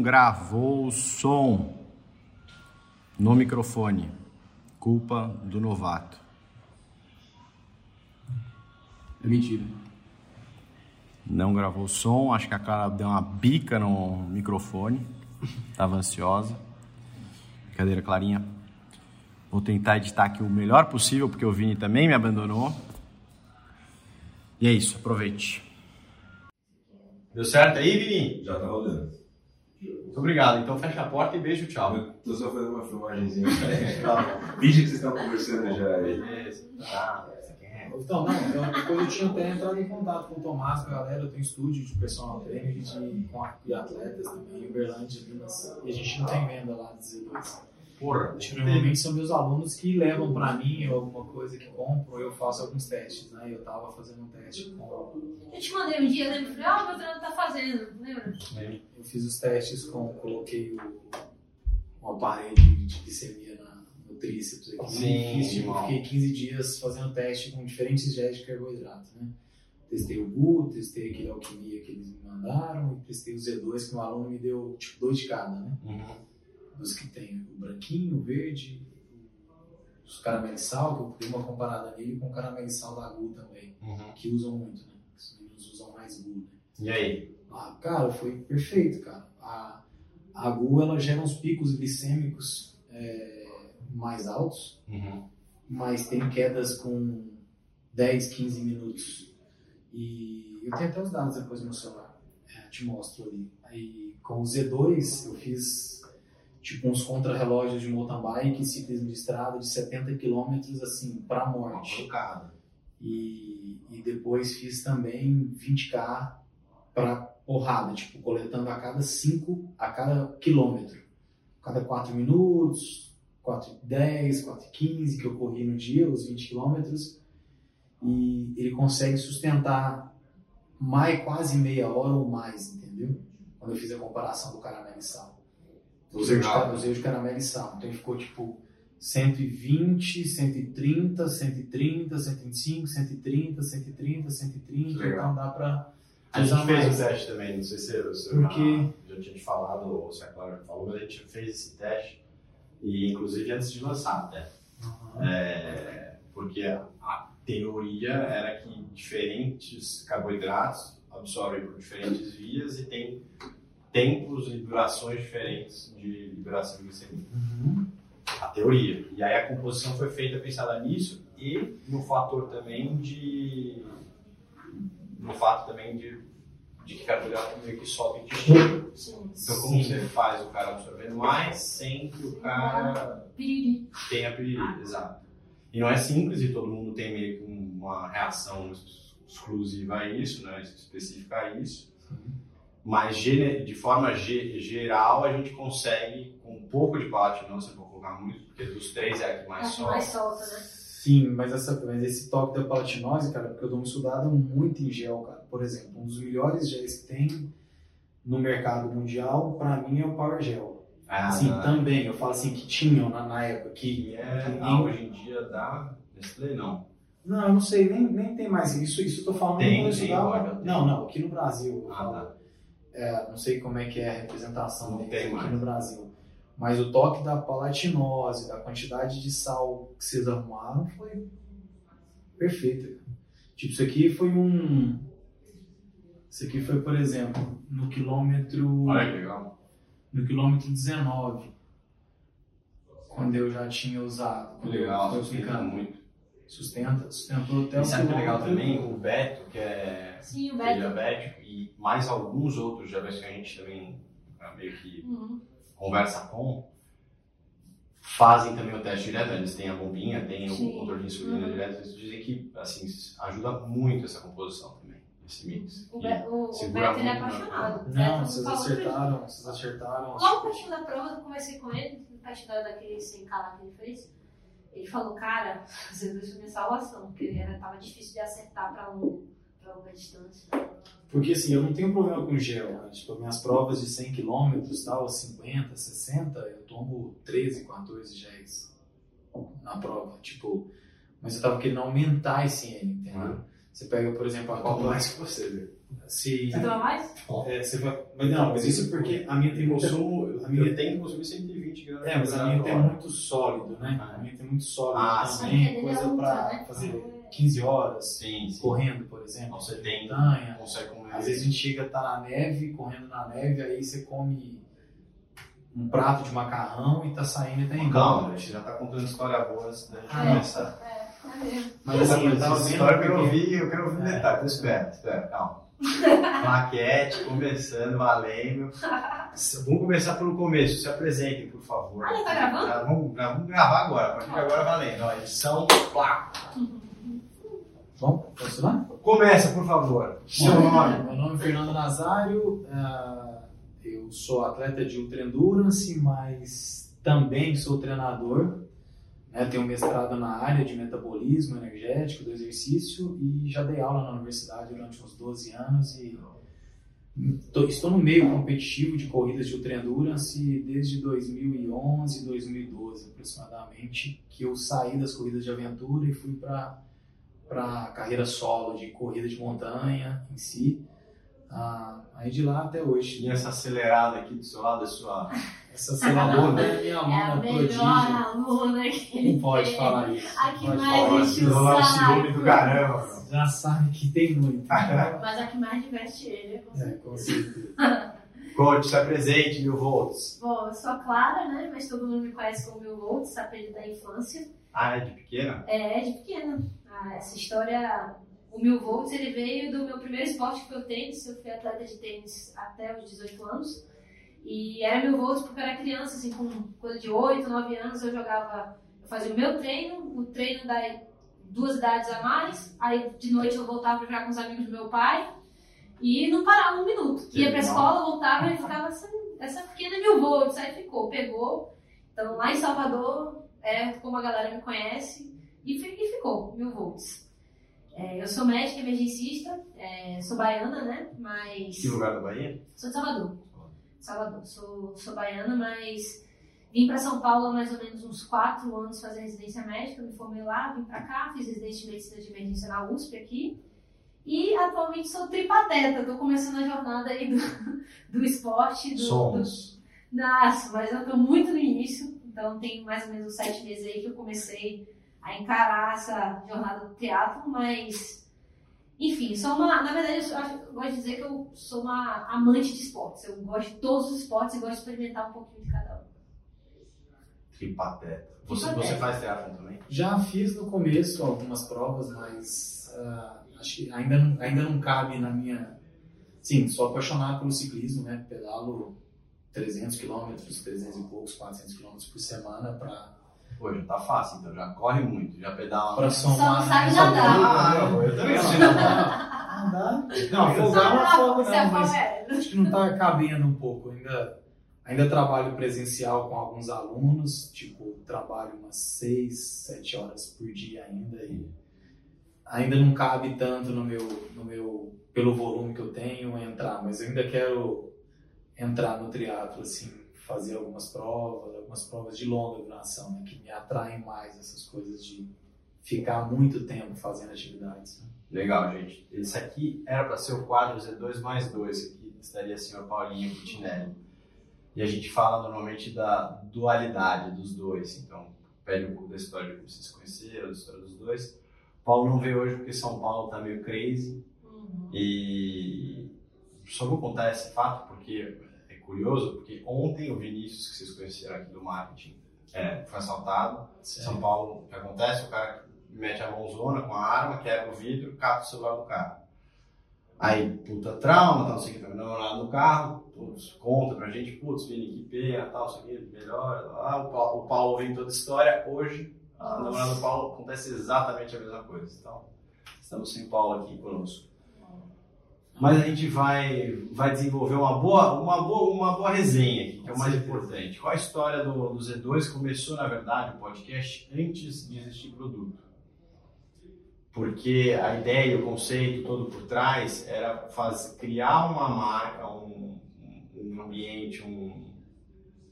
não gravou o som no microfone. Culpa do novato. É mentira. Não gravou o som, acho que a cara deu uma bica no microfone. Tava ansiosa. Brincadeira, Clarinha. Vou tentar editar aqui o melhor possível, porque o Vini também me abandonou. E é isso, aproveite. Deu certo aí, Vini? Já tá rodando. Muito obrigado. Então fecha a porta e beijo, tchau. Eu tô só fazendo uma filmagenzinha. Finge que vocês estão conversando já aí. Beleza. Tá. Você quer? Então, não, eu, depois eu tinha até entrado em contato com o Tomás, com a galera, eu tenho estúdio de personal trainer e de, com atletas também, em Uberlândia, Minas. E a gente não tem venda lá dos Z2. Porra, Normalmente são meus alunos que levam pra mim alguma coisa que compram, eu faço alguns testes, né? Eu tava fazendo um teste com. Eu te mandei um dia, lembra? Falei, ah, o meu treino tá fazendo, lembra? Eu fiz os testes com. Coloquei o, um aparelho de glicemia na, no tríceps aqui. Sim, Fiz, tipo, fiquei 15 dias fazendo teste com diferentes géis de carboidrato, né? Testei o GU, testei aquele alquimia que eles me mandaram, e testei o Z2 que um aluno me deu, tipo, dois de cada, né? Uhum. Dos que tem o branquinho, o verde, os caramelo-sal, que eu dei uma comparada nele com o caramelo-sal da GU também, Uhum. que usam muito, né? Os meninos usam mais GU, né? E aí? Ah, cara, foi perfeito, cara. A, a GU, ela gera uns picos glicêmicos é, mais altos, Uhum. mas tem quedas com 10, 15 minutos. E eu tenho até os dados depois no meu celular, é, te mostro ali. Aí com o Z2 eu fiz tipo uns contrarrelógios de mountain bike, ciclismo de estrada de 70 km assim, pra morte. E, e depois fiz também 20k para porrada, tipo, coletando a cada 5, a cada quilômetro. Cada 4 minutos, 4 e 10, 4 e 15 que eu corri no dia, os 20 quilômetros. E ele consegue sustentar mais quase meia hora ou mais, entendeu? Quando eu fiz a comparação do caramelo e sal. Eu usei, o de, Legal. ca- usei o de caramelo e sal. Então ele ficou tipo 120, 130, 130, 125, 130, 130, 130. Legal. Então dá pra A gente fez mais. o teste também, não sei se se eu Porque- já, tinha te falado ou se a Clara já falou, mas a gente fez esse teste e inclusive antes de lançar até. Uhum. É, porque a, a teoria era que diferentes carboidratos absorvem por diferentes vias e tem tempos e durações diferentes de liberação de glicemia. Uhum. A teoria. E aí a composição foi feita pensada nisso e no fator também de. no fato também de, de que carboidrato meio que sobe o intestino. Sim. Então como você faz o cara absorver mais sem que o cara Piriri. tenha piriri, exato. E não é simples e todo mundo tem meio que uma reação ex- exclusiva a isso, né, específica a isso. Mas de forma ge- geral a gente consegue com um pouco de palatinose, não vou colocar muito, porque dos três é a que mais Acho sobe. mais solta, né? Sim, mas, essa, mas esse toque da palatinose, cara, porque eu dou uma estudada muito em gel, cara. Por exemplo, um dos melhores géis que tem no mercado mundial, pra mim, é o Power Gel. Ah, Assim, tá. também, eu falo assim, que tinham na, na época, que é que ah, hoje em dia da Nestlé não. Não, eu não sei, nem, nem tem mais isso. Isso eu tô falando Tem, tem, agora. Não, não, aqui no Brasil. eu Ah, falo. tá. É, não sei como é que é a representação aqui no Brasil. Mas o toque da palatinose, da quantidade de sal que vocês arrumaram foi perfeito. Tipo, isso aqui foi um. Isso aqui foi, por exemplo, no quilômetro. Olha que legal. No quilômetro 19. Quando eu já tinha usado. Que quando eu legal, sustenta muito. Sustenta, sustentou até o E sabe que é legal também? O Beto, que é Sim, o Beto. diabético, e mais alguns outros diabéticos que a gente também ah, meio que Uhum. conversa com, fazem também o teste direto. Eles têm a bombinha, têm Sim. o controle de insulina Uhum. direto. Eles dizem que assim, ajuda muito essa composição também, esse mix. O, Be o, o segura Beto ele é né? apaixonado. Não, Beto vocês acertaram, vocês acertaram. Logo pertinho da prova, eu conversei com ele, pertinho da- daquele 100k lá que ele fez. Ele falou, cara, você foi minha salvação, porque era, tava difícil de acertar pra, um, pra longa distância. Porque assim, eu não tenho problema com gel, né? Tipo, minhas provas de 100 km, tal, 50, 60, eu tomo 13, 14 géis na prova. Tipo, mas eu tava querendo aumentar esse N, entendeu? Ah. Você pega, por exemplo, a Qual Copa. mais que você, viu? Se, Você toma mais? é, você vai, mas não, mas isso é porque a minha tem consumo, a minha- eu tenho que consumir 120 gramas É, mas a minha tem muito sólido, né? Ah. A minha tem muito sólido Ah, também, é coisa ultra, pra né? fazer 15 horas, Sim, sim. correndo, por exemplo. Então você tem, montanha. consegue comer. Às vezes a gente chega, tá na neve, correndo na neve, aí você come um prato de macarrão e tá saindo e tá indo. Calma, você já tá contando história boa antes da gente Ah, começar. É, é mesmo. Mas assim, eu Essa tava vendo história eu quero porque- ouvir, eu quero ouvir um É. detalhe. Então espera, espera, calma. Maquete, começando, valendo. Vamos começar pelo começo, se apresentem, por favor. Ah, tá gravando? Vamos, vamos gravar agora, a partir de agora valendo. Ó, edição, plá. Vamos, posso lá? Começa, por favor. Seu nome. Meu nome é Fernando Nazário, ah, eu sou atleta de Ultra Endurance, mas também sou treinador. Né? Tenho mestrado na área de metabolismo energético do exercício e já dei aula na universidade durante uns 12 anos e tô- estou no meio competitivo de corridas de Ultra Endurance desde 2011, 2012 aproximadamente, que eu saí das corridas de aventura e fui para para carreira solo de corrida de montanha em si. Ah, aí de lá até hoje. E essa acelerada aqui do seu lado é sua. Essa senadora é minha É a aluna melhor prodígio. aluna que ele Não pode tem. falar isso. A não que pode mais falar. enche o é ciúme do caramba. Já sabe que tem muito. Mas a que mais diverte ele, com é, certeza. com certeza. Coach, se apresente, mil volts. Bom, eu sou a Clara, né? Mas todo mundo me conhece como Mil Volts, apelido da infância. Ah, é de pequena? É, de pequena. Ah, essa história, o Mil Volts, ele veio do meu primeiro esporte que o tênis. Eu fui atleta de tênis até os 18 anos. E era Mil Volts porque eu era criança, assim, com coisa de 8, 9 anos, eu jogava, eu fazia o meu treino, o treino da duas idades a mais, aí de noite eu voltava pra jogar com os amigos do meu pai e não parava um minuto. Que Ia pra escola, voltava e ficava essa, essa pequena Mil Volts, aí ficou, pegou. Então lá em Salvador, é como a galera me conhece, e, e ficou, Mil Volts. É, eu sou médica emergencista, é, sou baiana, né? Mas. Que lugar da Bahia? Sou de Salvador. Salvador. Sou, sou baiana, mas vim para São Paulo há mais ou menos uns quatro anos fazer residência médica. Me formei lá, vim para cá, fiz residência de medicina de emergência na USP aqui. E atualmente sou tripateta. Estou começando a jornada aí do, do esporte. Do, do... Somos. Nossa, mas eu estou muito no início. Então tem mais ou menos uns sete meses aí que eu comecei a encarar essa jornada do teatro, mas enfim, sou uma. Na verdade, eu, acho- eu gosto de dizer que eu sou uma amante de esportes. Eu gosto de todos os esportes e gosto de experimentar um pouquinho de cada um. Tripateta. Você, você faz teatro também? Já fiz no começo algumas provas, mas ah, acho que ainda não, ainda não cabe na minha. Sim, sou apaixonado pelo ciclismo, né? Pedalo 300 quilômetros, 300 e poucos, 400 quilômetros por semana para Pô, já tá fácil, então já corre muito, já pedala. para Só não somar. sabe né? nadar. Ah, eu também não sei nadar. Nadar. Não, afogar não afogo Você não, mas afoga. acho que não está cabendo um pouco. Ainda, ainda trabalho presencial com alguns alunos, tipo, trabalho umas 6, 7 horas por dia ainda e ainda não cabe tanto no meu, no meu, pelo volume que eu tenho, entrar, mas eu ainda quero entrar no triatlo, assim, fazer algumas provas, algumas provas de longa duração, né, que me atraem mais essas coisas de ficar muito tempo fazendo atividades. né. Legal, gente. Esse aqui era para ser o quadro Z2 mais 2, que estaria assim o Paulinho Putinelli. E a gente fala normalmente da dualidade dos dois. Então, pede um pouco da história de como vocês conheceram, da história dos dois. Paulo não veio hoje porque São Paulo tá meio crazy. Uhum. E só vou contar esse fato porque é curioso, porque ontem o Vinícius, que vocês conheceram aqui do marketing, é, foi assaltado. São Paulo, o que acontece? O cara mete a mãozona com a arma, quebra o vidro, cata o celular do carro. Aí, puta trauma, tal, não sei o que, tá namorado no carro, putz, conta pra gente, putz, Vini, que pena, tal, isso aqui, melhor, lá, o Paulo, o Paulo vem toda a história, hoje, a namorada do Paulo acontece exatamente a mesma coisa. Então, estamos sem Paulo aqui conosco. Mas a gente vai, vai desenvolver uma boa, uma, boa, uma boa resenha aqui, que é o mais importante. Qual a história do, do Z2? Começou, na verdade, o podcast antes de existir produto. Porque a ideia, o conceito todo por trás era faz, criar uma marca, um, um ambiente, um,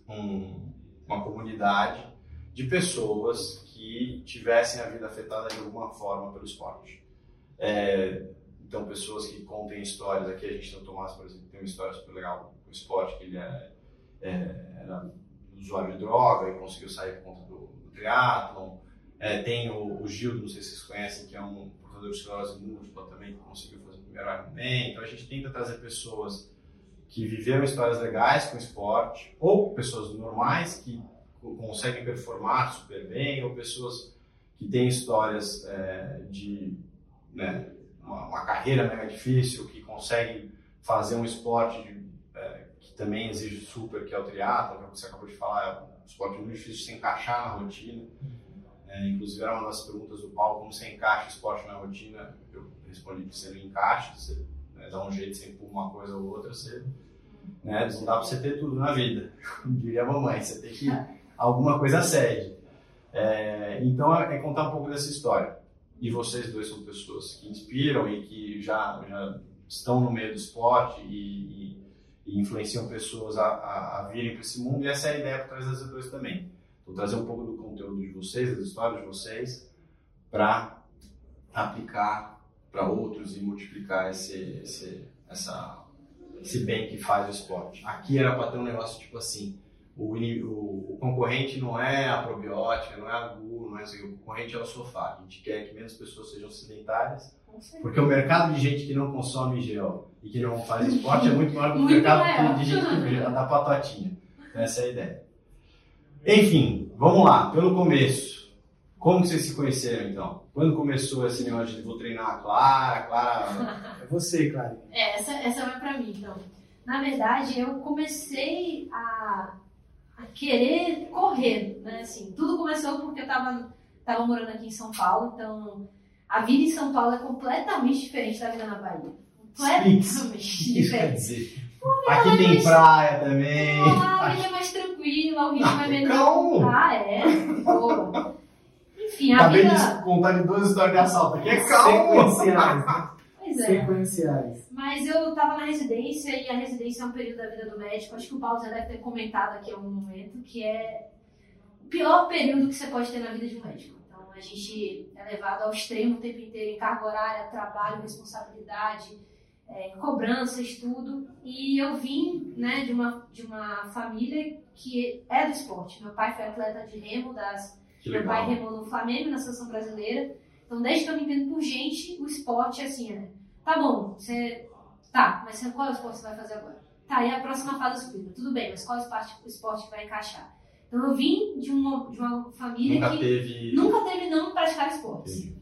um, uma comunidade de pessoas que tivessem a vida afetada de alguma forma pelo esporte. É, então, pessoas que contem histórias. Aqui a gente tem o Tomás, por exemplo, tem uma história super legal com o esporte, que ele é, é, era usuário de droga e conseguiu sair por conta do, do triatlon. É, tem o, o Gildo, não sei se vocês conhecem, que é um portador de esclerose múltipla também, que conseguiu fazer o primeiro Ironman. Então, a gente tenta trazer pessoas que viveram histórias legais com esporte, ou pessoas normais que conseguem performar super bem, ou pessoas que têm histórias é, de né, uma, uma, carreira mega difícil, que conseguem fazer um esporte de, é, que também exige super, que é o triatlo, que você acabou de falar, é um esporte muito difícil de se encaixar na rotina. É, inclusive era uma das perguntas do Paulo, como você encaixa esporte na rotina? Eu respondi que você não encaixa, você né, dá um jeito, você empurra uma coisa ou outra, você, né, não dá para você ter tudo na vida, diria a mamãe, você tem que alguma coisa cede. É, então é, é contar um pouco dessa história. E vocês dois são pessoas que inspiram e que já, já estão no meio do esporte e, e, e influenciam pessoas a, a, a virem para esse mundo. E essa é a ideia por trás das dois também. Vou trazer um pouco do conteúdo de vocês, das histórias de vocês, para aplicar para outros e multiplicar esse, esse, essa, esse bem que faz o esporte. Aqui era para ter um negócio tipo assim, o, o, o, concorrente não é a probiótica, não é a GU, não é assim, o concorrente é o sofá. A gente quer que menos pessoas sejam sedentárias, porque o mercado de gente que não consome gel e que não faz esporte é muito maior do que o mercado de gente que da patotinha. Essa é a ideia. Enfim, vamos lá, pelo começo. Como vocês se conheceram então? Quando começou esse negócio de vou treinar a Clara, Clara. É você, Clara. É, essa, essa vai pra mim então. Na verdade, eu comecei a a querer correr, né? Assim, tudo começou porque eu estava tava morando aqui em São Paulo, então a vida em São Paulo é completamente diferente da vida na Bahia. Completamente diferente. Aqui tem mais... praia também. Ah, a vida é mais tranquila, o ritmo é menos. Calma. Ah, é? Boa. Enfim, a Acabei vida... de contar em duas histórias de assalto. Aqui é calma. Pois é. Sequenciais. Mas eu estava na residência e a residência é um período da vida do médico. Acho que o Paulo já deve ter comentado aqui em algum momento que é o pior período que você pode ter na vida de um médico. Então a gente é levado ao extremo o tempo inteiro em carga horária, trabalho, responsabilidade, é, cobrança, estudo. E eu vim né, de, uma, de uma família que é do esporte. Meu pai foi atleta de remo das. Meu pai remou no Flamengo, na seleção brasileira. Então, desde que eu me entendo por gente, o esporte é assim, né? Tá bom, você. Tá, mas qual é o esporte que você vai fazer agora? Tá, e a próxima fase explica. Tudo bem, mas qual é o esporte, o esporte que vai encaixar? Então eu vim de uma, de uma família nunca que teve... nunca teve não praticar esportes. Entendi.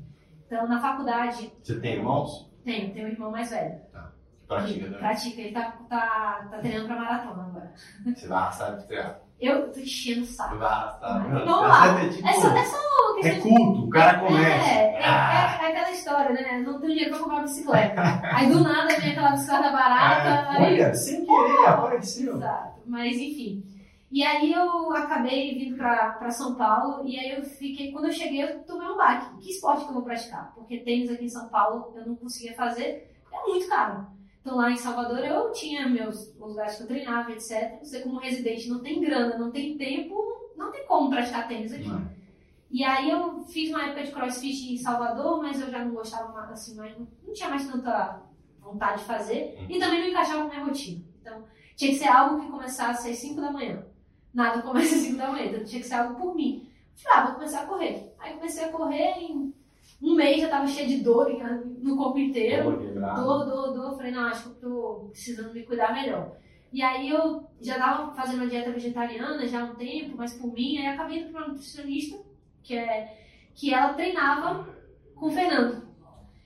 Então na faculdade. Você tem irmãos? Tenho, tenho um irmão mais velho. Tá. Pratica também. Pratica, ele tá, tá, tá treinando pra maratona agora. Você vai arrastar de treinar. Eu tô enchendo o saco. Vai arrastar. Vamos lá. É, tipo, É só, é só uma é culto, o cara começa. É, é, Ah. é, é aquela história, né? Não tenho dinheiro pra comprar uma bicicleta. Aí do nada vem aquela bicicleta barata. Aí... olha, sem querer, apareceu. Exato. Mas enfim. E aí eu acabei vindo pra, pra São Paulo e aí eu fiquei. Quando eu cheguei, eu tomei um baque. Que esporte que eu vou praticar? Porque tênis aqui em São Paulo eu não conseguia fazer, é muito caro. Então lá em Salvador eu tinha meus os lugares que eu treinava, etc. Você como residente não tem grana, não tem tempo, não tem como praticar tênis aqui. Não. E aí eu fiz uma época de crossfit em Salvador, mas eu já não gostava mais, assim, mais, não tinha mais tanta vontade de fazer. E também não encaixava na minha rotina. Então, tinha que ser algo que começasse às 5 da manhã. Nada começa às 5 da manhã, então tinha que ser algo por mim. Falei, ah, vou começar a correr. Aí comecei a correr em um mês já tava cheia de dor no corpo inteiro. Dor. Dor, dor. Falei, não, acho que eu tô precisando me cuidar melhor. E aí eu já tava fazendo uma dieta vegetariana já há um tempo, mas por mim, aí acabei indo pra uma nutricionista, que, é, que ela treinava com o Fernando.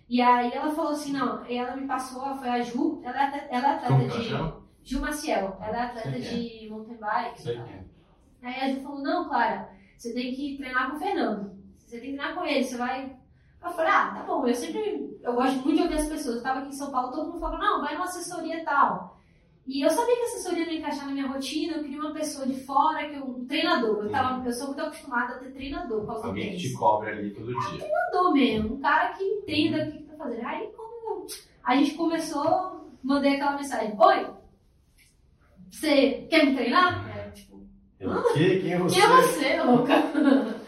E aí ela falou assim, não, ela me passou, foi a Ju, ela é atleta, ela é atleta de. Ju Maciel, ela é atleta de mountain bike. Sei e tal. é. Aí a Ju falou, não, Clara, você tem que treinar com o Fernando. Você tem que treinar com ele, você vai. Eu falei, ah, tá bom, eu sempre. Eu gosto muito de ouvir as pessoas. Eu tava aqui em São Paulo, todo mundo falava, não, vai numa assessoria e tal. E eu sabia que a assessoria não ia encaixar na minha rotina, eu queria uma pessoa de fora, que eu, um treinador. Eu, tava, eu sou muito acostumada a ter treinador Alguém que te cobre ali todo dia. Treinador mesmo, um cara que entenda o que tá fazendo. Aí quando a gente começou, mandei aquela mensagem, oi, você quer me treinar? É, tipo, Eu, o quê? Quem é você? quem é você, louca?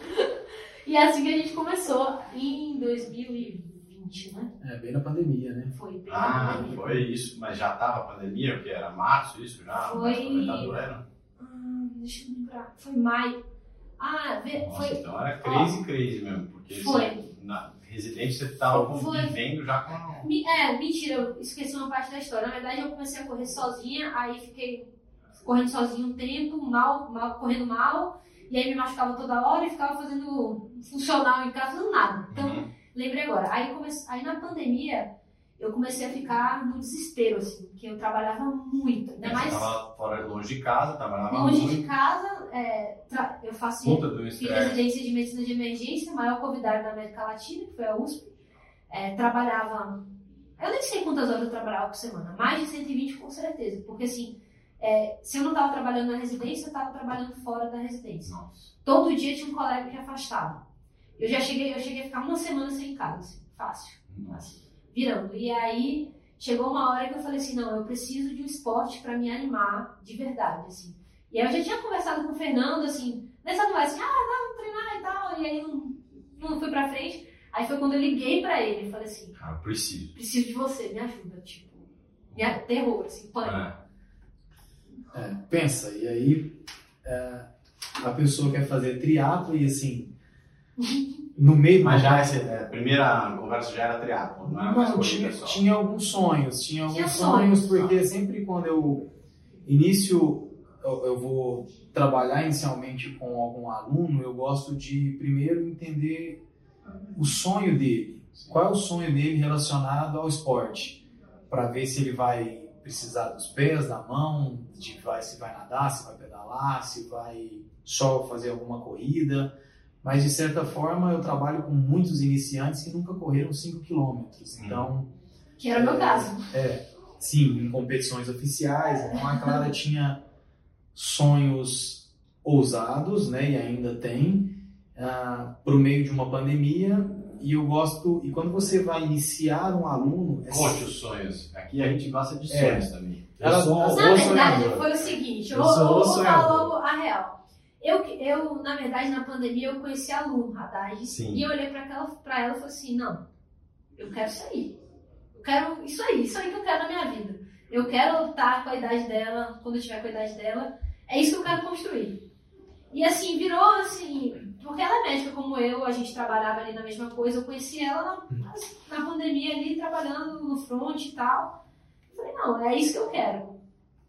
e é assim que a gente começou em 2020. 2020, né? É, bem na pandemia, né? Foi bem na Ah, pandemia. foi isso, mas já tava a pandemia, porque era março isso já? Foi- Mas comentador era. Ah, deixa eu lembrar. Foi maio. Ah, vê, Nossa, foi. então era crazy, crazy mesmo, porque Foi. na residente você tava Foi. convivendo já com. É, mentira, eu esqueci uma parte da história. Na verdade, eu comecei a correr sozinha, aí fiquei correndo sozinha um tempo, mal, mal, correndo mal, e aí me machucava toda hora e ficava fazendo funcional em casa, fazendo nada. Então, Uhum. lembrei agora. Aí, come... aí na pandemia, eu comecei a ficar no desespero, assim, que eu trabalhava muito. Ainda Você mais tava fora longe de casa, trabalhava longe muito. de casa, é, tra- eu faço Puta do Fiz residência de medicina de emergência, maior convidada da América Latina, que foi a USP. É, trabalhava, eu nem sei quantas horas eu trabalhava por semana, mais de 120 com certeza, porque assim, é, se eu não estava trabalhando na residência, eu estava trabalhando fora da residência. Nossa. Todo dia tinha um colega que afastava. Eu já cheguei, eu cheguei a ficar uma semana sem casa, assim, fácil, assim, virando. E aí chegou uma hora que eu falei assim, não, eu preciso de um esporte para me animar de verdade, assim. E aí eu já tinha conversado com o Fernando, assim, nessa conversa, assim, ah, vamos treinar e tal, e aí não, não fui pra frente. Aí foi quando eu liguei pra ele e falei assim, eu preciso. preciso de você, me ajuda, tipo, me terror, assim, pânico. É. É, pensa, e aí é, a pessoa quer fazer triatlo e assim, no meio Mas já essa é, a primeira conversa já era triatlo, não era mais Não, tinha, só. tinha alguns sonhos, tinha alguns Tinha sonhos, sonhos. porque sempre quando eu inicio, eu, eu vou trabalhar inicialmente com algum aluno, eu gosto de primeiro entender o sonho dele. Qual é o sonho dele relacionado ao esporte? Para ver se ele vai precisar dos pés, da mão, de vai, se vai nadar, se vai pedalar, se vai só fazer alguma corrida. Mas de certa forma eu trabalho com muitos iniciantes que nunca correram 5 quilômetros. Então, Que era o meu caso. sim, em competições oficiais. Então a Clara tinha sonhos ousados, né? E ainda tem, ah, por meio de uma pandemia. E eu gosto, e quando você vai iniciar um aluno, é Conte os sonhos. Aqui a gente gosta de É. sonhos também. Eu Ela- sou Na verdade, sonhadora. foi o seguinte, eu, Eu vou- eu falar logo a real. Eu, eu, na verdade, na pandemia, eu conheci a Lu Haddad Sim. e eu olhei pra, aquela, pra ela e falei assim, não, eu quero isso aí. Eu quero isso aí, isso aí que eu quero na minha vida. Eu quero estar com a idade dela, quando eu tiver com a idade dela, é isso que eu quero construir. E assim, virou assim, porque ela é médica como eu, a gente trabalhava ali na mesma coisa, eu conheci ela na, na pandemia ali, trabalhando no front e tal. Eu falei, não, é isso que eu quero.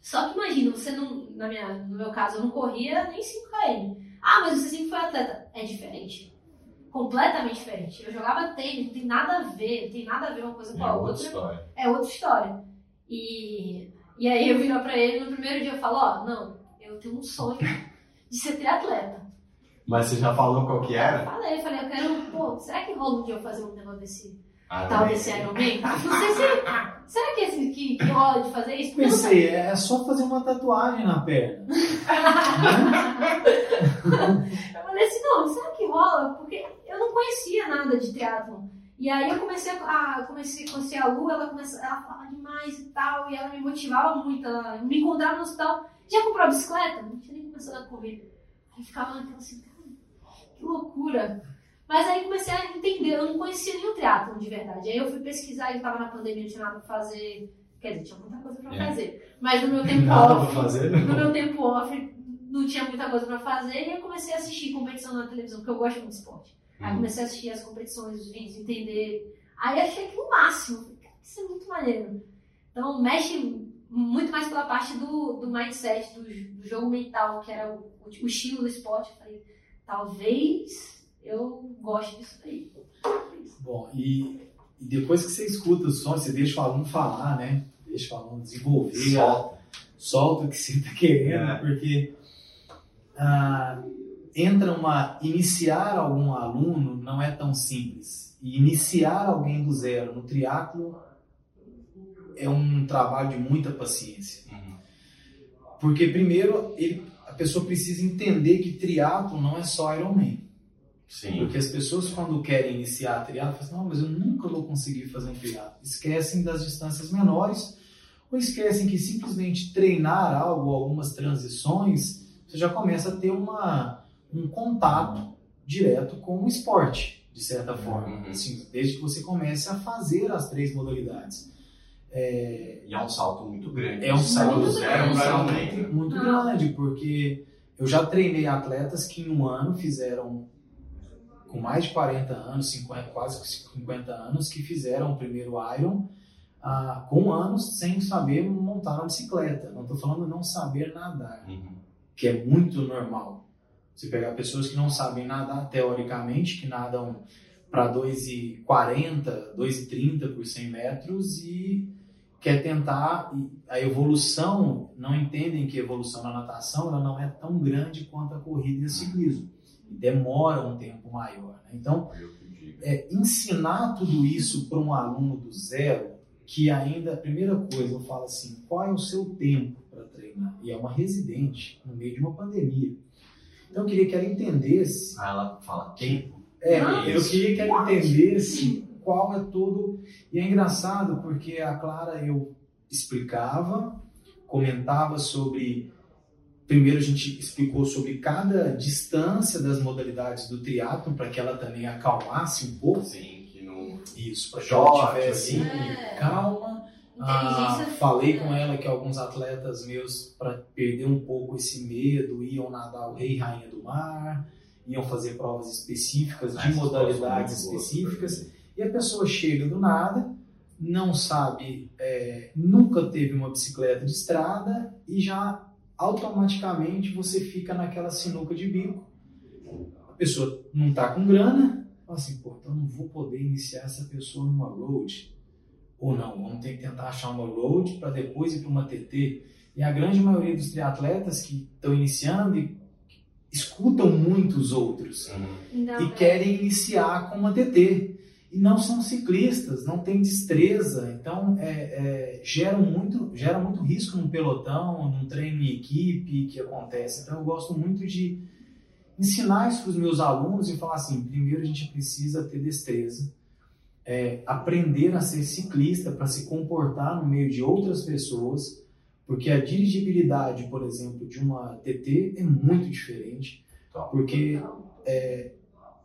Só que imagina, você não, na minha, no meu caso, eu não corria nem 5 km. Ah, mas você sempre foi atleta. É diferente. Completamente diferente. Eu jogava tênis, não tem nada a ver, não tem nada a ver uma coisa com É a outra outra. história. É outra história. E, e aí eu viro pra ele no primeiro dia eu falo, ó, não, eu tenho um sonho de ser triatleta. Mas você já falou qual que Eu era? falei, falei, eu quero, pô, será que rola um dia eu fazer um negócio desse, Ah, tal desse Ironman? Não sei se, será que, esse, que, que rola de fazer isso? Eu Pensei, é só fazer uma tatuagem na perna. Eu falei assim, não, será que rola? Porque eu não conhecia nada de triatlon. E aí eu comecei a, a- comecei a conhecer a Lu, ela começou, ela falava demais e tal, e ela me motivava muito, ela me encontrava no hospital. Já comprou a bicicleta? Não tinha nem começado a correr. Aí ficava naquela assim, cara, que loucura. Mas aí comecei a entender, eu não conhecia nenhum triatlon de verdade. Aí eu fui pesquisar, eu tava na pandemia, não tinha nada pra fazer. Quer dizer, tinha muita coisa pra É. fazer. Mas no meu tempo Nada off, fazer, no meu tempo off, não tinha muita coisa pra fazer e eu comecei a assistir competição na televisão, porque eu gosto muito de esporte. Aí Hum. comecei a assistir as competições, os vídeos, entender. Aí achei aquilo o máximo. Falei, cara, isso é muito maneiro. Então mexe muito mais pela parte do, do mindset, do, do jogo mental, que era o, o estilo do esporte. Eu falei, talvez eu goste disso aí. Bom, e, e depois que você escuta o som, você deixa o aluno falar, né? Deixa o aluno desenvolver, Solta. solta o que você está querendo, É. porque ah, entra uma. Iniciar algum aluno não é tão simples. E iniciar alguém do zero no triatlo é um trabalho de muita paciência. Uhum. Porque, primeiro, ele, a pessoa precisa entender que triatlo não é só Ironman. Sim. Porque as pessoas, quando querem iniciar a triatlo, falam assim, não, mas eu nunca vou conseguir fazer um triatlo. Esquecem das distâncias menores ou esquecem que simplesmente treinar algo, algumas transições, você já começa a ter uma, um contato direto com o esporte. de certa forma. Uhum. Assim, desde que você comece a fazer as três modalidades. É, E é um salto muito grande. é um salto, Muito um grande. salto grande. muito, muito Não. grande, porque eu já treinei atletas que em um ano fizeram, com mais de 40 anos, 50, quase 50 anos, que fizeram o primeiro Iron ah, com anos sem saber montar uma bicicleta. Não estou falando não saber nadar, Uhum. que é muito normal. Você pegar pessoas que não sabem nadar teoricamente, que nadam para 2,40, 2,30 por 100 metros e quer tentar e a evolução, não entendem que a evolução na natação ela não é tão grande quanto a corrida e o ciclismo. E demora um tempo maior. né? Então, digo. é, ensinar tudo isso para um aluno do zero, que ainda, a primeira coisa, eu falo assim, qual é o seu tempo para treinar? E é uma residente no meio de uma pandemia. Então, eu queria que ela entendesse Ah, ela fala tempo. é, eu queria que ela entendesse qual é todo. E é engraçado porque a Clara eu explicava, comentava sobre. Primeiro a gente explicou sobre cada distância das modalidades do triatlo para que ela também acalmasse um pouco Sim, que não. isso, para que ela tivesse É. calma. Ah, falei com ela que alguns atletas meus, para perder um pouco esse medo, iam nadar o Rei e Rainha do Mar, iam fazer provas específicas de modalidades específicas. E a pessoa chega do nada, não sabe, é, nunca teve uma bicicleta de estrada e já automaticamente você fica naquela sinuca de bico. A pessoa não está com grana, fala assim, pô, então eu não vou poder iniciar essa pessoa numa road. Ou não, vamos ter que tentar achar uma road para depois ir para uma TT. E a grande maioria dos triatletas que estão iniciando e escutam muito os outros Então, e querem iniciar com uma TT. E não são ciclistas, não têm destreza, então é, é, gera, muito, gera muito risco num pelotão, num treino em equipe que acontece. Então eu gosto muito de ensinar isso para os meus alunos e falar assim: primeiro a gente precisa ter destreza, é, aprender a ser ciclista para se comportar no meio de outras pessoas, porque a dirigibilidade, por exemplo, de uma TT é muito diferente, porque é,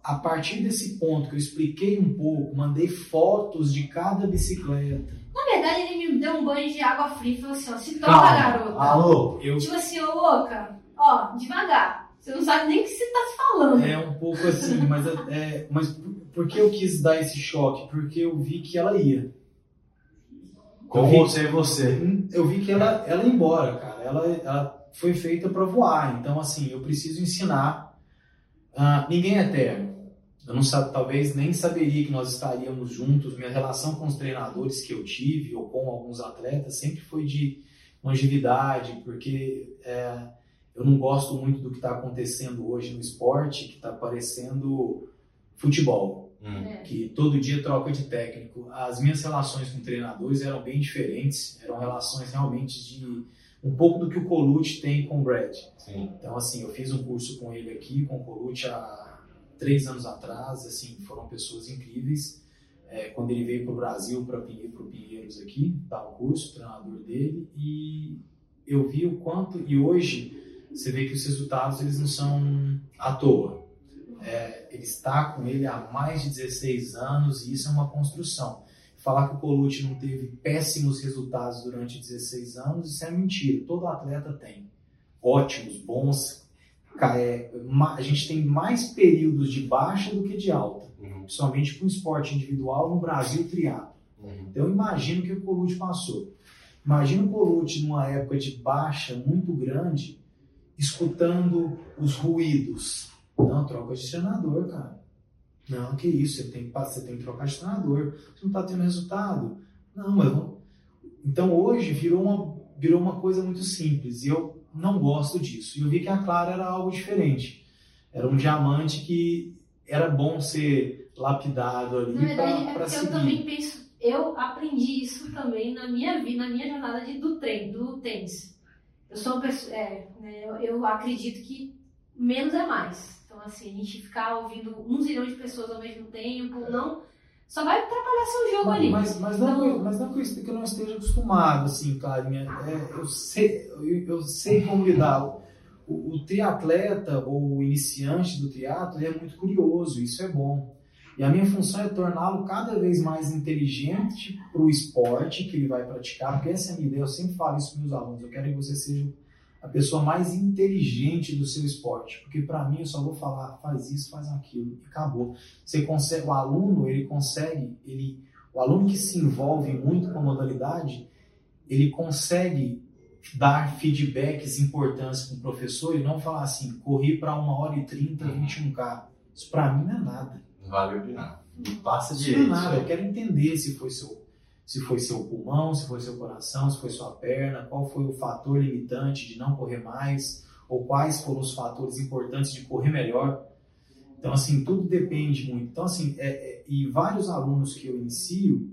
a partir desse ponto que eu expliquei um pouco, mandei fotos de cada bicicleta. Na verdade, ele me deu um banho de água fria e falou assim: ó, se toca, Calma. garota. Alô, eu Tipo assim, ô louca, ó, devagar. Você não sabe nem o que você tá falando. é um pouco assim, mas é, mas por que eu quis dar esse choque? Porque eu vi que ela ia. Com vi- você e você. Eu vi que ela, ela ia embora, cara. Ela, ela foi feita para voar. Então, assim, eu preciso ensinar. Ah, ninguém é eterno. Eu não sabe, talvez nem saberia que nós estaríamos juntos. Minha relação com os treinadores que eu tive ou com alguns atletas sempre foi de longevidade, porque é, eu não gosto muito do que está acontecendo hoje no esporte, que está parecendo futebol Hum. É. que todo dia troca de técnico. As minhas relações com treinadores eram bem diferentes, eram relações realmente de um pouco do que o Colucci tem com o Brad. Sim. Então, assim, eu fiz um curso com ele aqui, com o Colucci, há três anos atrás, assim, foram pessoas incríveis. É, quando ele veio para o Brasil, para o Pinheiros aqui, dar o curso, o treinador dele, e eu vi o quanto, e hoje você vê que os resultados eles não são à toa. É, ele está com ele há mais de 16 anos e isso é uma construção. Falar que o Colucci não teve péssimos resultados durante 16 anos, isso é mentira. Todo atleta tem. Ótimos, bons. É, a gente tem mais períodos de baixa do que de alta, Uhum. principalmente com esporte individual no Brasil triatlo. Uhum. Então imagino que o Colucci passou. Imagina o Colucci numa época de baixa muito grande, escutando os ruídos. Não, troca de treinador, cara. Não, que isso, você tem, você tem que trocar de treinador. Você não está tendo resultado. Não, mas não. Então hoje virou uma, virou uma coisa muito simples e eu não gosto disso. E eu vi que a Clara era algo diferente. Era um diamante que era bom ser lapidado ali Na verdade, é para porque eu seguir. também penso, eu aprendi isso também na minha vida, na minha jornada de, do treino, do tênis. Eu sou uma pessoa, é, né, eu, eu acredito que menos é mais. Então, assim, a gente ficar ouvindo um zilhão de pessoas ao mesmo tempo, não, só vai atrapalhar seu jogo ali. Mas, mas, não, que eu- mas não que eu que eu não esteja acostumado, assim, Clarinha. É, eu, sei, eu, eu sei como lidar. O, o triatleta ou o iniciante do triatlo é muito curioso, isso é bom. E a minha função é torná-lo cada vez mais inteligente para o esporte que ele vai praticar, porque essa é a minha ideia, eu sempre falo isso para meus alunos, eu quero que você seja a pessoa mais inteligente do seu esporte, porque para mim eu só vou falar, faz isso, faz aquilo, e acabou. Você consegue, o aluno, ele consegue, ele, o aluno que se envolve muito com a modalidade, ele consegue dar feedbacks importantes com o professor e não falar assim, corri para uma hora e trinta, 21K. Isso para mim não é nada. Não valeu de nada. Não passa direito. não é nada. Eu quero entender se foi seu, se foi seu pulmão, se foi seu coração, se foi sua perna, qual foi o fator limitante de não correr mais, ou quais foram os fatores importantes de correr melhor. Então, assim, tudo depende muito. Então, assim, é, é, e vários alunos que eu inicio,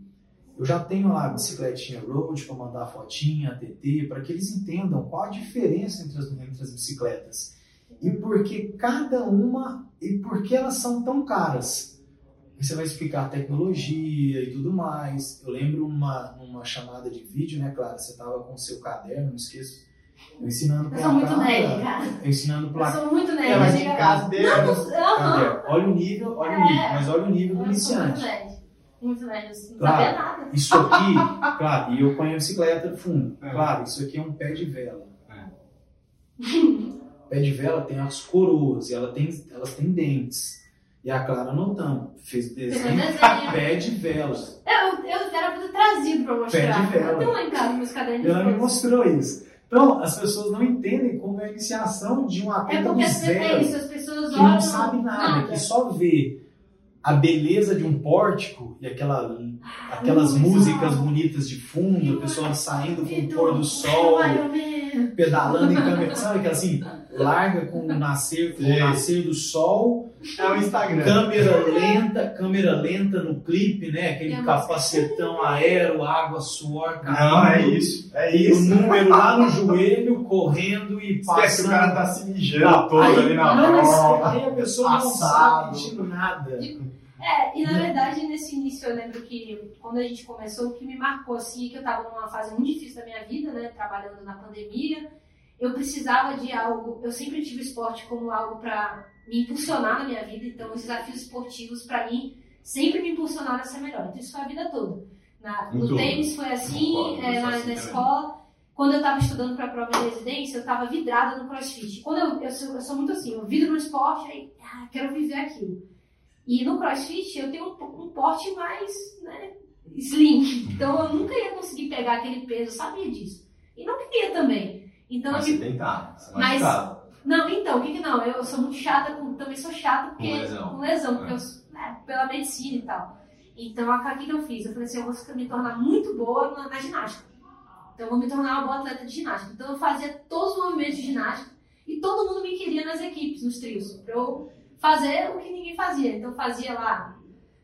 eu já tenho lá a bicicletinha road para mandar fotinha, TT, para que eles entendam qual a diferença entre as, entre as bicicletas. E por que cada uma, e por que elas são tão caras. Você vai explicar a tecnologia e tudo mais. Eu lembro uma, numa chamada de vídeo, né, Clara? Você estava com o seu caderno, não esqueço. Eu ensinando Eu sou muito nerd, cara. Eu ensinando Eu placar. sou muito nerd. É, mas dele. Não, aham. Cadê? Olha o nível, olha o É. nível, mas olha o nível do Eu sou muito iniciante. nerd. Muito nerd. Eu não Claro. sabia nada. Isso aqui, claro, e eu ponho a bicicleta fundo. É. Claro, isso aqui é um pé de vela. É. Pé de vela tem as coroas e ela tem, elas têm dentes. E a Clara anotando, fez Fez desenho desenho. pé de vela. Eu, eu era pra ter trazido pra mostrar. Pé de vela. Eu tenho lá em casa meus cadernos. Ela me mostrou isso. Então, as pessoas não entendem como é a iniciação de um É atleta porque do as, é zero, isso, as pessoas que olham. não sabe nada, que só vê a beleza de um pórtico e aquela, aquelas Luz, músicas bonitas de fundo, o pessoal saindo com o pôr do sol, pedalando em câmera, sabe aquela assim, larga com o nascer, com o nascer do sol, É o Instagram. câmera lenta, câmera lenta no clipe, né? Aquele a capacetão aero, água, suor, Não, é isso. É E o isso. número lá no joelho, correndo e Esquece que o cara passando. tá se mijando todo aí, ali na não, mas aí a pessoa não Passado. sabe de nada. É, e na verdade, nesse início, eu lembro que quando a gente começou, o que me marcou, assim, é que eu tava numa fase muito difícil da minha vida, né, trabalhando na pandemia, eu precisava de algo, eu sempre tive o esporte como algo para me impulsionar na minha vida, então os desafios esportivos, para mim, sempre me impulsionaram a ser melhor, então isso foi a vida toda. Na, no tudo. tênis foi assim, é, na, assim na escola, quando eu estava estudando para a prova de residência, eu estava vidrada no crossfit. Quando eu, eu, sou, eu sou muito assim, eu vidro no esporte, aí ah, quero viver aquilo. E no crossfit eu tenho um, um porte mais né, slim, então eu nunca ia conseguir pegar aquele peso, eu sabia disso. E não queria também. Então Mas eu você tentar. Você Mas-. Não, então, o que que não? Eu sou muito chata, com, também sou chata porque, Com lesão. com lesão, porque É. eu, né, pela medicina e tal. Então, o que que eu fiz? Eu falei assim, eu vou me tornar muito boa na, na ginástica. Então, eu vou me tornar uma boa atleta de ginástica. Então, eu fazia todos os movimentos de ginástica e todo mundo me queria nas equipes, nos trios, pra eu fazer o que ninguém fazia. Então, eu fazia lá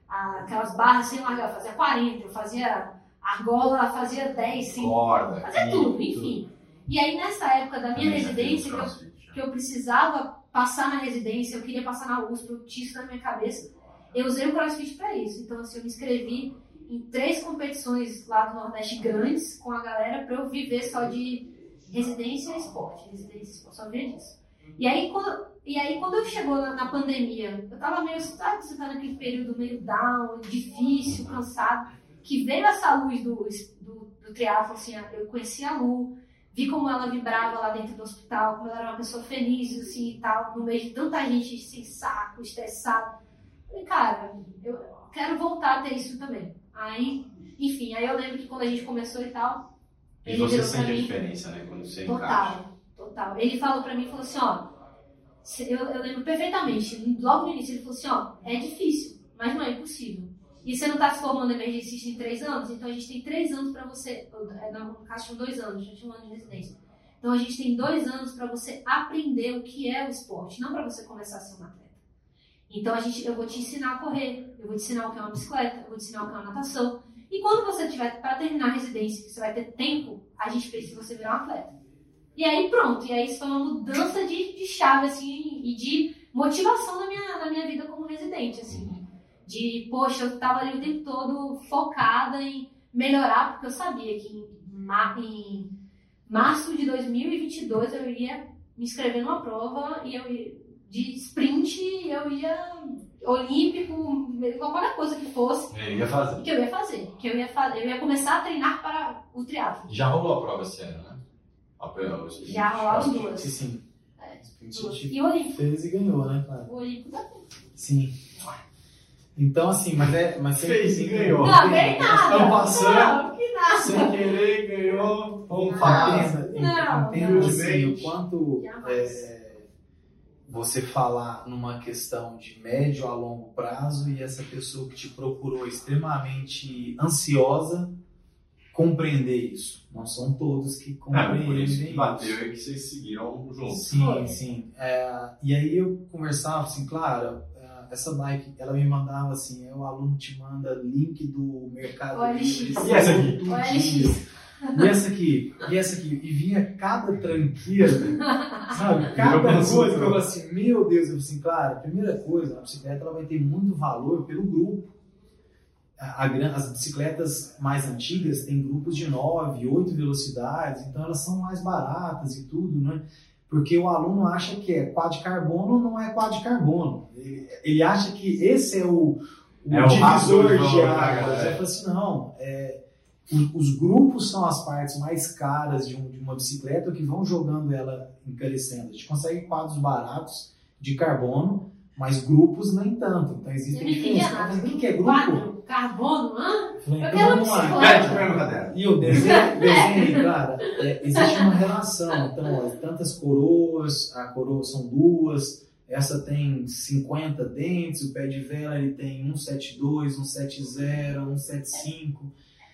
aquelas barras sem largar, eu fazia 40, eu fazia argola, fazia 10, 5, Corda. fazia tudo, enfim. E aí, nessa época da minha residência, que eu crossfit. que eu precisava passar na residência, eu queria passar na USP, eu tinha isso na minha cabeça. Eu usei o CrossFit para isso. Então, assim, eu me inscrevi em três competições lá do Nordeste grandes com a galera para eu viver só de residência e esporte. Residência e esporte, só via disso. E aí, quando, e aí, quando eu chegou na, na pandemia, eu tava meio, sabe, você tá naquele período meio down, difícil, cansado, que veio essa luz do, do, do triatlo, assim, eu conheci a Lu, vi como ela vibrava lá dentro do hospital, como ela era uma pessoa feliz, assim, e tal, no meio de tanta gente sem saco, estressada. Falei, cara, eu quero voltar a ter isso também. Aí, enfim, aí eu lembro que quando a gente começou e tal, E ele você sente a mim, diferença, né? Quando você encaixa. total, total. Ele falou pra mim, falou assim, ó, eu, eu lembro perfeitamente, logo no início ele falou assim, ó, é difícil, mas não é impossível. E você não tá se formando emergencista em três anos, então a gente tem três anos pra você, é, no caso tinham dois anos, já tinha um ano de residência. Então a gente tem dois anos pra você aprender o que é o esporte, não pra você começar a ser um atleta. Então a gente, eu vou te ensinar a correr, eu vou te ensinar o que é uma bicicleta, eu vou te ensinar o que é uma natação. E quando você tiver para terminar a residência, você vai ter tempo, a gente precisa você virar um atleta. E aí pronto, e aí isso foi uma mudança de, de chave assim e de motivação na minha, na minha vida como residente, assim. De, poxa, eu tava ali o tempo todo focada em melhorar, porque eu sabia que em, em março de 2022 eu ia me inscrever numa prova e eu ia- de sprint e eu ia olímpico, qualquer coisa que fosse, Eu ia fazer. que eu ia fazer. Que eu ia fazer. Eu ia começar a treinar para o triatlo. Já rolou a prova esse ano, né? A prova, Já rolaram duas. Sim, sim. É, duas. E o olímpico. fez e ganhou, né, cara? O olímpico também. Sim. Então, assim, mas é. Mas sempre Fez e ganhou. Não, bem nada. Estão passando. Não, que nada. Sem querer, ganhou. Vamos Não. falar. Entenda, Não, entenda não. assim, o quanto é, você falar numa questão de médio a longo prazo e essa pessoa que te procurou extremamente ansiosa compreender isso. Não são todos que É, compreendem por isso que isso. bateu e que vocês seguiram juntos. Sim, sim. É, e aí eu conversava assim, claro, é, essa bike, ela me mandava assim, é, o aluno te manda link do Mercado OLX. Livre, E essa aqui? OLX. E essa aqui, e essa aqui, e vinha cada tranqueira, sabe? Cada coisa que eu falava assim, meu Deus, eu falei assim, claro, a primeira coisa, a bicicleta ela vai ter muito valor pelo grupo. A- a as bicicletas mais antigas têm grupos de 9, 8 velocidades, então elas são mais baratas e tudo, né? Porque o aluno acha que é quad carbono, não é quad carbono. Ele, ele acha que esse é o, o É o divisor de de águas. Eu falo assim, não, é, o- os grupos são as partes mais caras de, um- de uma bicicleta que vão jogando ela encarecendo. A gente consegue quadros baratos de carbono, mas grupos nem tanto. Então existem diferenças. Mas O que que é grupo? Quadro, carbono, hã? Eu falei, Eu então quero vamos lá. Cara. E eu desenho, desenho cara, é, existe uma relação. Então, ó, tantas coroas, a coroa são duas, essa tem 50 dentes, o pé de vela ele tem 172, 170, 175.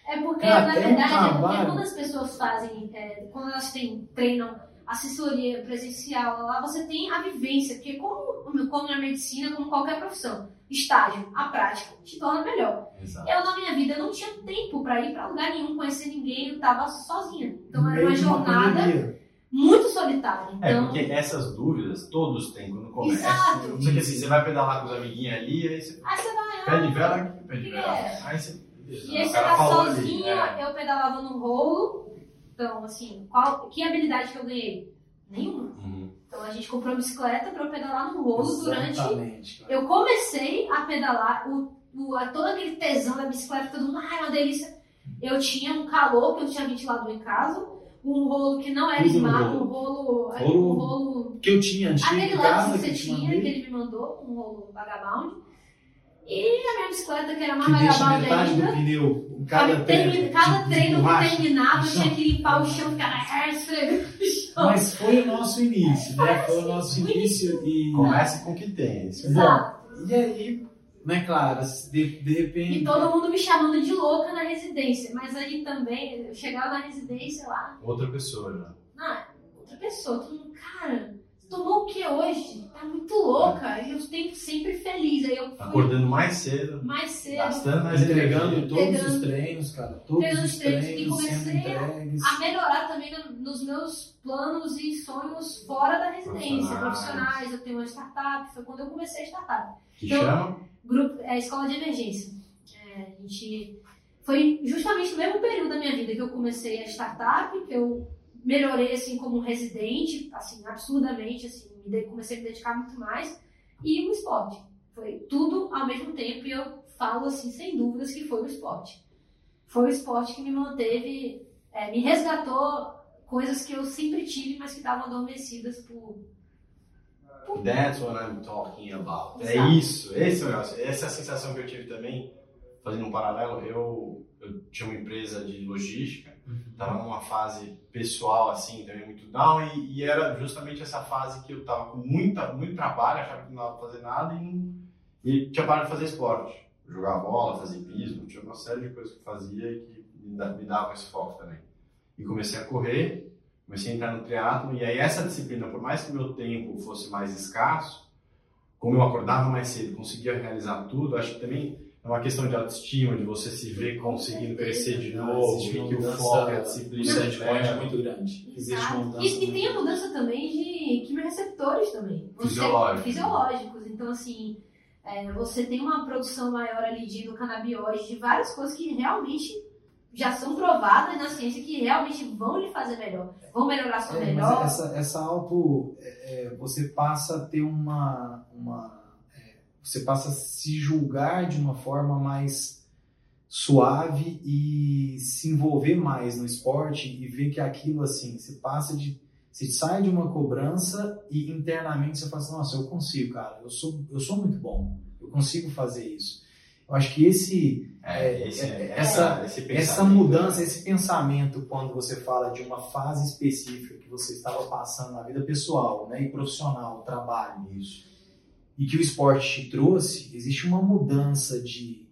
É porque, Cara, na é um verdade, é quando as pessoas fazem, é, quando elas têm, treinam assessoria presencial, lá você tem a vivência, porque como, como na medicina, como qualquer profissão, estágio, a prática, te torna melhor. Exato. Eu, na minha vida, eu não tinha tempo para ir para lugar nenhum, conhecer ninguém, eu tava sozinha. Então no era meio uma jornada pandemia. muito solitária. É, Então, porque essas dúvidas todos têm quando começa. Exato. Não sei que assim, você vai pedalar com os amiguinhos ali, aí você aí você vai, pé de vela aqui, pé de que vela. é? Aí você. E aí você tá sozinha, é. eu pedalava no rolo. Então, assim, qual, que habilidade que eu ganhei? Nenhuma. Uhum. Então a gente comprou uma bicicleta para eu pedalar no rolo durante. Exatamente. cara. Eu comecei a pedalar, o, o, a- todo aquele tesão da bicicleta, todo mundo, ai, uma delícia. Eu tinha um calor, que eu tinha ventilador em casa, um rolo que não era rolo. um rolo. Rolo- Um rolo que eu tinha antigo aquele lá que você tinha, que ele me mandou, um rolo vagabound. E a minha bicicleta, que era mais metade ainda. do pneu em cada termi- treino. cada de- de treino que terminava, eu tinha que limpar o chão, ficar esfregando o chão. Mas foi o nosso início, né? Foi o nosso início e... Comece com o que tem. Isso é bom. Exato. E aí, né, Clara, de, de repente... E todo mundo me chamando de louca na residência. Mas aí também, eu chegava na residência lá, Outra pessoa já. ah, outra pessoa, todo mundo, cara, tomou o que hoje? Tá muito louca. E eu sempre, sempre feliz. Aí eu fui Acordando mais cedo, mais cedo. gastando mais entregando energia. todos Entregando- os treinos, cara. Todos Entregando os os treinos e comecei a- a melhorar também no- nos meus planos e sonhos fora da residência, Profissionais. profissionais. Eu tenho uma startup, foi quando eu comecei a startup. Que Então- chama? Grupo, é, escola de emergência. É, a gente foi justamente no mesmo período da minha vida que eu comecei a startup, que eu melhorei assim como residente, assim absurdamente, assim me comecei a me dedicar muito mais e o esporte. Foi tudo ao mesmo tempo e eu falo assim sem dúvidas que foi o esporte. Foi o esporte que me manteve, é, me resgatou coisas que eu sempre tive, mas que estavam adormecidas por That's what I'm talking about. É Exato. isso, esse é o negócio. Essa é a sensação que eu tive também, fazendo um paralelo. Eu, eu tinha uma empresa de logística, estava numa fase pessoal, assim, também muito down, e, e era justamente essa fase que eu estava com muita, muito trabalho, achava que não dava fazer nada e, e tinha parado de fazer esporte. Jogar bola, fazer pismo, tinha uma série de coisas que eu fazia e que me dava esse foco também. E comecei a correr, comecei a entrar no triatlo e aí essa disciplina, por mais que meu tempo fosse mais escasso, como eu acordava mais cedo, conseguia realizar tudo, acho que também é uma questão de autoestima, de você se ver conseguindo crescer de novo, e que o foco e a O disciplina set point é muito grande. Existe uma mudança. E, e tem a mudança também de quimiorreceptores também. Você- Fisiológicos. Fisiológicos. Então, assim, é, você tem uma produção maior ali de endocanabióide, de várias coisas que realmente já são provadas na ciência, que realmente vão lhe fazer melhor. Vão melhorar sua É, melhor. mas essa, essa auto, é, é, você passa a ter uma, uma é, você passa a se julgar de uma forma mais suave e se envolver mais no esporte e ver que aquilo assim, você passa de você sai de uma cobrança e internamente você fala assim, nossa, eu consigo, cara, eu sou eu sou muito bom, eu consigo fazer isso. Eu acho que esse, É, esse, é, essa, essa- esse essa mudança, esse pensamento, quando você fala de uma fase específica que você estava passando na vida pessoal né, e profissional, trabalho, Isso. E que o esporte te trouxe, existe uma mudança de,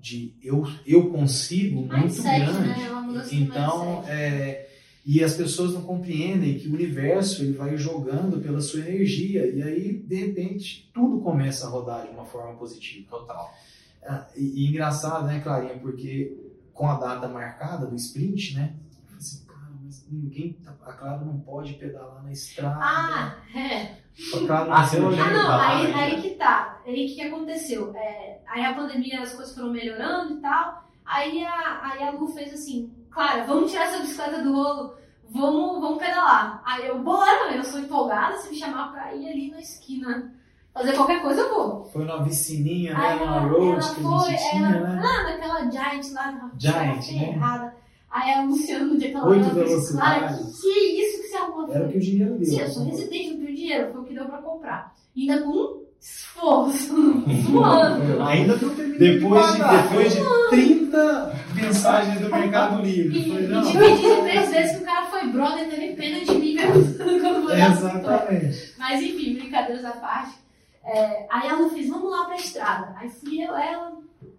de eu, eu consigo muito Mindset, grande. né? É uma mudança de então, é, e as pessoas não compreendem que o universo ele vai jogando pela sua energia e aí de repente tudo começa a rodar de uma forma positiva. Total. Ah, E, e engraçado, né, Clarinha? Porque com a data marcada do sprint, né? Assim, cara, mas ninguém. tá- A Clara não pode pedalar na estrada. Ah, é. A não Ah, não Ah, não, tá, aí, aí aí que tá. Aí o que, que aconteceu? É, aí a pandemia, as coisas foram melhorando e tal. Aí a, aí a Lu fez assim, Clara, vamos tirar essa bicicleta do rolo, vamos, vamos pedalar. Aí eu, bora, eu sou empolgada, se me chamar pra ir ali na esquina fazer qualquer coisa, eu vou. Foi numa vicininha, né? Ela, road ela que a foi, gente tinha, ela, né? lá naquela Giant lá, na Giant, né? errada. Aí a Luciana, no dia que ela Oito Clara, que, velocidades. que é isso que você arrumou? Era o que o dinheiro deu. Sim, eu sou residente, dinheiro, foi o que deu pra comprar. Ainda com esforço, suando. Ainda não terminei Depois de, pagar. depois de 30 mensagens do Mercado Livre. E, Foi, e dividi de três vezes que o cara foi brother, teve pena de mim mesmo dar bicicleta. Exatamente. Mas enfim, brincadeiras à parte. É, aí a Lu fez, vamos lá pra estrada. Aí fui eu, ela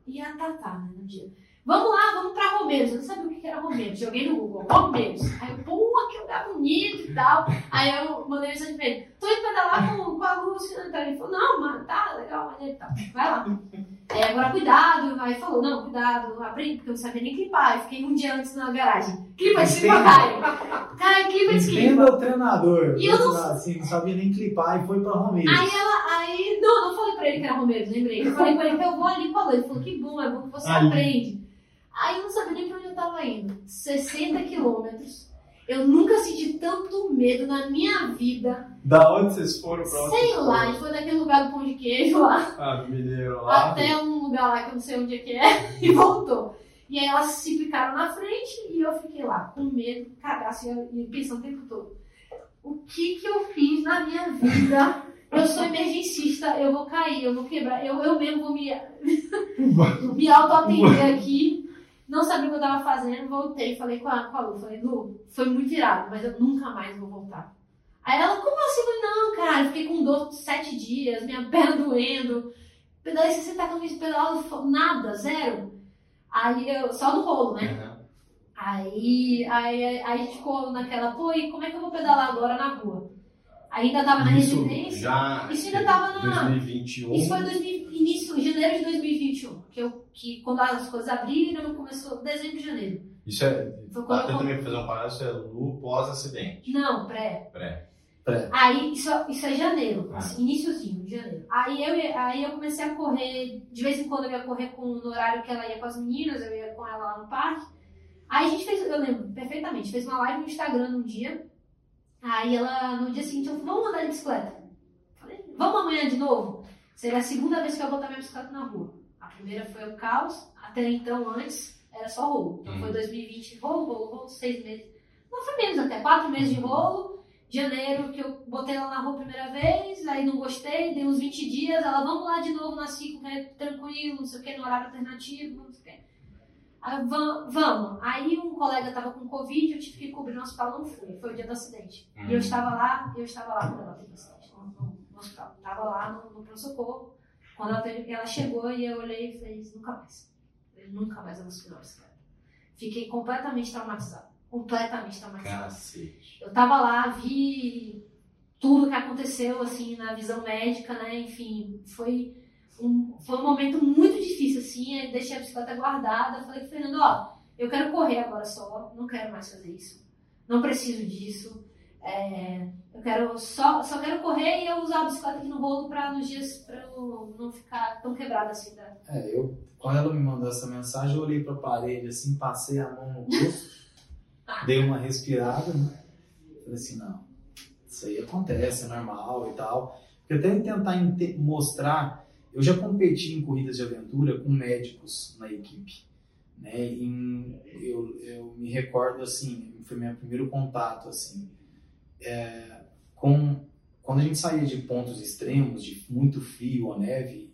e a Tatá, né, no dia. Vamos lá, vamos pra Romeiros. Eu não sabia o que que era Romeiros. Joguei no Google, Romeiros. Aí eu, pô, que lugar bonito e tal. Aí eu mandei mensagem pra ele, tô indo pedalar com, com a Lúcia. Então ele falou, não, mano, tá legal, maneiro e tal. Vai lá. Aí agora cuidado. Aí falou, não, cuidado, abri, porque eu não sabia nem clipar. Eu fiquei um dia antes na garagem. Clipa de cima, Entenda. Caio. Caio, clipa de cima. Entenda o treinador. E eu não- assim, não sabia nem clipar e foi pra Romero. Aí ela, aí, não, não falei pra ele que era Romero, lembrei. Eu falei pra ele que eu vou ali com a Lu. Ele falou, que bom, é bom que você Ali. aprende. Aí eu não sabia nem pra onde eu tava indo. 60 quilômetros. Eu nunca senti tanto medo na minha vida. Da onde vocês foram? Pra onde Sei lá, a gente foi naquele lugar do pão de queijo lá, Ah, Mineiro lá. até um lugar lá que eu não sei onde é que é, e voltou. E aí elas se picaram na frente e eu fiquei lá, com medo, cagaço, e pensando o tempo todo. O que que eu fiz na minha vida? Eu sou emergencista, eu vou cair, eu vou quebrar, eu, eu mesmo vou me, me auto-atender aqui. Não sabia o que eu tava fazendo, voltei, falei com a, com a Lu, falei, Lu, foi muito irado, mas eu nunca mais vou voltar. Aí ela, como assim? Eu falei, não, cara, eu fiquei com dor sete dias, minha perna doendo, pedalei 60 km pedal, nada, zero. Aí eu, só no rolo, né? Aham. Aí, aí, aí a gente ficou naquela, pô, e como é que eu vou pedalar agora na rua? Ainda tava na Isso residência. já. Isso ainda tava na- 2021. Isso foi 2000, início, janeiro de 2021. Que, eu, que quando as coisas abriram, começou dezembro de janeiro. Isso é. Foi quando Até eu- também fazer um parado, isso é Lu pós-acidente. Não, pré. Pré. Aí, isso, isso é janeiro, Ah. assim, iníciozinho de janeiro. Aí eu, ia- aí eu comecei a correr, de vez em quando eu ia correr com, no horário que ela ia com as meninas, eu ia com ela lá no parque. Aí a gente fez, eu lembro perfeitamente, fez uma live no Instagram num dia. Aí ela, no dia seguinte, ela falou, vamos andar de bicicleta. Falei, vamos amanhã de novo? Seria a segunda vez que eu vou botar minha bicicleta na rua. A primeira foi o caos, até então, antes, era só rolo. Então foi Uhum. 2020, rolo, rolo, rolo, seis meses. Não foi menos até, quatro meses de rolo. Janeiro que eu botei ela na rua a primeira vez, aí não gostei, dei uns 20 dias, ela, vamos lá de novo na ciclo, que é tranquilo, não sei o que, no horário alternativo, não sei o que. "Vam- vamos. Aí um colega tava com Covid, eu tive que cobrir no hospital, não fui, foi o dia do acidente. Uhum. E eu estava lá, eu estava lá quando ela teve o acidente, no, no, hospital. Tava lá no, no pronto-socorro. Quando ela, teve, ela chegou e eu olhei e falei, nunca mais. Eu nunca mais eu vou subir na bicicleta. Fiquei completamente traumatizada. Completamente traumatizada. Cacete. Eu tava lá, vi tudo que aconteceu, assim, na visão médica, né? Enfim, foi um, foi um momento muito difícil, assim. Deixei a bicicleta guardada. Falei com o Fernando, ó, eu quero correr agora só, não quero mais fazer isso. Não preciso disso. É, eu quero só, só quero correr e eu usar a bicicleta aqui no rolo pra nos dias eu não ficar tão quebrada assim. Da... É, eu, quando ela me mandou essa mensagem, eu olhei pra parede assim, passei a mão no rosto, dei uma respirada, né? Falei assim, não, isso aí acontece, é normal e tal. Porque até tentar mostrar eu já competi em corridas de aventura com médicos na equipe. Né? Em, eu, eu me recordo assim, foi meu primeiro contato assim, é, com quando a gente saía de pontos extremos, de muito frio ou neve,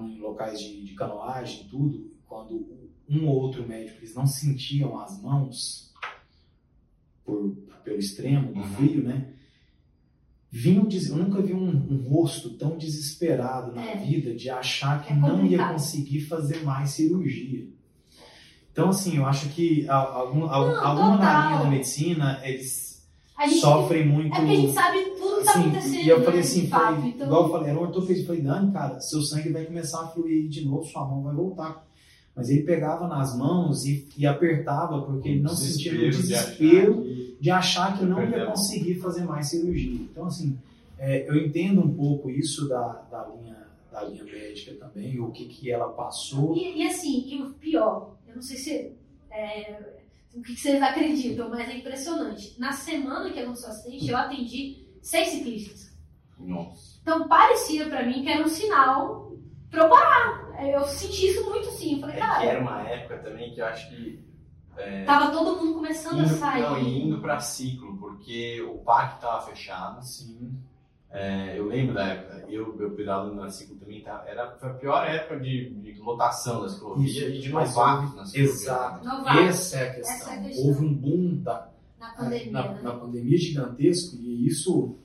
em locais de, de canoagem, tudo, quando um ou outro médico eles não sentiam as mãos por, pelo extremo do Uhum. frio, né? Vinham, des- eu nunca vi um, um rosto tão desesperado na É. vida de achar que É não ia conseguir fazer mais cirurgia. Então, assim, eu acho que algum, Não, alguma na linha da medicina, eles gente sofrem muito. É porque a gente sabe tudo que tá Assim, acontecendo. e eu né, falei de assim, falei, então- igual eu falei, era um ortopedista, eu falei, Dani, cara, seu sangue vai começar a fluir de novo, sua mão vai voltar. Mas ele pegava nas mãos e, e apertava, porque ele não sentia o de achar desespero que- de achar que não ia conseguir fazer mais cirurgia. Então, assim, é, eu entendo um pouco isso da, da, linha, da linha médica também, o que, que ela passou. E, e assim, e o pior, eu não sei se é, o que que vocês acreditam, mas é impressionante. Na semana que aconteceu o acidente, eu atendi seis ciclistas. Nossa. Então parecia pra mim que era um sinal pra eu parar. Eu senti isso muito sim. Eu falei, É que cara, era uma época também que eu acho que. é, tava todo mundo começando a indo, sair. não, e indo pra ciclo, porque o parque tava fechado. Assim, É, eu lembro da época, eu, meu pedalo na ciclo também tá, era, foi a pior época de, de lotação da ciclovia e de novatos na ciclovia. exato. Novatos. Essa é a questão. Essa é a questão. Houve um boom da, Na pandemia, na, né? na pandemia gigantesco e isso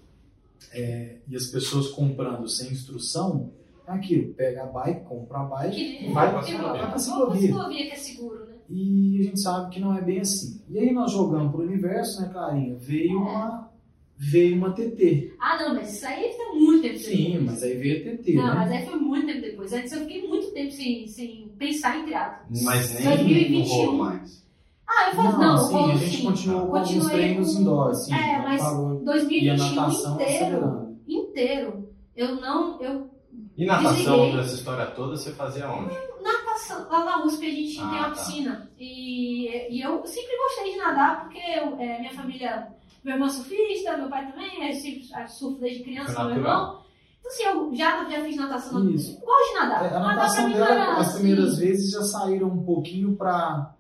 é, e as pessoas comprando sem instrução é aquilo pega a bike compra a bike Vai pra que- ciclovia. Vai Vamos pra ciclovia. ciclovia que é seguro, né? e a gente sabe que não é bem assim e aí nós jogamos pro universo né Clarinha veio É. uma veio uma TT Ah, não, mas isso aí foi muito tempo sim depois. mas aí veio a TT Não, né mas aí foi muito tempo depois. Antes eu fiquei muito tempo sem, sem pensar em triatlo. Mas nem 2021. no rolo mais. Ah, eu falei, não, não, sim, a gente sim. continuou com alguns treinos com- indoor sim, É, mas parou. e a 2021 natação inteiro, acelerando inteiro, eu não, eu, E natação Desliguei. dessa história toda você fazia onde? natação, lá na USP a gente Ah, tem uma tá. piscina, e, e eu sempre gostei de nadar, porque eu, é, minha família, meu irmão é surfista, meu pai também, eu sempre eu surfo desde criança, meu irmão, então assim, eu já, já fiz natação, Isso. gosto de nadar, É, a natação mim dela, as primeiras vezes já saíram um pouquinho pra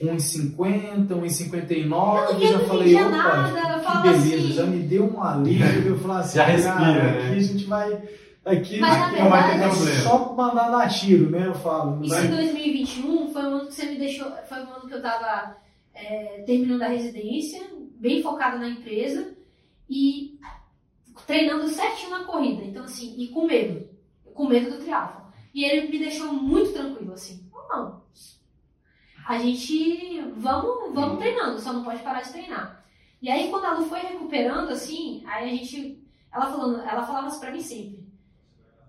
1,50, 1,59. Eu Eu já não falei, opa, nada, eu que beleza, assim- já me deu um alívio. Eu falava assim, Já respira, cara, né? aqui a gente vai. Aqui, Mas, aqui não vai ter verdade- problema. Só mandar dar tiro, né? Eu falo. Isso vai... em 2021 foi um ano que você me deixou. Foi um ano que eu tava é, terminando a residência, bem focada na empresa e treinando certinho na corrida. Então, assim, e com medo. Com medo do triatlo. E ele me deixou muito tranquilo, assim. Não, não. A gente. Vamos, vamos treinando, só não pode parar de treinar. E aí, quando a Lu foi recuperando, assim, aí a gente. Ela, falando, ela falava isso pra mim sempre.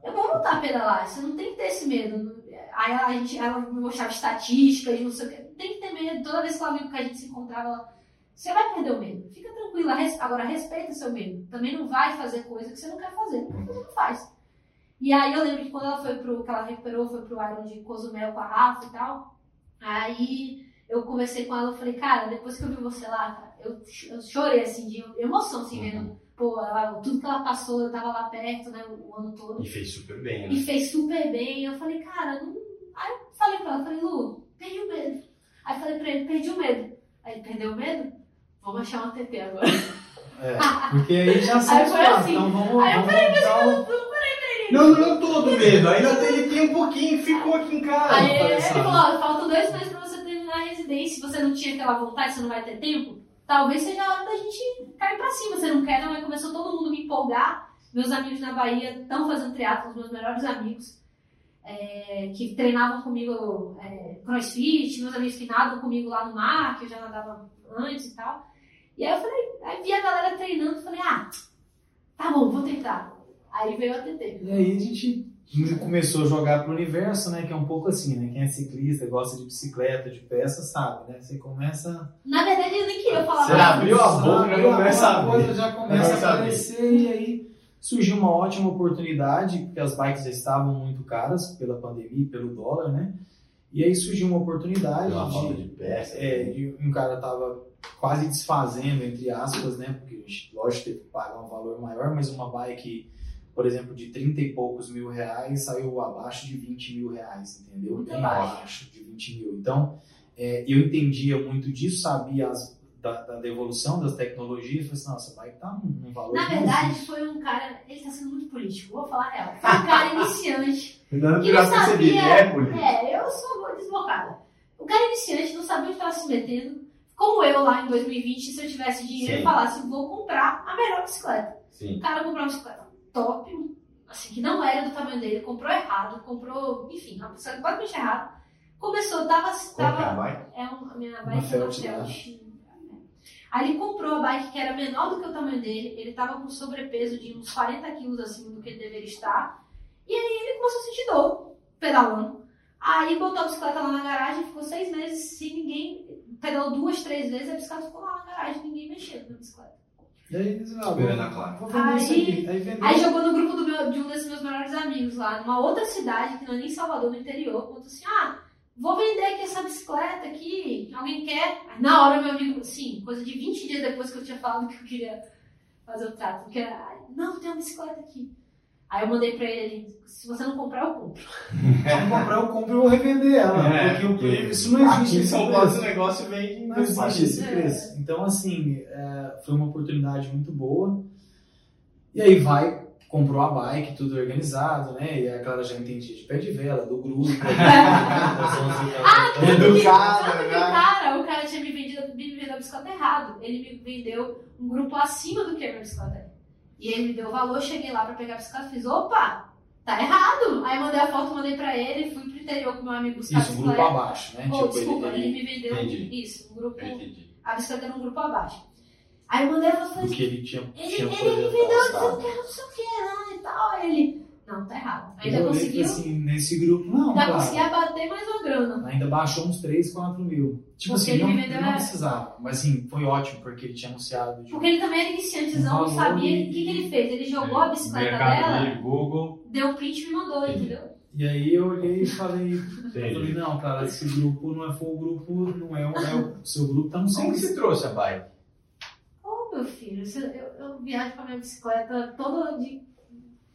Eu vou voltar a pedalar, você não tem que ter esse medo. Aí a gente, ela me mostrava estatísticas, não sei o que. Tem que ter medo. Toda vez que ela viu que a gente se encontrava, ela, você vai perder o medo. Fica tranquila. res- Agora respeita seu medo. Também não vai fazer coisa que você não quer fazer. Então não faz. E aí eu lembro que quando ela foi pro. que ela recuperou, foi pro Iron de Cozumel com a Rafa e tal. Aí eu conversei com ela, eu falei, cara, depois que eu vi você lá, cara, eu, eu chorei assim, de emoção, assim, vendo, pô, ela- tudo que ela passou, eu tava lá perto, né, o, ano todo. E fez super bem, E né? fez super bem. Eu falei, cara, não. Aí eu falei pra ela, falei, Lu, perdi o medo. Aí eu falei pra ele, perdi o medo. Aí ele perdeu o medo? Vamos achar uma TT agora. É, porque aí já lá, assim. Então vamos, Aí vamos Não durou todo medo, ainda teve um pouquinho, ficou aqui em casa. Aí ele falou, ó, faltam dois meses pra você terminar a residência. Se você não tinha aquela vontade, você não vai ter tempo, talvez seja a hora da gente cair pra cima. Você não quer, não? Aí começou todo mundo me empolgar. Meus amigos na Bahia estão fazendo triatlo, os meus melhores amigos. é, que treinavam comigo é, crossfit, meus amigos que nadam comigo lá no mar, que eu já nadava antes e tal. E aí eu falei, aí vi a galera treinando, falei, ah, tá bom, vou tentar. Aí veio a TT. E aí a gente começou a jogar pro universo, né? Que é um pouco assim, né? Quem é ciclista, gosta de bicicleta, de peça, sabe, né? Você começa. Na verdade, eu nem queria falar Você mais. abriu a boca, já começa a coisa já começa a aparecer e aí surgiu uma ótima oportunidade, porque as bikes já estavam muito caras pela pandemia pelo dólar, né? E aí surgiu uma oportunidade Pela falta de, de peça. é, de um cara tava quase desfazendo, entre aspas, né? Porque, lógico, teve que pagar um valor maior, mas uma bike por exemplo, de 30 e poucos mil reais, saiu abaixo de 20 mil reais, entendeu? Muito Bem baixo. abaixo de 20 mil. Então, é, eu entendia muito disso, sabia as- da, da evolução das tecnologias, falei assim, nossa, vai estar num, num valor Na que verdade, existe. foi um cara. Ele tá sendo muito político, vou falar a real. Foi um cara iniciante. Não que não sabia. é político. É, eu sou desbocada. O cara iniciante não sabia onde estava se metendo. Como eu lá em 2020, se eu tivesse dinheiro, Sim. eu falasse, vou comprar a melhor bicicleta. Sim. O cara comprou uma bicicleta top, assim, que não era do tamanho dele, comprou errado, comprou, enfim, uma bicicleta completamente errada. Começou, tava. Qual que é a tava bike? é um, a minha Uma bike é uma Felt, né? Felt. Aí ele comprou a bike que era menor do que o tamanho dele, ele tava com sobrepeso de uns 40 quilos acima do que ele deveria estar. E aí ele começou a sentir dor pedalando. Aí botou a bicicleta lá na garagem, ficou seis meses sem ninguém. Pedalou duas, três vezes, a bicicleta ficou lá na garagem, ninguém mexendo na bicicleta. E aí, ah, vou, Esperando a Clara. vou vender isso Aí- aqui. Aí vendeu. Aí jogou no grupo do meu, de um desses meus melhores amigos lá, numa outra cidade, que não é nem Salvador, no interior, contou assim, ah, vou vender aqui essa bicicleta aqui, alguém quer? Aí, na hora meu amigo, sim, coisa de 20 dias depois que eu tinha falado que eu queria fazer o trato, que era, "Ai, não, tem uma bicicleta aqui. Aí eu mandei pra ele, se você não comprar, eu compro. Se eu comprar, eu compro e vou revender ela. É, porque o porque isso não existe. Aqui em esse São Paulo preço. esse negócio vem em Não existe esse É. preço. Então, assim, é, foi uma oportunidade muito boa. E aí vai, comprou a bike, tudo organizado, né? E a Clara já entendia de pé de vela, do grupo. Ah, ah, Educada, Tanto que o né? cara, o cara tinha me vendido, me vendeu a bicicleta errado. Ele me vendeu um grupo acima do que a minha bicicleta. E ele me deu o valor, cheguei lá pra pegar a bicicleta e fiz, opa, tá errado. Aí mandei a foto, mandei pra ele, fui pro interior com meu amigo buscar Isso, um grupo abaixo, né? Oh, Tipo, desculpa, ele, ele, ele, me vendeu Entendi. isso, um grupo. A bicicleta era um grupo abaixo. Aí eu mandei a foto e falei, porque ele tinha, ele, tinha ele me vendeu dizendo que era não sei o que, não, e tal. Ele, não, tá errado. Ainda Eu conseguiu, assim, nesse grupo, não, ainda cara, conseguia bater mais uma grana. ainda baixou uns 3, 4 mil. Tipo Porque assim, ele não, não precisava. Mas assim, foi ótimo, porque ele tinha anunciado de Porque ele também era iniciantezão, não Valor sabia. O que, que ele fez? Ele jogou a bicicleta Mercado dela, Google. deu print e me mandou, Entendi. entendeu? E aí eu olhei e falei, eu falei, não, cara, esse grupo não é foi o grupo, não é o, é o seu grupo tá no Como que você trouxe a bike? Ô, meu filho, eu, eu viajo com a minha bicicleta toda de.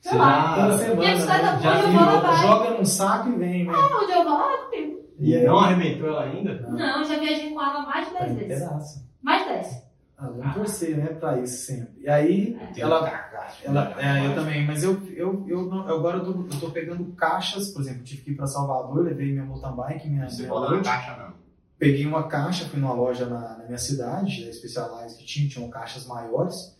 Sei lá. Toda semana, Minha bicicleta né? Já joga num saco e vem, né? Ah, onde eu vou lá é comigo. E aí- Não arrebentou ela ainda? Não. Não, já viajei com ela mais de Tá 10 em vezes. pedaço. Mais de 10. Ah, vamos torcer, né, pra isso sempre. E aí, ela, ela, é, eu também, mas eu, eu, eu, não- agora eu tô, eu tô pegando caixas, por exemplo, tive que ir pra Salvador, levei minha mountain bike, minha, Você Load. caixa não. Peguei uma caixa, fui numa loja na, na minha cidade, a Specialized que tinha, tinham caixas maiores,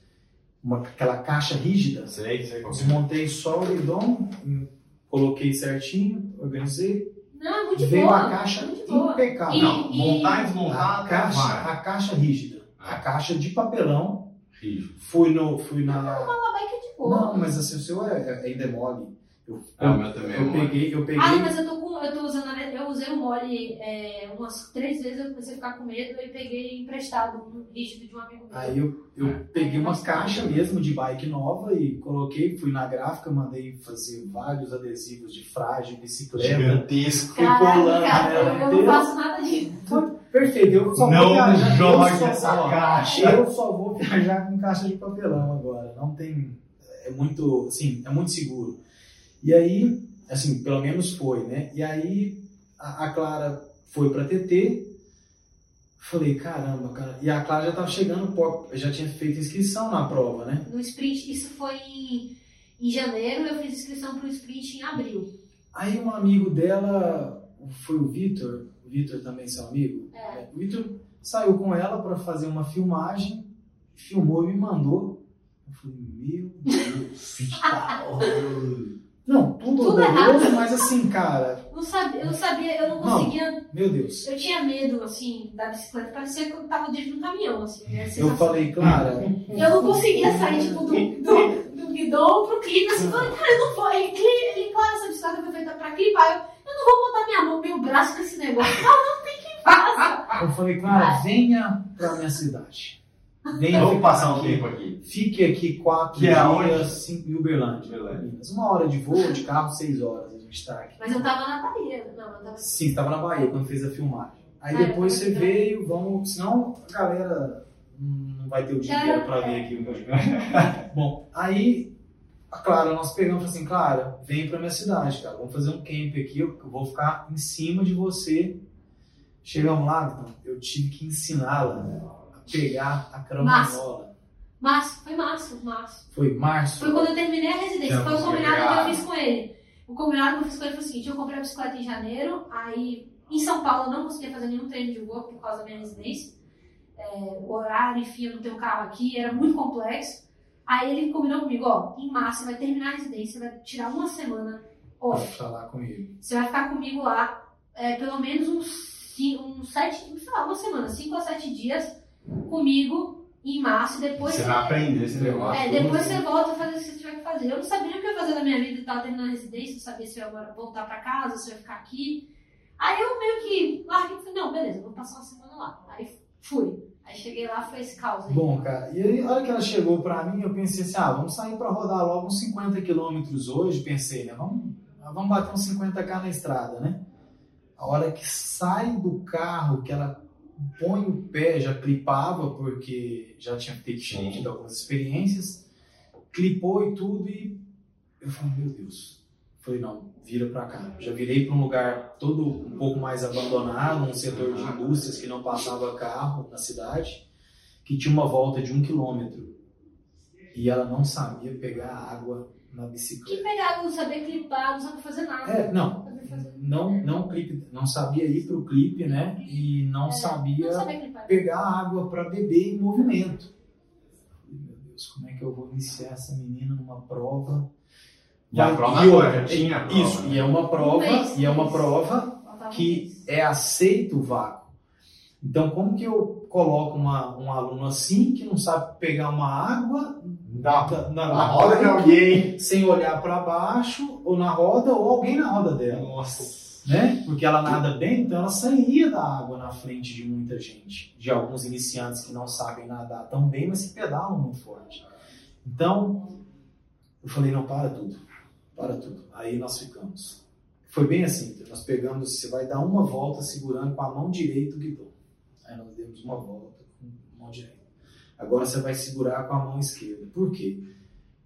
uma, aquela caixa rígida. Sei, sei é. Desmontei só o guidão, hum, coloquei certinho, organizei, Não, é muito veio boa. a caixa boa. impecável. E- Não, montar e desmontar a, caixa, vai. a caixa rígida, a caixa de papelão, Rígido. fui, no, fui na... Uma é de boa. Não, mas assim, o seu é, é, ainda é mole. Eu, É, o meu também é eu mole. peguei, eu peguei... Ah, mas eu tô com. Eu tô usando Eu usei o mole é, umas três vezes, eu comecei a ficar com medo e peguei emprestado um rígido de um amigo meu. Aí eu, eu peguei uma caixa mesmo de bike nova e coloquei, fui na gráfica, mandei fazer vários adesivos de frágil, bicicleta. Gigantesco. fui Caraca, colando cara, eu, eu não inteira. faço nada disso. Perfeito, eu só Não vou viajar. jogue eu só, essa ó, caixa. Eu só vou viajar com caixa de papelão agora. Não tem. É muito. Assim, é muito seguro. E aí, assim, pelo menos foi, né? E aí a, a Clara foi pra TT. Falei, caramba, cara. E a Clara já tava chegando, já tinha feito inscrição na prova, né? No sprint, isso foi em, em janeiro, eu fiz inscrição pro sprint em abril. Aí um amigo dela, foi o Vitor, o Vitor também seu amigo, É. o Vitor saiu com ela para fazer uma filmagem, filmou e me mandou. Eu falei, meu Deus. Não, tudo, Tudo errado. mas assim, cara, Não sabia, eu não sabia, eu não Não. conseguia. meu Deus. Eu tinha medo, assim, da bicicleta. Parecia que eu tava dentro de um caminhão, assim. né? Eu falei, Clara, Eu não conseguia sair, tipo, do, do, do guidão pro clipe, assim, falei, cara, eu não vou. Ele, ele, claro, essa bicicleta foi feita pra clipar. Eu, eu não vou botar minha mão, meu braço com esse negócio. Ah, não tem que faça. eu falei, Clara, venha pra minha cidade. Venha Vamos passar um aqui. tempo aqui. Fique aqui quatro Que é dias, cinco, em Uberlândia. Uberlândia. Minas. Uma hora de voo, de carro, seis horas a gente está aqui. Mas eu tava na Bahia. Não, eu tava. Sim, estava na Bahia quando fez a filmagem. Aí Ah, depois eu você veio, vamos. Senão a galera não vai ter o inteiro para ver aqui meu Bom, aí a Clara, nós pegamos e falamos assim, Clara, vem pra minha cidade, cara, vamos fazer um camp aqui, eu vou ficar em cima de você. Chegamos lá, então, eu tive que ensiná-la né, pegar a cramanhola. Março, foi março, março. Foi março? Foi quando eu terminei a residência, foi o combinado que eu fiz com ele. O combinado que eu fiz com ele foi o seguinte, eu comprei a bicicleta em janeiro, aí em São Paulo eu não conseguia fazer nenhum treino de rua por causa da minha residência. É, o horário, enfim, eu não tenho carro aqui, era muito complexo. Aí ele combinou comigo, ó, em março você vai terminar a residência, vai tirar uma semana off. falar comigo. Você vai ficar comigo lá é, pelo menos uns, uns sete, sei lá, uma semana, cinco a sete dias comigo em março, e depois Você vai aprender esse negócio. é, depois você volta a fazer o que você tiver que fazer. Eu não sabia nem o que eu ia fazer da minha vida e tava terminando a residência, não sabia se eu ia agora voltar pra casa, se eu ia ficar aqui. Aí eu meio que larguei e falei, não, beleza, vou passar uma semana lá. Aí fui. Aí cheguei lá, foi esse caos aí. Bom, cara, e aí, a hora que ela chegou pra mim, eu pensei assim, ah, vamos sair pra rodar logo uns 50 quilômetros hoje, pensei, né, vamos, vamos bater uns 50k na estrada, né? A hora que sai do carro, que ela põe o pé, já clipava, porque já tinha tido, algumas experiências, clipou e tudo, e eu falei, meu Deus. Falei, não, vira pra cá. Já virei pra um lugar todo um pouco mais abandonado, um setor de indústrias que não passava carro na cidade, que tinha uma volta de um quilômetro. E ela não sabia pegar água na Que bicicleta. pegar, não sabia clipar, não sabia fazer nada. É, não, Não não, clipe, não sabia ir pro clipe, né? E não É, sabia Não sabia pegar água para beber em movimento. Falei, Meu Deus, como é que eu vou iniciar essa menina numa prova? E a prova e agora, outra, já tinha a prova, Isso, né? e é uma prova, Um mês, e é um uma prova que é aceito o vácuo. Então, como que eu coloco uma, um aluno assim, que não sabe pegar uma água na, na- na na roda de alguém. sem olhar para baixo, ou na roda, ou alguém na roda dela? Nossa. Né? Porque ela nada bem, então ela sairia da água na frente de muita gente, de alguns iniciantes que não sabem nadar tão bem, mas que pedalam muito forte. Então, eu falei, não, para tudo, para tudo. Aí nós ficamos. Foi bem assim, nós pegamos, você vai dar uma volta segurando com a mão direita o guidão. Aí nós demos uma volta com a mão direita. Agora você vai segurar com a mão esquerda. Por quê?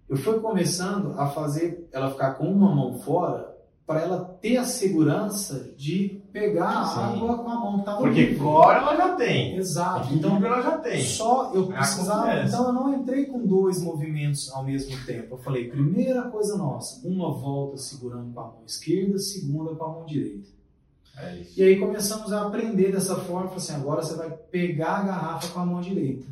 Eu fui começando a fazer ela ficar com uma mão fora para ela ter a segurança de pegar a Sim. água com a mão que estava Porque core ela já tem. Exato. Então, Equilíbrio ela já tem. só eu É a precisava. Então eu não entrei com dois movimentos ao mesmo tempo. Eu falei, primeira coisa nossa, uma volta segurando com a mão esquerda, segunda com a mão direita. É. E aí começamos a aprender dessa forma, assim, agora você vai pegar a garrafa com a mão direita.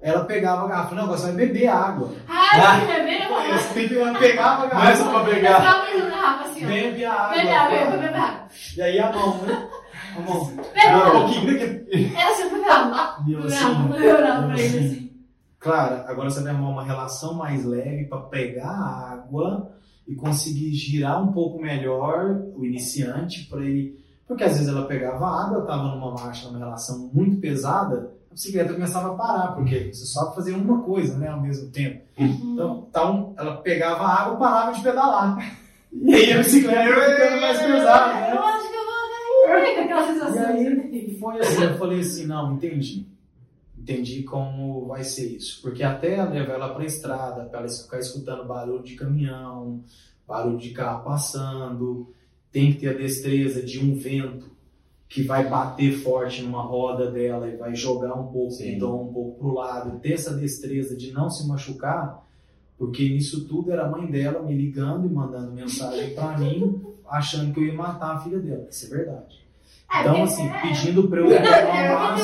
Ela pegava a garrafa, não, agora você vai beber água. Ai, que beber, eu ela pegava a Não é só garrafa, pra Eu pegar. tava pensando na Rafa assim, ó. bebe a água. Bebe água, eu vou beber água. E aí a mão, né? A mão. Bebe Não, um água. pouquinho, né? Era assim, eu beber água. E eu assim, água, eu eu pra ele assim. assim. Claro, agora você vai arrumar uma relação mais leve para pegar a água e conseguir girar um pouco melhor o iniciante para ele. Porque às vezes ela pegava água, estava numa marcha, numa relação muito pesada, a bicicleta começava a parar, porque você só fazer uma coisa né, ao mesmo tempo. Então, então ela pegava a água e parava de pedalar. E aí a bicicleta ia ficando mais pesada, né? Eu acho que eu vou cair, com aquela E sensação. aí foi assim, eu falei assim, não, entendi. Entendi como vai ser isso. Porque até levar ela para a estrada, para ela ficar escutando barulho de caminhão, barulho de carro passando, tem que ter a destreza de um vento que vai bater forte numa roda dela e vai jogar um pouco o Sim. guidão um pouco pro lado, ter essa destreza de não se machucar, porque nisso tudo era a mãe dela me ligando e mandando mensagem para mim, achando que eu ia matar a filha dela. Isso é verdade. É, Então, assim, é, pedindo pra eu levar é, um- de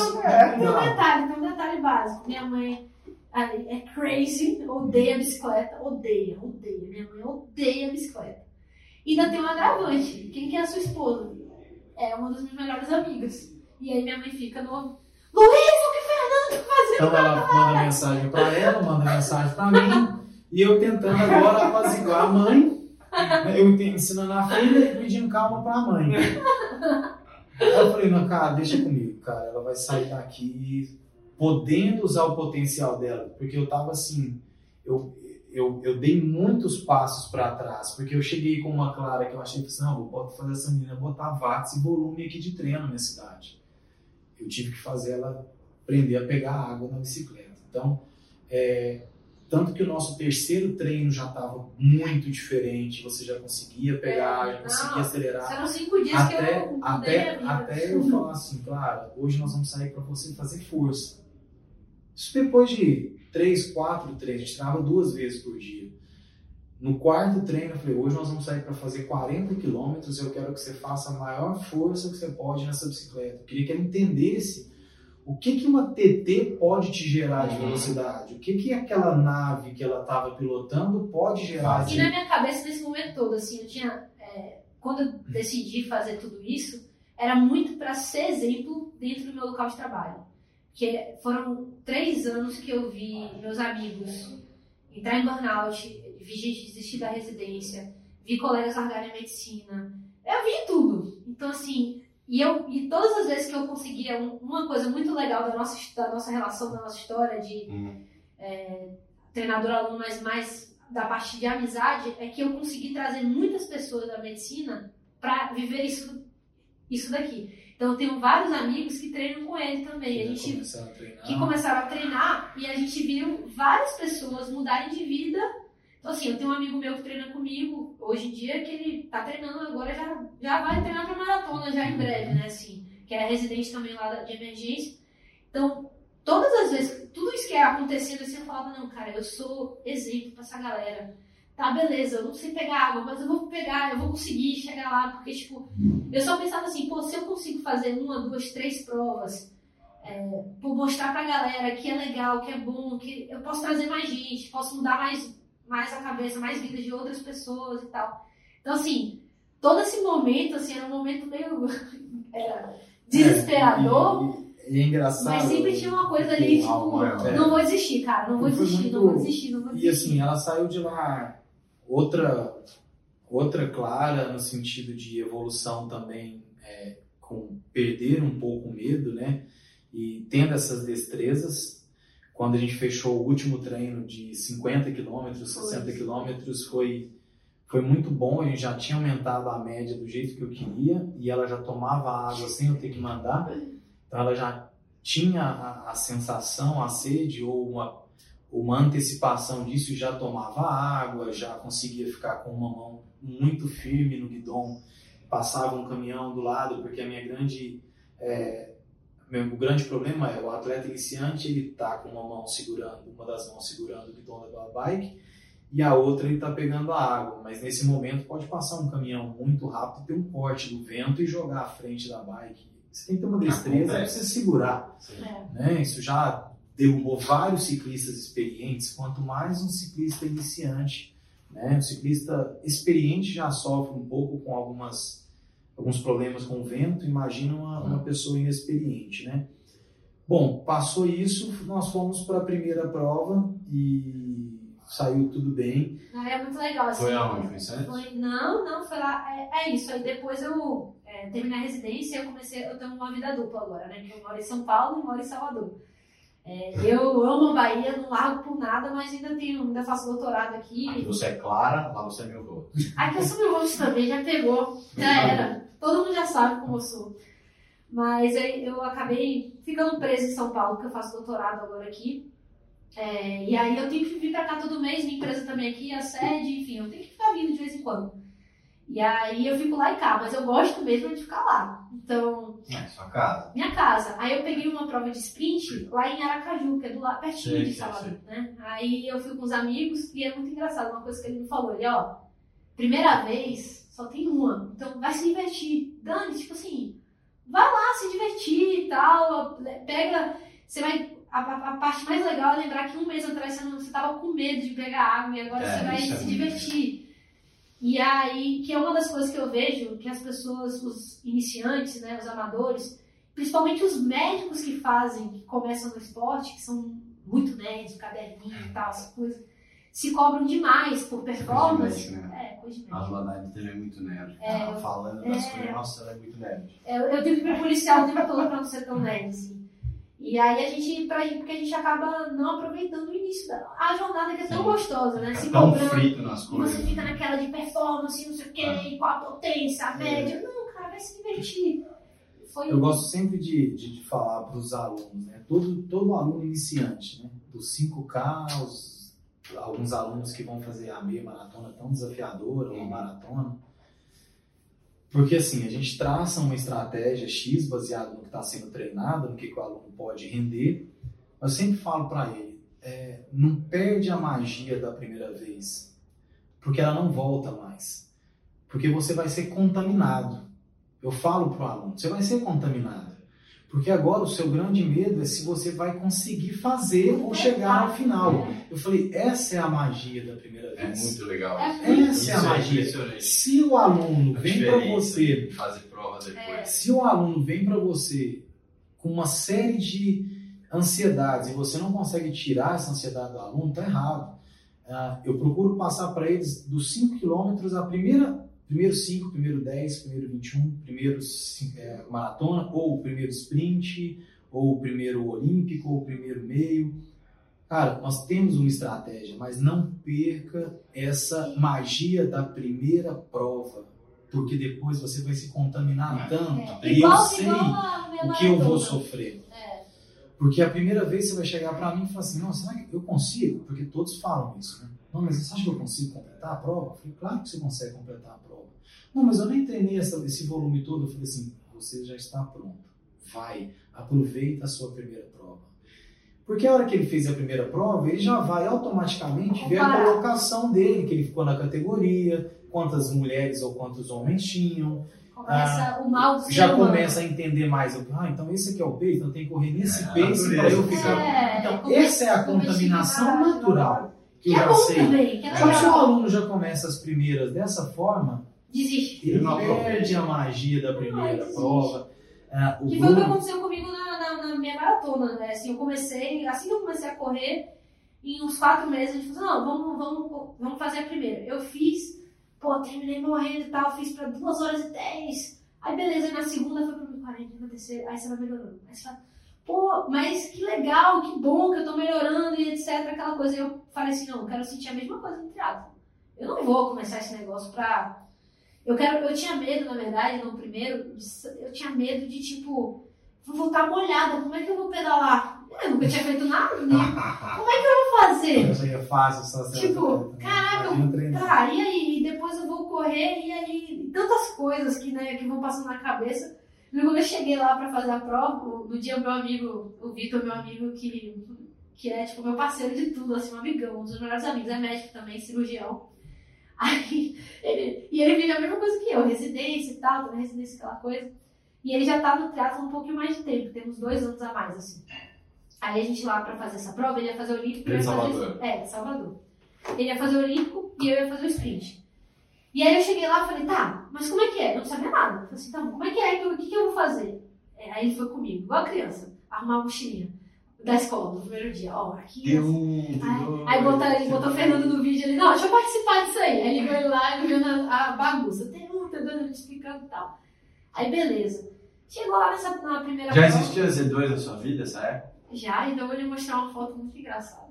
Tem um detalhe, tem um detalhe básico. Minha mãe é crazy, odeia bicicleta, odeia, odeia. Minha mãe odeia bicicleta. E ainda tem um agravante. Quem que é a sua esposa? É uma das minhas melhores amigas. E aí minha mãe fica no. Luiz, o que o Fernando tá fazendo? Então ela manda mensagem pra ela, manda mensagem pra mim, e eu tentando agora apaziguar a mãe, eu ensinando a filha e pedindo calma pra mãe. Aí eu falei, não, cara, deixa comigo, cara, ela vai sair daqui podendo usar o potencial dela, porque eu tava assim, eu, eu, eu dei muitos passos para trás, porque eu cheguei com uma Clara que eu achei que assim, não, vou fazer essa menina botar watts e volume aqui de treino na minha cidade. Eu tive que fazer ela aprender a pegar água na bicicleta. Então, é, Tanto que o nosso terceiro treino já estava muito diferente, você já conseguia pegar, É, já conseguia não, acelerar. Foram cinco dias que Até, eu mudei até, até eu falar assim, claro, hoje nós vamos sair para você fazer força. Isso depois de três, quatro treinos, a gente treinava duas vezes por dia. No quarto treino, eu falei, hoje nós vamos sair para fazer 40 quilômetros eu quero que você faça a maior força que você pode nessa bicicleta. Eu queria que ela entendesse o que, que uma TT pode te gerar de Uhum. velocidade, o que, que aquela nave que ela estava pilotando pode gerar E de... na minha cabeça, nesse momento todo, assim, eu tinha. é, quando eu decidi fazer tudo isso, era muito para ser exemplo dentro do meu local de trabalho. Que foram três anos que eu vi meus amigos entrar em burnout, vi gente desistir da residência, vi colegas largarem a medicina. Eu vi tudo. Então, assim, e, eu, e todas as vezes que eu conseguia um- uma coisa muito legal da nossa, da nossa relação, da nossa história de Hum. treinador-aluno, mas mais da parte de amizade, é que eu consegui trazer muitas pessoas da medicina para viver isso, isso daqui. Então eu tenho vários amigos que treinam com ele também. A gente começaram a treinar. que começaram a treinar e a gente viu várias pessoas mudarem de vida. Então, assim, eu tenho um amigo meu que treina comigo hoje em dia que ele tá treinando agora, já, já vai treinar pra maratona já em breve, né? Assim, que é residente também lá de emergência. Então, todas as vezes, tudo isso que é acontecendo assim, eu falava, não, cara, eu sou exemplo pra essa galera. Tá, beleza, eu não sei pegar água, mas eu vou pegar, eu vou conseguir chegar lá, porque, tipo, eu só pensava assim, pô, se eu consigo fazer uma, duas, três provas por mostrar pra galera que é legal, que é bom, que eu posso trazer mais gente, posso mudar mais, mais a cabeça, mais vidas de outras pessoas e tal. Então, assim, todo esse momento, assim, era um momento meio era desesperador, É, e, e é engraçado. mas sempre tinha uma coisa ali, tipo, não vou desistir, cara, não vou desistir, não muito- vou desistir, não vou E desistir. assim, ela saiu de lá outra, outra clara no sentido de evolução também, é, com perder um pouco o medo, né? E tendo essas destrezas. Quando a gente fechou o último treino de 50 quilômetros, 60 quilômetros, foi, foi muito bom. A gente já tinha aumentado a média do jeito que eu queria e ela já tomava água sem eu ter que mandar. Então ela já tinha a, a sensação, a sede ou uma uma antecipação disso e já tomava água, já conseguia ficar com uma mão muito firme no guidão, passava um caminhão do lado, porque a minha grande é, meu o grande problema é o atleta iniciante ele tá com uma mão segurando, uma das mãos segurando o guidão da bike e a outra ele tá pegando a água, mas nesse momento pode passar um caminhão muito rápido, ter um corte do vento e jogar à frente da bike. Você tem que ter uma destreza para Acontece. você segurar É. né? Isso já derrubou vários ciclistas experientes, quanto mais um ciclista iniciante, né? O ciclista experiente já sofre um pouco com algumas alguns problemas com o vento, imagina uma, uma pessoa inexperiente, né? Bom, passou isso, nós fomos para a primeira prova e saiu tudo bem. Ah, é muito legal, assim. Foi aonde? Foi? Foi- não, não, foi lá. É, é isso. Aí depois eu é, terminei a residência e eu comecei. Eu tenho uma vida dupla agora, né? Que eu moro em São Paulo e moro em Salvador. É, eu amo a Bahia, não largo por nada, mas ainda tenho, ainda faço doutorado Aqui aqui. você é Clara, lá você é meu avô. Aqui eu sou meu rosto também, já pegou. Já era. Todo mundo já sabe como eu sou. Mas eu acabei ficando presa em São Paulo, porque eu faço doutorado agora aqui. É, e aí eu tenho que vir pra cá todo mês, minha empresa também aqui, a sede, enfim, eu tenho que ficar vindo de vez em quando. E aí eu fico lá e cá, mas eu gosto mesmo de ficar lá. Então, É, sua casa. minha casa. Aí eu peguei uma prova de sprint lá em Aracaju, que é do lado pertinho Sei, de Salvador, né? Aí eu fui com os amigos e é muito engraçado uma coisa que ele me falou. Ele, ó, primeira vez só tem uma, então vai se divertir. Dani, tipo assim, vai lá se divertir e tal, pega, você vai a, a- a parte mais legal é lembrar que um mês atrás você, não, você tava com medo de pegar água e agora É, você vai é se divertir. E aí, que é uma das coisas que eu vejo que as pessoas, os iniciantes, né, os amadores, principalmente os médicos que fazem, que começam no esporte, que são muito nerds, caderninho e tal, essas coisas, se cobram demais por performance. médico, É, coisa de A médico. Ladade também é muito nerd. É, Ela falando das é. coisas, nossa, ela é muito nerd. É, Eu, eu tenho que me policiar o tempo todo pra não ser tão nerd, assim. E aí a gente, pra, porque a gente acaba não aproveitando o início da a jornada que é tão Sim. gostosa, né? É Se tão cobrando. frito nas coisas. você fica naquela de performance, não sei o quê, É. qual a potência, a média. Não, cara, vai se divertir. Foi Eu gosto sempre de, de, de falar para os alunos, né? Todo, todo aluno iniciante, né? Dos 5K aos alguns alunos que vão fazer a meia maratona tão desafiadora, uma maratona. Porque assim, a gente traça uma estratégia X baseada no que está sendo treinado, no que, que o aluno pode render. Eu sempre falo para ele, é, não perde a magia da primeira vez, porque ela não volta mais. Porque você vai ser contaminado. Eu falo para o aluno, você vai ser contaminado. Porque agora o seu grande medo é se você vai conseguir fazer ou chegar ao final. Eu falei, essa é a magia da primeira É vez. muito legal. É Essa é a é magia. Se o aluno A vem para você, Fazer prova depois. É. se o aluno vem para você com uma série de ansiedades e você não consegue tirar essa ansiedade do aluno, tá errado. Ah, eu procuro passar para eles dos 5 quilômetros a primeira primeiro 5, primeiro 10, primeiro 21, primeiro é, maratona, ou o primeiro sprint, ou o primeiro olímpico, ou o primeiro meio. Cara, nós temos uma estratégia, mas não perca essa magia da primeira prova, porque depois você vai se contaminar É. tanto. É, E eu igual, sei a minha o que eu vou sofrer. É. Porque a primeira vez você vai chegar para mim e falar assim, não, será que eu consigo? Porque todos falam isso, né? Não, mas você acha que eu consigo completar a prova? Eu falei, claro que você consegue completar a prova. Não, mas eu nem treinei essa- esse volume todo. Eu falei assim, você já está pronto. Vai, aproveita a sua primeira prova. Porque a hora que ele fez a primeira prova, ele já vai automaticamente ver a colocação dele, que ele ficou na categoria, quantas mulheres ou quantos homens tinham, Começa o mal do Ah, já começa a entender mais. Ah, então esse aqui é o pace, então tem que correr nesse É, natureza. para eu ficar. É, Então, essa é a contaminação natural que eu é já bom sei. também, que é Só que se o aluno já começa as primeiras dessa forma, Desiste. ele não perde a magia da primeira existe. prova. Ah, o Que foi o que aconteceu comigo na, na, na minha maratona, né? Assim, eu comecei, assim que eu comecei a correr, em uns quatro meses a gente falou, não, vamos, vamos, vamos fazer a primeira. Eu fiz, pô, terminei morrendo e tal, fiz pra 2 horas e 10. Aí beleza, aí na segunda foi pra 40, na terceira, aí você vai melhorando. Aí você fala, pô, mas que legal, que bom que eu tô melhorando e etc, aquela coisa. Aí eu falei assim, não, eu quero sentir a mesma coisa no triatlo. Eu não vou começar esse negócio pra eu quero, eu tinha medo, na verdade, no primeiro, eu tinha medo de tipo, vou voltar molhada, como é que eu vou pedalar? Eu nunca tinha feito nada, né? Como é que eu vou fazer? eu já é fácil só Tipo, né? caraca, treinar. Tá, e aí? E depois eu vou correr, e aí tantas coisas que, né, que vão passando na cabeça. E quando eu cheguei lá pra fazer a prova, no dia o meu amigo, o Vitor, meu amigo, que, que é tipo meu parceiro de tudo, assim, um amigão, um dos melhores amigos, é médico também, cirurgião. Aí, ele, e ele vive a mesma coisa que eu, residência e tal, também residência aquela coisa. E ele já tá no teatro um pouquinho mais de tempo, temos dois anos a mais, assim. Aí a gente lá pra fazer essa prova, ele ia fazer o Olímpico. De ia fazer-. É, Salvador. Ele ia fazer o Olímpico e eu ia fazer o sprint. E aí eu cheguei lá e falei, tá, mas como é que é? Eu não sabia nada. Eu falei assim, tá bom, como é que é? eu- O que, que eu vou fazer? É, aí ele foi comigo, igual a criança, arrumar a mochilinha da escola no primeiro dia. Ó, aqui. Deu deu Aí, aí botou, ele botou o Fernando no vídeo ali, não, deixa eu participar disso aí. Aí ele veio lá e viu na, a bagunça. Tem um, tem dois, ele explicando e tal. Aí beleza. Chegou lá nessa, na primeira Já prova. existia Z2 na sua vida, essa época? Já, então eu vou lhe mostrar uma foto muito engraçada.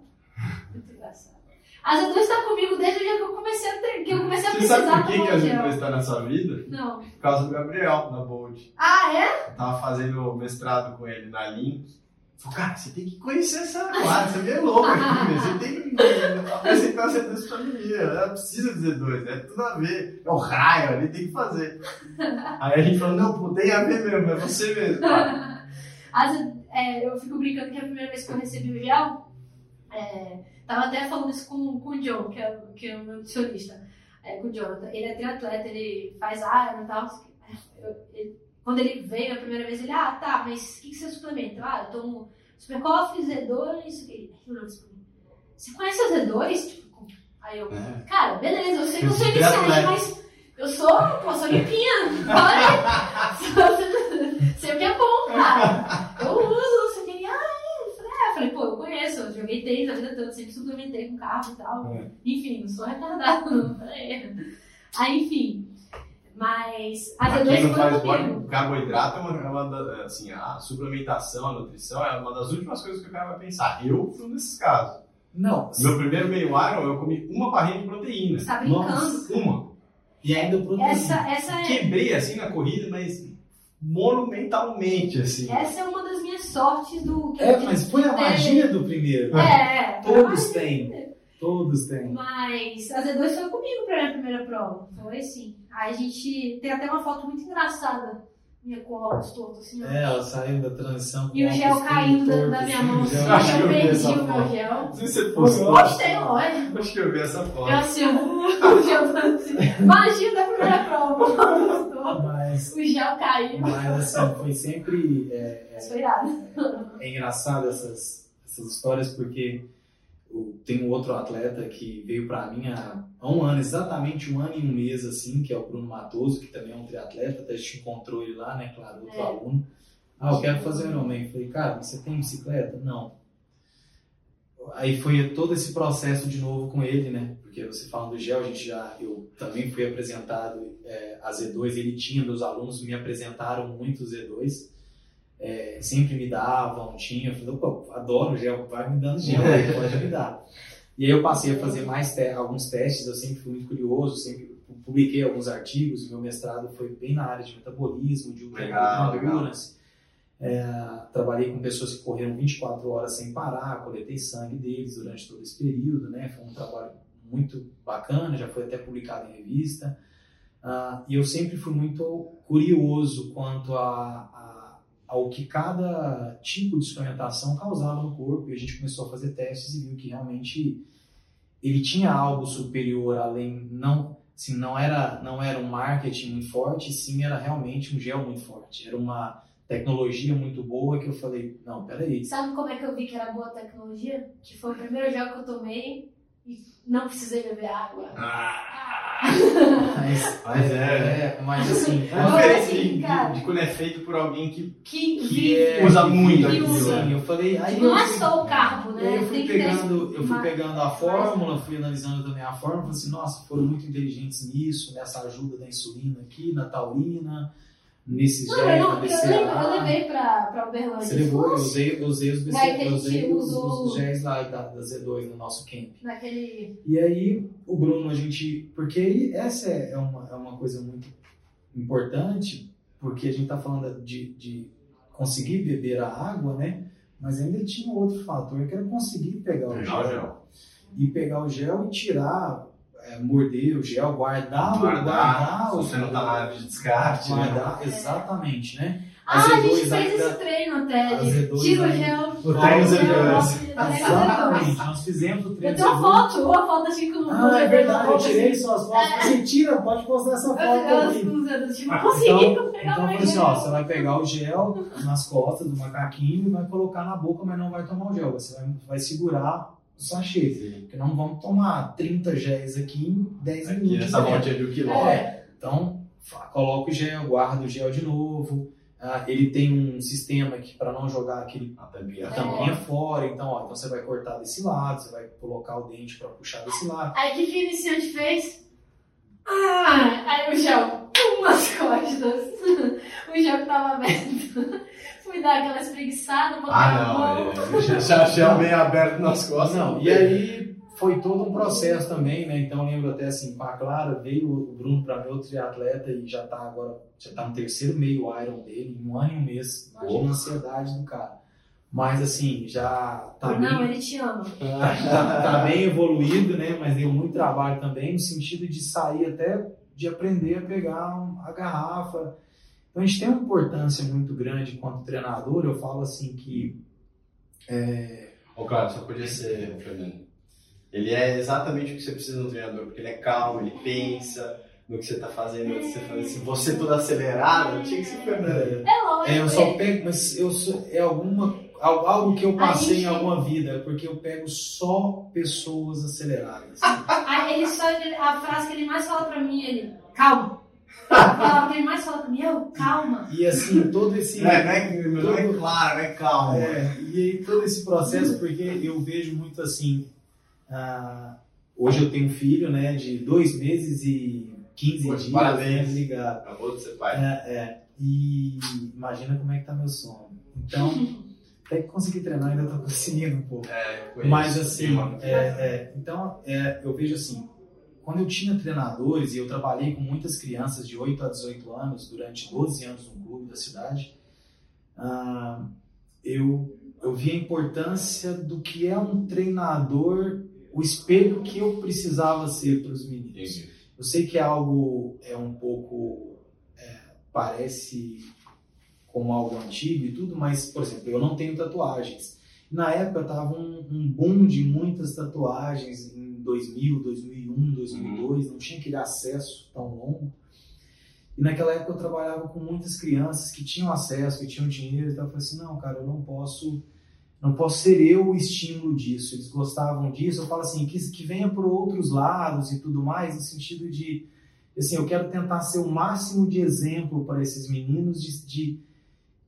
Muito engraçada. A Z2 está comigo desde o dia que eu comecei a, ter, que eu comecei a Você precisar sabe por que, que a. Z2 está na sua vida? Não. Por causa do Gabriel, na Bolt. Ah, é? Eu tava fazendo mestrado com ele na Link. Falei, cara, você tem que conhecer essa quadra, você é louco aqui. Você tem que apresentar Z2 pra mim. Ela precisa de Z2, é tudo a ver. É o raio ali, tem que fazer. Aí a gente falou, não, pô, tem a ver mesmo, é você mesmo. cara. A Z- é, eu fico brincando que a primeira vez que eu recebi o gel, é, tava até falando isso com, com o John, que é, o- que é o meu nutricionista, é, com o Jonathan. Ele é triatleta, ele faz iron e tal. Eu- ele- quando ele veio a primeira vez, ele, ah, tá, mas o que, que você suplementa? Ah, eu tomo Super Coffee, Z2, isso aqui. Você conhece o Z2? Tipo, aí eu, É. cara, beleza, eu sei que eu sou iniciante, mas eu sou, pô, sou limpinha. Fala aí. Sei o que é bom, cara. Eu uso, não sei o que. Ah, é. Eu falei, é, eu falei, pô, eu conheço, eu joguei tênis a vida toda, sempre suplementei com carro e tal. É. Enfim, não sou retardado, não. Aí, enfim. Mas a Pra Z2 quem não faz esporte, o carboidrato é uma, é uma da- assim, a suplementação, a nutrição é uma das últimas coisas que o cara vai pensar. Eu fui um desses casos. Não, Meu primeiro meio Iron, eu comi uma barrinha de proteína. Você tá brincando. Nossa. Uma. e ainda proteína. Essa, essa, é, Quebrei assim na corrida, mas monumentalmente, assim. essa é uma sortes do. que É, mas foi a magia do primeiro. É, é. Todos têm. Todos têm. Mas a Z2 foi comigo pra minha primeira prova. Foi sim. Aí a gente tem até uma foto muito engraçada. Minha óculos torto, assim, ó. É, ela saiu da transição. E o gel caindo da, minha assim, mão. assim, Acho Eu eu vi perdi o meu gel. Se você postou. Gostei, olha. Acho que eu vi essa Eu foto. assim, o gel assim. Imagina da primeira prova. Mas, O gel caiu. mas assim, foi sempre. é, Mas foi irado. é engraçado essas, essas histórias porque tem um outro atleta que veio para mim há, um ano, exatamente um ano e um mês, assim, que é o Bruno Matoso, que também é um triatleta, até a gente encontrou ele lá, né, claro, outro É. aluno. Ah, eu quero fazer o Ironman. Eu falei, cara, você tem bicicleta? Não. Aí foi todo esse processo de novo com ele, né? Porque você falando do gel, a gente já, eu também fui apresentado é, a Z2, ele tinha, meus alunos me apresentaram muito o Z2 é, sempre me davam, tinha, eu falei, pô, adoro gel, vai me dando gel, aí, pode me dar. E aí eu passei a fazer mais te alguns testes, eu sempre fui muito curioso, sempre publiquei alguns artigos, meu mestrado foi bem na área de metabolismo, de endurance. É, trabalhei com pessoas que correram 24 horas sem parar, coletei sangue deles durante todo esse período, né? Foi um trabalho muito bacana, já foi até publicado em revista. Ah, e eu sempre fui muito curioso quanto a, a, ao que cada tipo de suplementação causava no corpo. E a gente começou a fazer testes e viu que realmente ele tinha algo superior além, não, assim, não era não era um marketing muito forte, sim era realmente um gel muito forte. Era uma tecnologia muito boa que eu falei, não, peraí. Sabe como é que eu vi que era boa tecnologia? Que foi o primeiro gel que eu tomei e não precisei beber água. Mas, Mas é. é, mas assim, É diferente assim, de, cara. de quando é feito por alguém que. Que que é, Usa muito aquilo, sim, né? eu falei, aí Não eu é fui- só o carbo, né? eu fui pegando, eu fui pegando a fórmula, fui analisando também a fórmula, falei assim, nossa, foram muito inteligentes nisso, nessa ajuda da insulina aqui, na taurina, nesses Não, eu, não, eu, levei, eu levei pra, pra Uberlândia. Você levou, eu usei, eu usei os eu usei os, usou- os géis lá da, da Z2 no nosso camp. Naquele. E aí, o Bruno, a gente. Porque aí essa é é uma, é uma coisa muito importante, porque a gente está falando de, de conseguir beber a água, né? Mas ainda tinha um outro fator, que era conseguir pegar o Pegar o gel, gel. E pegar o gel e tirar, é, morder o gel, guardar, o- Guardar. guardar Se o- você não tá na área de descarte, né? Guardar, exatamente, né? Ah, a gente Z2 fez esse treino até. a de Z2 Tira o gel. O treino gel, Z2. tira o gel. Exatamente, nós fizemos o treino Eu tenho uma Z2. foto, uma foto assim com o Ah, é verdade, eu tirei suas fotos. Você tira, pode postar essa foto dedos, tipo, Ah, então, pegar então o foi assim, ó, gel. você vai pegar o gel nas costas do macaquinho e vai colocar na boca, mas não vai tomar o gel. Você vai, vai segurar sachê. Porque não vamos tomar 30 géis aqui em 10 Aqui minutos. nessa né? voltinha de um quilômetro. É, então coloca o gel, guarda o gel de novo. Ah, ele tem um sistema que para não jogar aquele A tampinha a É. fora, então, ó, então você vai cortar desse lado, você vai colocar o dente para puxar desse lado. Aí o que, que o iniciante fez? Ah, aí o gel, pum, nas costas. o gel que tava aberto. Fui dar aquela espreguiçada, botar Ah, a mão. não. É, já já bem aberto nas costas. Não, e aí foi todo um processo também, né? Então eu lembro até assim, com a Clara, veio o Bruno para meu triatleta e já tá agora, já tá no terceiro meio Iron dele, em um ano e um mês. Imagina a ansiedade do cara. Mas assim, já tá Não, bem, ele te ama. tá, tá bem evoluído, né? Mas deu muito trabalho também, no sentido de sair até de aprender a pegar a garrafa. Então a gente tem uma importância muito grande enquanto treinador. Eu falo assim que Ô, claro, só podia ser, Fernando. Ele é exatamente o que você precisa no treinador, porque ele é calmo, ele pensa no que você tá fazendo, antes de você fazer. Se você todo acelerado, tinha que ser o Fernando. É lógico. É, eu só ele- pego, mas eu sou, é alguma al- algo que eu passei gente- em alguma vida, porque eu pego só pessoas aceleradas. Ele só, a frase que ele mais fala pra mim, ele, calma. A palavra que ele mais fala mim, eu, calma. E assim, todo esse Não é, não é, não é claro, é calmo. é, e aí todo esse processo, porque eu vejo muito assim, ah, hoje eu tenho um filho, né, de dois meses e 15 Poxa, dias, parabéns. né, ligado. Acabou de ser pai. É, é. E imagina como é que tá meu sono. Então, até que consegui treinar, ainda tô conseguindo um pouco. É, eu Mas assim, é, é, então é, eu vejo assim, quando eu tinha treinadores e eu trabalhei com muitas crianças de 8 a 18 anos durante 12 anos no clube da cidade, ah, eu, eu vi a importância do que é um treinador o espelho que eu precisava ser para os meninos. Entendi. Eu sei que é algo é um pouco é, parece como algo antigo e tudo, mas por exemplo, eu não tenho tatuagens. Na época tava um, um boom de muitas tatuagens em 2000, 2001, 2002, não tinha aquele acesso tão longo. E naquela época eu trabalhava com muitas crianças que tinham acesso, que tinham dinheiro, e tal. eu falei assim, não, cara, eu não posso não posso ser eu o estímulo disso. Eles gostavam disso. Eu falo assim, que, que venha por outros lados e tudo mais, no sentido de, assim, eu quero tentar ser o máximo de exemplo para esses meninos de, de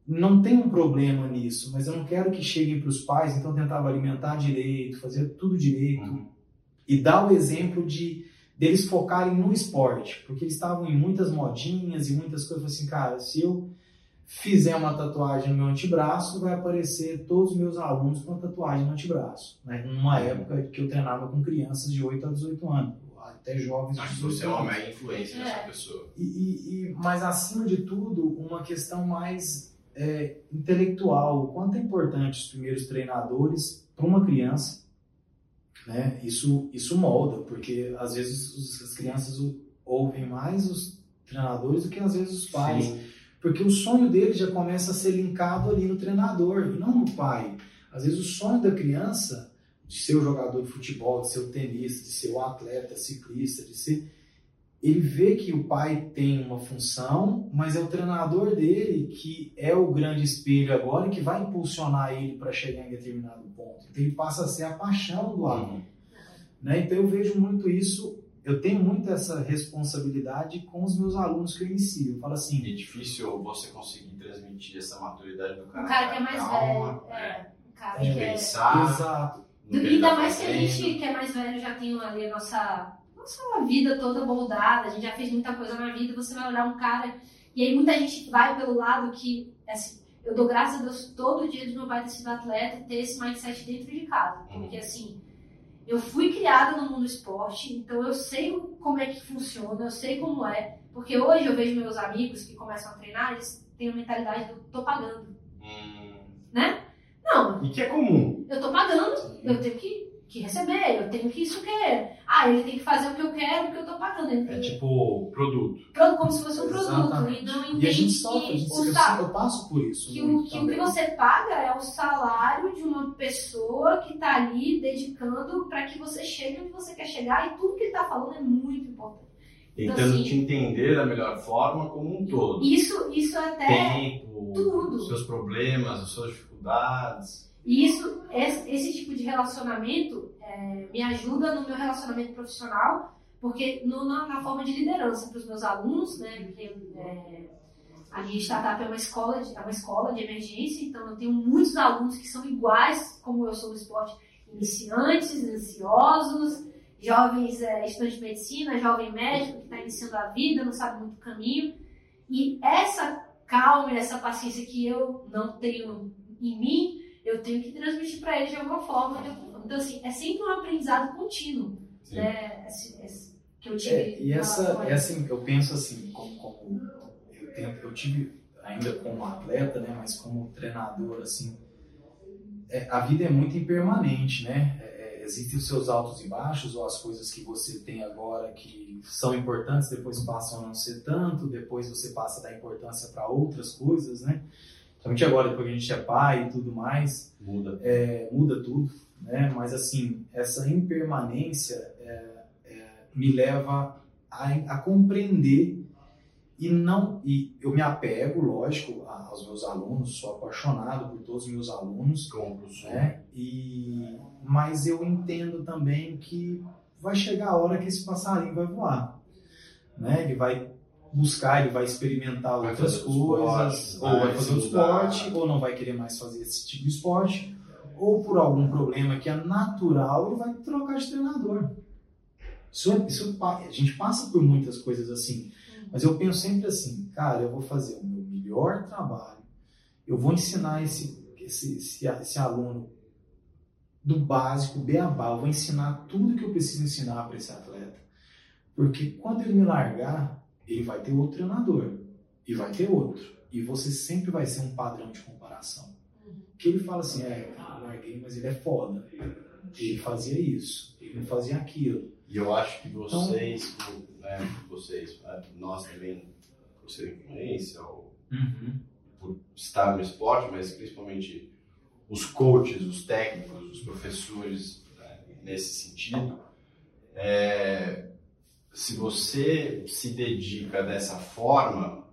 não tem um problema nisso, mas eu não quero que cheguem para os pais, então eu tentava alimentar direito, fazer tudo direito Uhum. E dar o exemplo de deles focarem no esporte, porque eles estavam em muitas modinhas e muitas coisas assim, cara, se eu fizer uma tatuagem no meu antebraço, vai aparecer todos os meus alunos com a tatuagem no antebraço, né? Numa época que eu treinava com crianças de 8 a 18 anos, até jovens de Acho que 18 você é uma mega influência nessa É. pessoa. E, e- e- mas acima de tudo, uma questão mais é, intelectual. O quanto é importante os primeiros treinadores para uma criança, né? Isso, isso molda, porque às vezes as crianças ouvem mais os treinadores do que às vezes os pais. Sim. Porque o sonho dele já começa a ser linkado ali no treinador e não no pai. Às vezes o sonho da criança de ser o jogador de futebol, de ser o tenista, de ser o atleta, ciclista, de ser. Ele vê que o pai tem uma função, mas é o treinador dele que é o grande espelho agora e que vai impulsionar ele para chegar em determinado ponto. Então ele passa a ser a paixão do aluno. Uhum. Né? Então eu vejo muito isso, eu tenho muito essa responsabilidade com os meus alunos que eu inicio. Eu falo assim, é difícil você conseguir transmitir essa maturidade do cara. Um cara que é mais Calma, velho. É, um cara É, que é. Pensar. exato. Ainda tá mais que a gente que é mais velho já tem ali a nossa, nossa vida toda moldada, a gente já fez muita coisa na vida, você vai olhar um cara. E aí muita gente vai pelo lado que, assim, eu dou graças a Deus todo dia de meu pai ter sido atleta ter esse mindset dentro de casa. Porque assim, eu fui criada no mundo esporte, então eu sei como é que funciona, eu sei como é. Porque hoje eu vejo meus amigos que começam a treinar, eles têm a mentalidade do tô pagando. Hum. Não, E que é comum. eu tô pagando, eu tenho que, que receber, eu tenho que isso querer. Ah, ele tem que fazer o que eu quero, porque eu tô pagando. Ele É tipo produto. Pro- como se fosse um produto. E não E a entende gente sofre, que, gente, o eu, sa- eu passo por isso. que, o, muito que o que você paga é o salário de uma pessoa que tá ali dedicando para que você chegue onde você quer chegar e tudo que ele tá falando é muito importante. Então, Tentando assim- te entender da melhor forma como um todo. Isso, isso é até. Tempo, tudo. os seus problemas, as suas dificuldades. E isso, esse, esse tipo de relacionamento é, me ajuda no meu relacionamento profissional, porque no- na, na forma de liderança para os meus alunos, né? Porque é, a minha startup é uma escola de, é uma escola de emergência, então eu tenho muitos alunos que são iguais, como eu sou no esporte, iniciantes, ansiosos, jovens é, estudantes de medicina, jovem médico que está iniciando a vida, não sabe muito o caminho. E essa calma essa paciência que eu não tenho em mim, eu tenho que transmitir para eles de alguma forma. Então, assim, é sempre um aprendizado contínuo, Sim. né? Esse- esse que eu tive. É, e essa, relação a essa, eu penso assim, como, como eu, tento, eu tive ainda como atleta, né, mas como treinador, assim, é, a vida é muito impermanente, né? É, é, existem os seus altos e baixos, ou as coisas que você tem agora que são importantes, depois passam a não ser tanto, depois você passa a dar importância para outras coisas, né? Principalmente agora, depois que a gente é pai e tudo mais, Muda. é, muda tudo, né? Mas assim, essa impermanência é, é, me leva a, a compreender e não e eu me apego, lógico, aos meus alunos, sou apaixonado por todos os meus alunos, né? E mas eu entendo também que vai chegar a hora que esse passarinho vai voar, né? Ele vai buscar, ele vai experimentar Vai outras coisas, esporte, ou vai fazer mudar. esporte, ou não vai querer mais fazer esse tipo de esporte, ou por algum problema que é natural, ele vai trocar de treinador. Isso, isso a gente passa por muitas coisas assim, mas eu penso sempre assim, cara, eu vou fazer o meu melhor trabalho, eu vou ensinar esse, esse, esse, esse aluno do básico, beabá, eu vou ensinar tudo que eu preciso ensinar para esse atleta. Porque quando ele me largar, ele vai ter outro treinador, e vai ter outro, e você sempre vai ser um padrão de comparação. Que ele fala assim, é, cara, eu larguei, mas ele é foda. ele fazia isso, ele não fazia aquilo. E eu acho que vocês, então, né, vocês, né, nós também, por ser influência, ou uhum. por estar no esporte, mas principalmente os coaches, os técnicos, os professores, né, nesse sentido, é, se você se dedica dessa forma,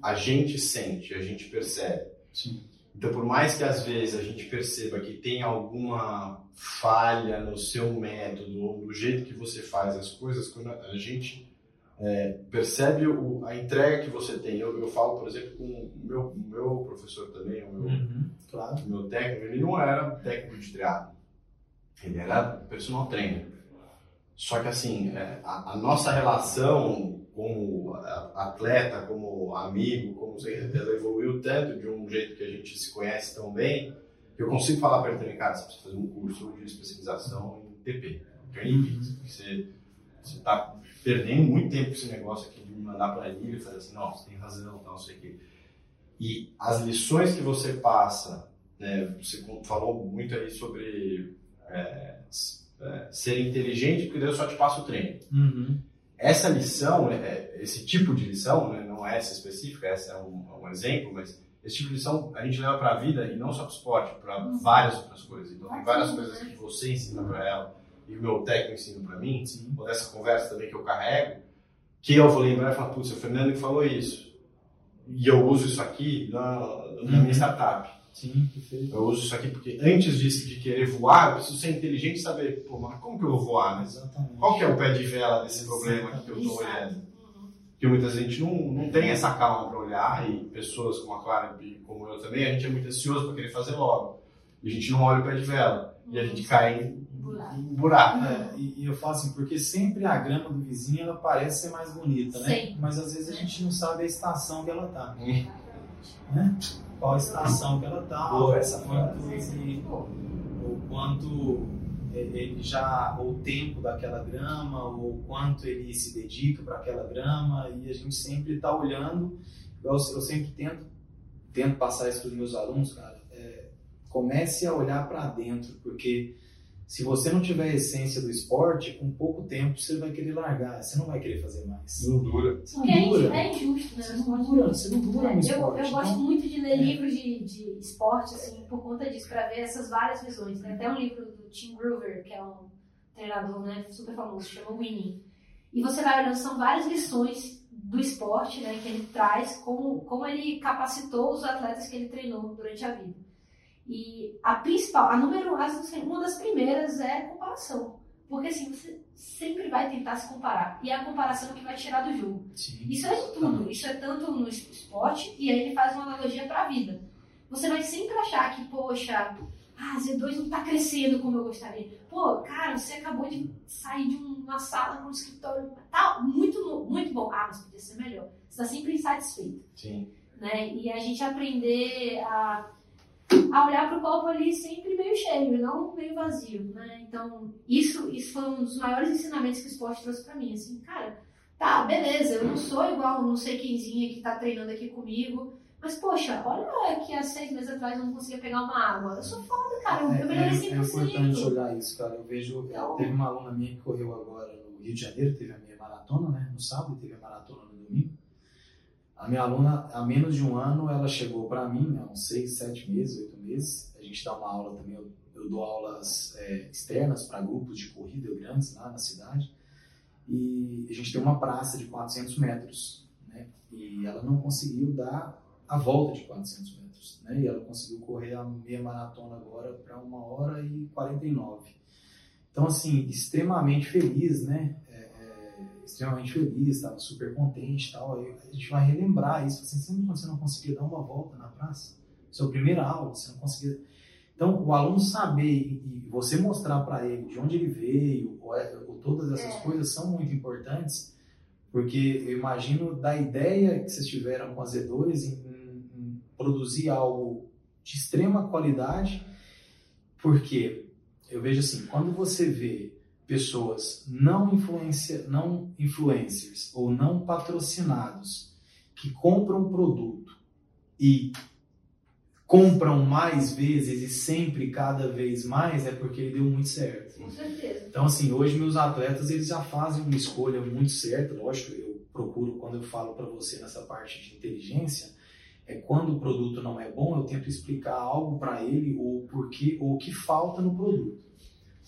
a gente sente, a gente percebe. Sim. Então, por mais que às vezes a gente perceba que tem alguma falha no seu método ou no jeito que você faz as coisas, quando a gente é, percebe o, a entrega que você tem. Eu, eu falo, por exemplo, com o meu, meu professor também, o meu, uhum, claro. meu técnico, ele não era técnico de triatlo, ele era personal trainer. Só que assim, é, a, a nossa relação como atleta, como amigo, como ela evoluiu tanto de um jeito que a gente se conhece tão bem, que eu consigo falar para ele, cara, você precisa fazer um curso de especialização em TP, Training Peaks, você está perdendo muito tempo com esse negócio aqui de me mandar para ele e fazer assim, não, você tem razão, não sei o quê. E as lições que você passa, né, você falou muito aí sobre é, é, ser inteligente, porque Deus só te passa o treino. Uhum. Essa lição, é, é, esse tipo de lição, né, não é essa específica, essa é um, um, exemplo, mas esse tipo de lição a gente leva para a vida e não só para o esporte, para uhum. várias outras coisas. Então, tem várias coisas que você ensina para ela e o meu técnico ensina para mim, Sim. ou dessa conversa também que eu carrego, que eu vou lembrar e falar, putz, o Fernando que falou isso. E eu uso isso aqui na, na uhum. minha startup. Sim, perfeito. Eu uso isso aqui porque antes de, de querer voar, eu preciso ser inteligente e saber, pô, mas como que eu vou voar? Né? Exatamente. Qual que é o pé de vela desse problema que eu estou olhando? Porque muitas vezes a gente não, não tem essa calma para olhar e pessoas como a Clara e como eu também, a gente é muito ansioso para querer fazer logo. E a gente não olha o pé de vela. E a gente cai em, em buraco. É, e, e, eu falo assim, porque sempre a grama do vizinho ela parece ser mais bonita, né? Sim. Mas às vezes a gente não sabe a estação que ela tá. Hum. Né? Qual estação que ela está, essa quanto ele, ou quanto ele já, o tempo daquela grama, ou quanto ele se dedica para aquela grama, e a gente sempre está olhando, eu, eu, sempre tento, tento passar isso para os meus alunos, cara, é, comece a olhar para dentro, porque se você não tiver a essência do esporte, com pouco tempo você vai querer largar, você não vai querer fazer mais. Não dura. Você não é dura. É injusto, né? Você não dura, você não dura no esporte. Eu, eu gosto muito de ler é. livros de, de esporte, assim, por conta disso, para ver essas várias visões. Tem até um livro do Tim Groover, que é um treinador né, super famoso, chama Winning. E você vai olhando, são várias lições do esporte né, que ele traz, como, como ele capacitou os atletas que ele treinou durante a vida. E a principal, a número uma das primeiras é comparação. Porque assim, você sempre vai tentar se comparar. E é a comparação que vai tirar do jogo. Sim. Isso é tudo. Isso é tanto no esporte, e aí ele faz uma analogia para a vida. Você vai sempre achar que, poxa, ah, Z2 não está crescendo como eu gostaria. Pô, cara, você acabou de sair de uma sala com um escritório. Tá muito, muito bom. Ah, mas podia ser melhor. Você está sempre insatisfeito. Sim. Né? E a gente aprender a a olhar para o copo ali sempre meio cheio, não meio vazio, né? Então, isso, isso foi um dos maiores ensinamentos que o esporte trouxe para mim, assim, cara, tá, beleza, eu não sou igual não sei quemzinha que tá treinando aqui comigo, mas, poxa, olha que há seis meses atrás eu não conseguia pegar uma água. Eu sou foda, cara, eu é, melhorei 100%. É, é importante olhar isso, cara. Eu vejo, então, teve uma aluna minha que correu agora no Rio de Janeiro, teve a minha maratona, né, no sábado, teve a maratona. A minha aluna, há menos de um ano, ela chegou para mim, há uns seis, sete meses, oito meses. A gente dá uma aula também, eu, eu dou aulas é, externas para grupos de corrida grandes lá na cidade. E a gente tem uma praça de 400 metros, né? E ela não conseguiu dar a volta de 400 metros, né? E ela conseguiu correr a meia maratona agora para uma hora e 49. Então, assim, extremamente feliz, né? Extremamente feliz, estava super contente e tal. Aí a gente vai relembrar isso. Assim, sempre quando você não conseguia dar uma volta na praça, sua primeira aula, você não conseguia. Então, o aluno saber e você mostrar para ele de onde ele veio, ou, é, ou todas essas é. coisas são muito importantes, porque eu imagino da ideia que vocês tiveram com a Z2 em, em produzir algo de extrema qualidade, porque eu vejo assim, quando você vê pessoas não, influencia, não influencers ou não patrocinados que compram produto e compram mais vezes e sempre cada vez mais, é porque ele deu muito certo. Com certeza. Então, assim, hoje meus atletas eles já fazem uma escolha muito certa. Lógico, eu procuro, quando eu falo para você nessa parte de inteligência, é quando o produto não é bom, eu tento explicar algo para ele ou porquê ou o que falta no produto.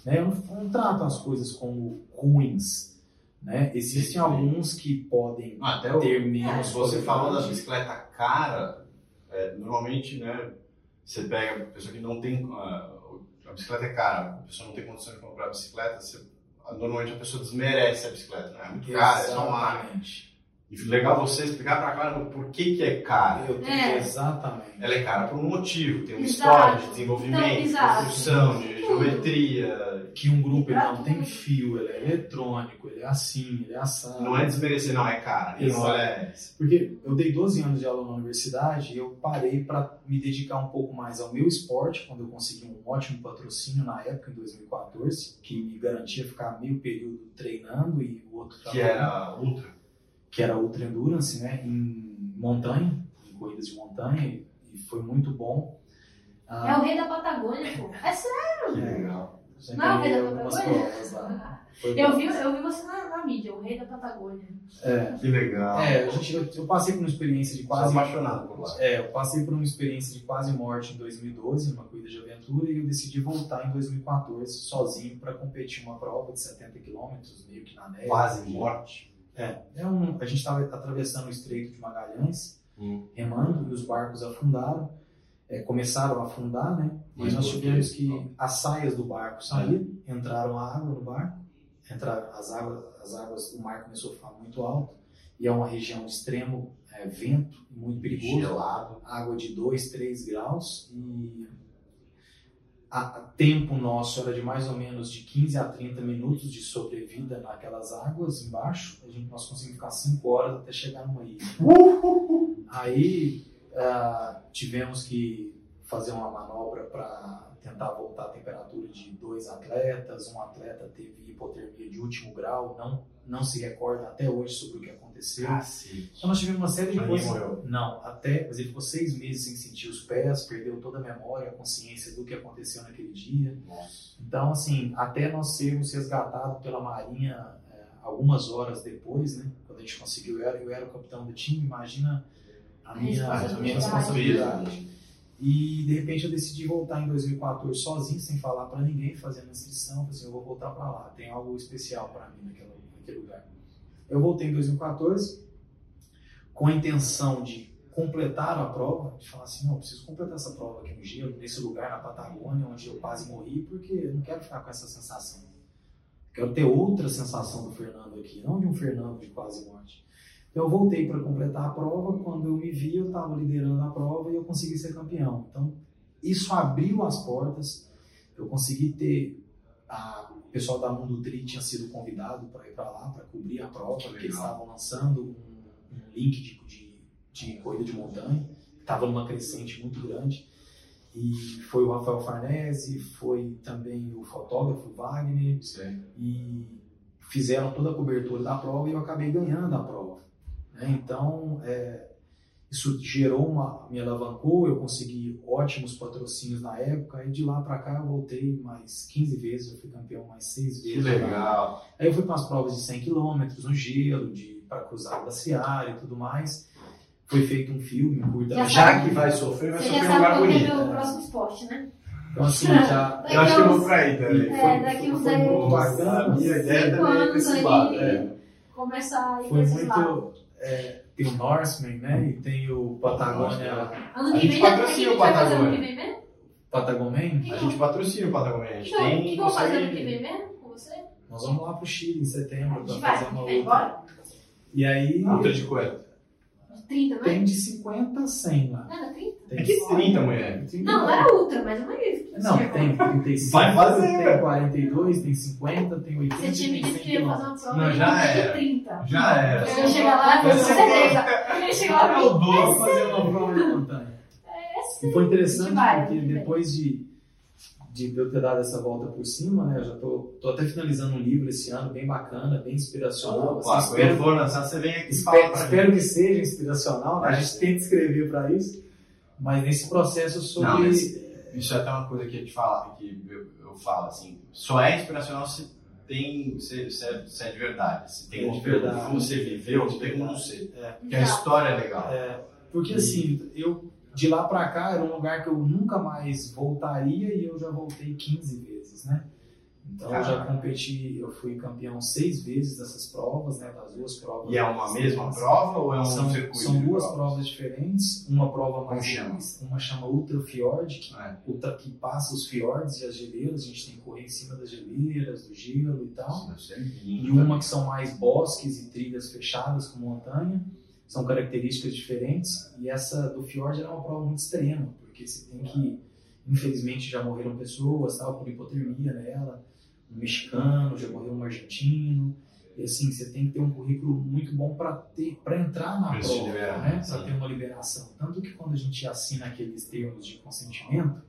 Né? Eu não, não trato as coisas como ruins. Né? Existem Sim. alguns que podem Ah, Até o, ter menos se você falou da bicicleta cara, é, normalmente, né, você pega a pessoa que não tem, ah, a bicicleta é cara, a pessoa não tem condição de comprar a bicicleta, você- normalmente a pessoa desmerece a bicicleta, né? É muito cara, é só uma. E legal você explicar pra cara por que que é cara. Eu tenho, É. Exatamente. Ela é cara por um motivo, tem uma Exato. história de desenvolvimento, Então, de construção, de geometria. Que um grupo ele não tem fio, ele é eletrônico, ele é assim, ele é assado. Não é desmerecer, não, é cara. Exato. é... Porque eu dei 12 anos de aula na universidade e eu parei para me dedicar um pouco mais ao meu esporte, quando eu consegui um ótimo patrocínio na época, em 2014, que me garantia ficar meio período treinando e o outro Que trabalhando, era ultra. Que era Ultra Endurance, né, em montanha, em corridas de montanha, e foi muito bom. Ah, É o rei da Patagônia, pô. É sério. É. Legal. já Não, ganhei Pedro, algumas Patagônia? provas lá. Foi Eu vi, eu vi você na, na mídia, o rei da Patagônia. É, Que legal. é a gente, eu, eu passei por uma experiência de quase apaixonado por lá. É, eu passei por uma experiência de quase morte em 2012, numa corrida de aventura, e eu decidi voltar em 2014 sozinho para competir uma prova de 70 quilômetros, meio que na neve. Quase morte. É, é um, a gente estava atravessando o Estreito de Magalhães, Hum. remando, e os barcos afundaram, é, começaram a afundar, né? Mas nós tivemos que as saias do barco saíram, entraram a água no barco, entraram as águas, as águas, o mar começou a ficar muito alto, e é uma região extremo é, vento, muito perigoso Gelado. água de 2, 3 graus e a, tempo nosso era de mais ou menos de 15 a 30 minutos de sobrevida naquelas águas embaixo. A gente, nós conseguimos ficar 5 horas até chegar numa ilha. Aí ah, tivemos que fazer uma manobra para tentar voltar a temperatura de dois atletas. Um atleta teve hipotermia de último grau, não, não se recorda até hoje sobre o que aconteceu. Cacete. Então nós tivemos uma série de coisas. Não, até, mas ele ficou seis meses sem sentir os pés, perdeu toda a memória, a consciência do que aconteceu naquele dia. Nossa. Então, assim, até nós sermos resgatados pela Marinha é, algumas horas depois, né? Quando a gente conseguiu, eu era, eu era o capitão do time, imagina a minha, a minha responsabilidade. E de repente eu decidi voltar em 2014 sozinho, sem falar para ninguém, fazendo inscrição. Falei assim, eu vou voltar para lá, tem algo especial para mim naquele lugar. Eu voltei em 2014 com a intenção de completar a prova, de falar assim, não, eu preciso completar essa prova aqui no gelo, nesse lugar na Patagônia, onde eu quase morri, porque eu não quero ficar com essa sensação. Quero ter outra sensação do Fernando aqui, não de um Fernando de quase morte. Eu voltei para completar a prova, quando eu me vi, eu estava liderando a prova e eu consegui ser campeão. Então isso abriu as portas, eu consegui ter a, o pessoal da Mundo Tri tinha sido convidado para ir para lá para cobrir a prova, porque eles estavam lançando um, um link de, de, de corrida de montanha, estava numa crescente muito grande. E foi o Rafael Farnese, foi também o fotógrafo Wagner, Sei. e fizeram toda a cobertura da prova e eu acabei ganhando a prova. Né? Então, é, isso gerou uma, me alavancou, eu consegui ótimos patrocínios na época, e de lá para cá eu voltei mais 15 vezes, eu fui campeão mais 6 Que vezes. legal. Aí eu fui para as provas de 100 km no gelo, de para cruzar o glaciar e tudo mais. Foi feito um filme, um curta. Já Já que vai sofrer, vai sofrer um lugar que é bonito. meu né? próximo esporte, né? Então assim, já Eu acho que eu vou pra aí também. É, daqui uns foi 10 muito bacana. A minha ideia também é pra anos esse lado. É. Começar a ir foi pra esses lados. É, tem o Norseman, né? E tem o Patagônia. Ano A que gente vem, já- o que vai fazer ano vem mesmo? Patagomen. A gente patrocina o Patagônia. A gente Então, o que tem. vou fazer ano que vem mesmo com você? Nós vamos lá pro Chile em setembro A para gente vai, fazer uma vem, outra. bora? E aí Ultra de quanto? 30, não é? tem de 50 a 100 lá. Não, era 30? Tem É que 30, mulher. Não, não era ultra, mas eu não ia. Não, tem 35, Vai fazer, tem velho. 42, tem 50, tem 80, Você tinha me dito 100 que ia fazer uma prova Não, já era. 30. Já era. Eu ia chegar lá e com certeza. Eu ia chegar lá e Eu falar, vou fazer uma prova de montanha. é E sim. foi interessante porque vai. depois de, de eu ter dado essa volta por cima, né, eu já tô, tô até finalizando um livro esse ano, bem bacana, bem inspiracional. Opa, assim, espero, for lançar, você vem aqui espero, espero que seja inspiracional, né? a gente tenta escrever para isso. Mas nesse processo sobre. Não, isso é até uma coisa que a gente fala, que eu, eu falo assim, só é inspiracional se tem, se, se, é, se é de verdade. Se tem É como, de verdade. como você viveu, não tem como não ser. É, Porque a história é legal. é, porque assim, eu de lá pra cá era um lugar que eu nunca mais voltaria e eu já voltei 15 vezes, né? Então eu já Caraca. competi, eu fui campeão seis vezes dessas provas, né? Das duas provas. E é uma mesma prova ou é um São, circuito? são duas provas? provas diferentes, uma prova mais chama? uma chama Ultra Fjord, que, É. ultra, que passa os fiordes e as geleiras, a gente tem que correr em cima das geleiras, do gelo e tal. Ser E lindo. uma que são mais bosques e trilhas fechadas com montanha, são características diferentes. E essa do Fjord era uma prova muito extrema, porque você tem que, infelizmente já morreram pessoas, tal, por hipotermia nela, um mexicano, já morreu um argentino. E assim, você tem que ter um currículo muito bom para ter para entrar na se prova, liberar, né? Para ter uma liberação. Tanto que quando a gente assina aqueles termos de consentimento,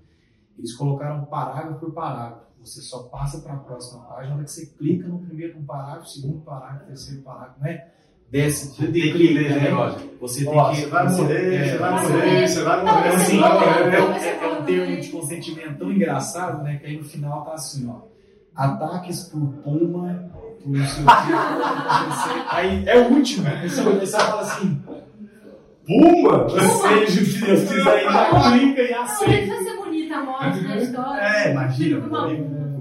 eles colocaram parágrafo por parágrafo. Você só passa para a próxima página na hora que você clica no primeiro parágrafo, segundo parágrafo, terceiro parágrafo, né? Desce Você tudo tem e que clica, ler esse né? Você tem Ó, que. você vai morrer, é, você vai Vai morrer, você vai Não, morrer. assim, é, é, não, é- é um termo de consentimento tão engraçado, né? Que aí no final tá assim, ó. Ataques por puma, por não sei o que, acontecer. Aí é o último. Aí você vai você vai falar assim, Puma! que seja o que Deus quiser, e já clica e Não, aceita. vai ser bonita a morte na história. É, imagina, Tipo, um puma.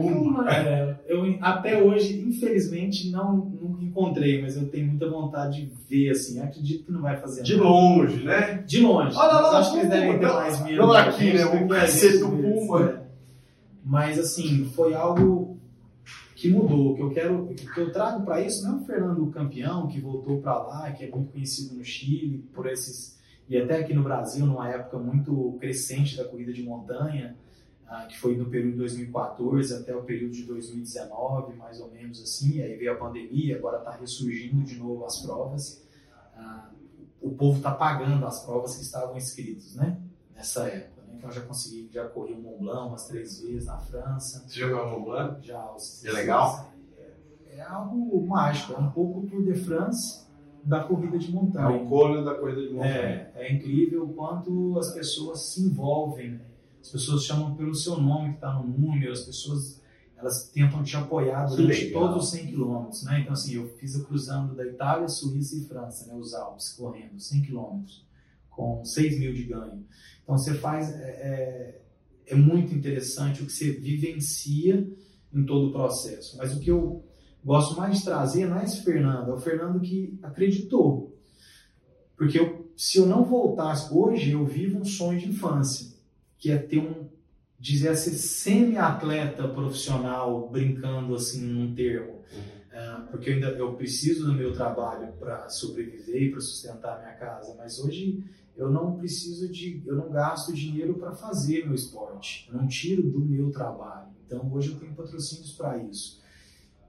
Puma. É, eu até hoje, infelizmente, não, não encontrei, mas eu tenho muita vontade de ver, assim. Acredito que não vai fazer De nada. longe, né? De longe. Olha lá, mas acho que eles devem ter mais medo. não aqui, né, do o cacete do Puma. é. Mas, assim, foi algo que mudou. Que eu quero, que eu trago para isso não é o Fernando campeão que voltou para lá, que é muito conhecido no Chile por esses e até aqui no Brasil numa época muito crescente da corrida de montanha, ah, que foi no período de 2014 até o período de 2019, mais ou menos assim. Aí veio a pandemia, agora está ressurgindo de novo as provas. Ah, o povo está pagando as provas que estavam inscritos, né? Nessa época. Né? Então já consegui, já corri o Mont Blanc umas três vezes na França. Você jogou no Blanc? Já os, É legal? É, é algo mágico, é um pouco Tour de France da corrida de É montanha. o Conan da corrida de montanha. É, é incrível o quanto as pessoas se envolvem. As pessoas chamam pelo seu nome que está no número, as pessoas elas tentam te apoiar durante legal. todos os 100 quilômetros, né? Então assim, eu fiz a cruzando da Itália, Suíça e França, né? Os Alpes, correndo 100 quilômetros, com 6 mil de ganho. Então você faz é, é, é muito interessante o que você vivencia em todo o processo. Mas o que eu gosto mais de trazer não é esse Fernando, é o Fernando que acreditou. Porque eu, se eu não voltasse hoje, eu vivo um sonho de infância, que é ter um, dizer ser semi-atleta profissional, brincando assim num termo. Ah, porque eu ainda eu preciso do meu trabalho para sobreviver e para sustentar minha casa, mas hoje eu não preciso de, eu não gasto dinheiro para fazer meu esporte, eu não tiro do meu trabalho. Então hoje eu tenho patrocínios para isso.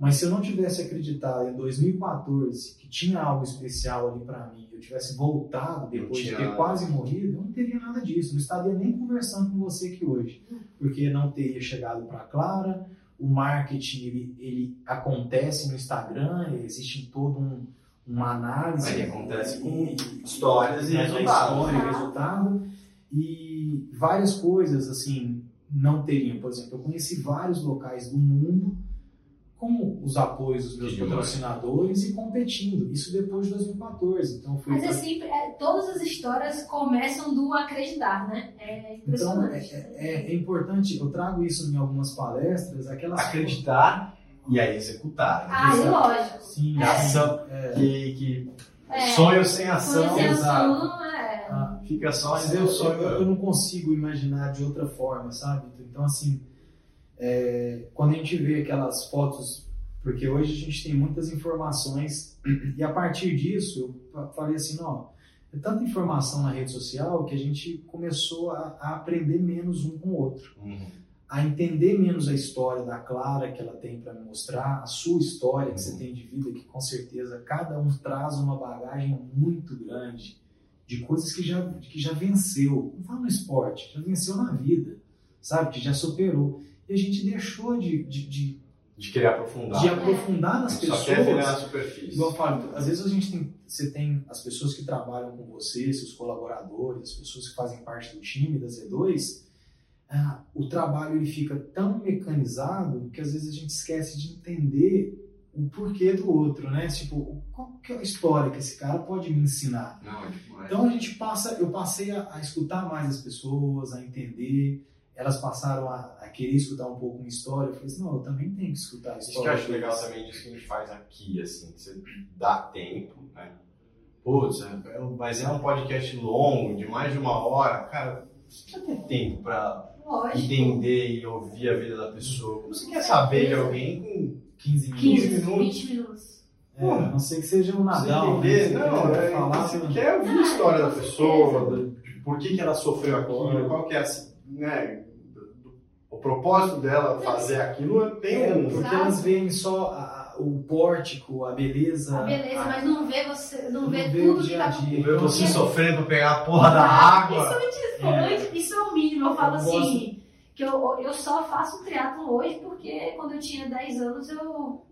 Mas se eu não tivesse acreditado em 2014 que tinha algo especial ali para mim, eu tivesse voltado depois de ter quase morrido, eu não teria nada disso. Não estaria nem conversando com você aqui hoje, porque não teria chegado para Clara. O marketing ele, ele acontece no Instagram, existe todo um, uma análise. Ele acontece com E- histórias e né, resultados. História e resultado. E várias coisas, assim, não teriam. Por exemplo, eu conheci vários locais do mundo com os apoios dos meus Que demais. patrocinadores e competindo. Isso depois de 2014. Então, fui Mas é pra- sempre, é, todas as histórias começam do acreditar, né? É Então, é, impressionante. é- é importante, eu trago isso em algumas palestras, aquelas... Acreditar e aí executar. Ah, e exato. lógico. Sim, É ação. é, Que, que É, sonho sem ação. conhecer exato. assunto, é. ah, Fica só Mas eu, Deus eu, eu sonho. não consigo imaginar de outra forma, sabe? Então, assim, é, quando a gente vê aquelas fotos, porque hoje a gente tem muitas informações, e a partir disso eu fa- falei assim: não, é tanta informação na rede social que a gente começou a, a aprender menos um com o outro, Uhum. a entender menos a história da Clara que ela tem para mostrar, a sua história que você tem de vida, que com certeza cada um traz uma bagagem muito grande de coisas que já, que já venceu. Não fala no esporte, já venceu na vida, sabe? Que já superou. E a gente deixou de, de, de, De querer aprofundar. de aprofundar nas gente Só quer viver na pessoas. superfície. Igual eu falo, às vezes a gente tem, você tem as pessoas que trabalham com você, seus colaboradores, as pessoas que fazem parte do time da Z2, ah, o trabalho ele fica tão mecanizado que às vezes a gente esquece de entender o porquê do outro, né? Tipo, qual que é a história que esse cara pode me ensinar? Não, é. Então a gente passa, eu passei a, a escutar mais as pessoas, a entender. Elas passaram a, a querer escutar um pouco uma história. Eu falei assim, não, eu também tenho que escutar a Isso que história. eu acho legal também disso que a gente faz aqui, assim, que você dá tempo, né? Putz, é- é- mas é um podcast longo, de mais de uma hora, cara, você precisa ter tempo pra Lógico. entender e ouvir a vida da pessoa. Você quer saber de alguém com 15 minutos. 15, minutos. 20 minutos. É, a não sei que seja um Nadal, entender, né? não, Você é, quer falar, você né? quer ouvir a história da pessoa, do- por que, que ela sofreu aquilo, qual que é assim, né, propósito dela fazer aquilo, tem É, um... porque elas veem só a- o pórtico, a beleza. A beleza, a- mas não vê você, não, Não vê vê o tudo que dia tá a dia. por Ver você sofrendo pra pegar a porra da água. Isso, isso, É. isso é o mínimo. Eu falo Eu assim, que eu, eu só faço triatlo hoje porque quando eu tinha 10 anos eu,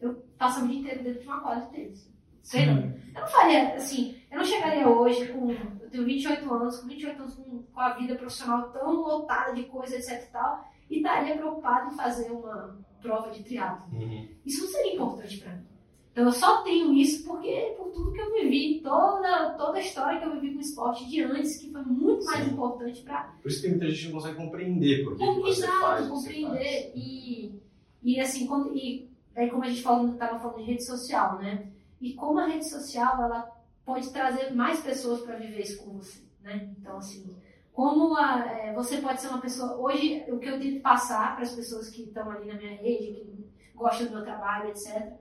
eu passava o dia inteiro dentro de uma quadra de tênis. Sei não. Eu não faria, assim, eu não chegaria hoje com. Eu tenho 28 anos, com 28 anos com, com a vida profissional tão lotada de coisa, etc e tal, e estaria preocupado em fazer uma prova de triatlo. Uhum. Isso não seria importante pra mim. Então eu só tenho isso porque por tudo que eu vivi, toda, toda a história que eu vivi com o esporte de antes, que foi muito mais Sim. importante pra Por isso que muita gente não consegue compreender por que, que Exato, faz compreender. E, e assim, quando, e aí como a gente estava falando de rede social, né? E como a rede social ela pode trazer mais pessoas para viver isso com você, né? Então assim, como a, é, você pode ser uma pessoa hoje o que eu tento passar para as pessoas que estão ali na minha rede, que gostam do meu trabalho, etc.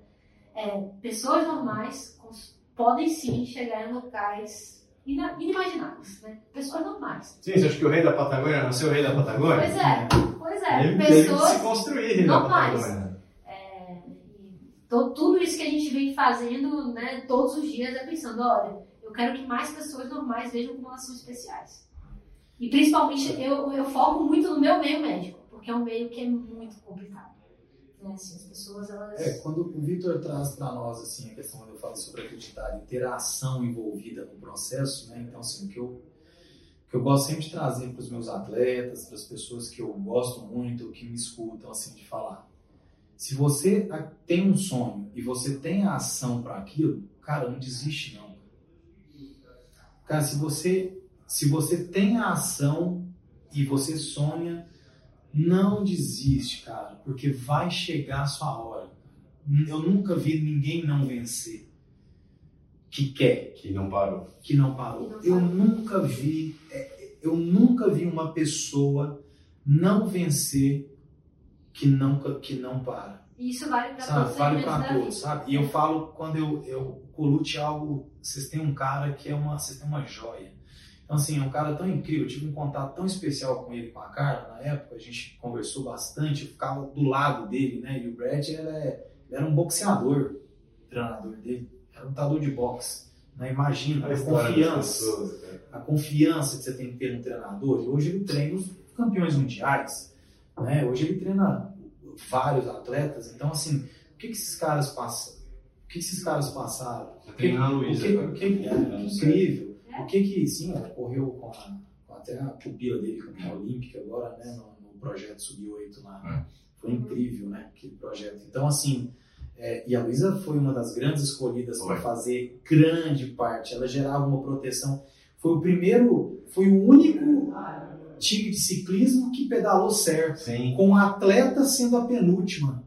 É, pessoas normais podem sim chegar em locais inimagináveis, né? Pessoas normais. Sim, você acha que o rei da Patagônia não ser o rei da Patagônia? Pois é, pois é. Ele teve que pessoas se construir normais. É, e to- tudo isso que a gente vem fazendo né, todos os dias é pensando, olha, eu quero que mais pessoas normais vejam como elas são especiais. E principalmente eu, eu foco muito no meu meio médico, porque é um meio que é muito complicado. Né? Assim, as pessoas, elas... É, quando o Vitor traz para nós assim, a questão quando eu falo sobre acreditar e ter a ação envolvida no processo, né? Então, assim, o que eu, o que eu gosto sempre de trazer para os meus atletas, para as pessoas que eu gosto muito, que me escutam, assim, de falar. Se você a- tem um sonho e você tem a ação para aquilo, cara, não desiste não. Cara, se você se você tem a ação e você sonha, não desiste, cara, porque vai chegar a sua hora. Eu nunca vi ninguém não vencer que quer, Que não parou. que não parou. Não Eu nunca vi, é, eu nunca vi uma pessoa não vencer que não que não para. E isso vale para Sabe? todos os Vale para todos, vida. sabe? E eu falo quando eu eu colute algo, vocês têm um cara que é uma, vocês têm uma joia. Então assim, é um cara tão incrível, eu tive um contato tão especial com ele, com a Carla, na época, a gente conversou bastante, eu ficava do lado dele, né? E o Brad, ele, é- era um boxeador, o treinador dele, era um lutador de boxe. Né? Imagina, a, das confiança pessoas, a confiança que você tem que ter no treinador. E hoje ele treina os campeões mundiais, né? Hoje ele treina vários atletas. Então, assim, o que, que esses caras passam? O que, que esses caras passaram? O que, a Luísa o que, que- sei. incrível. É. O que que, sim, ela correu com, a, com até a pupila dele campeã olímpica agora, né? No, no projeto Sub-8 lá. Foi incrível, né? Aquele projeto. Então, assim, é, e a Luísa foi uma das grandes escolhidas para fazer grande parte. Ela gerava uma proteção. Foi o primeiro, foi o único time de ciclismo que pedalou certo, Sim. com a atleta sendo a penúltima,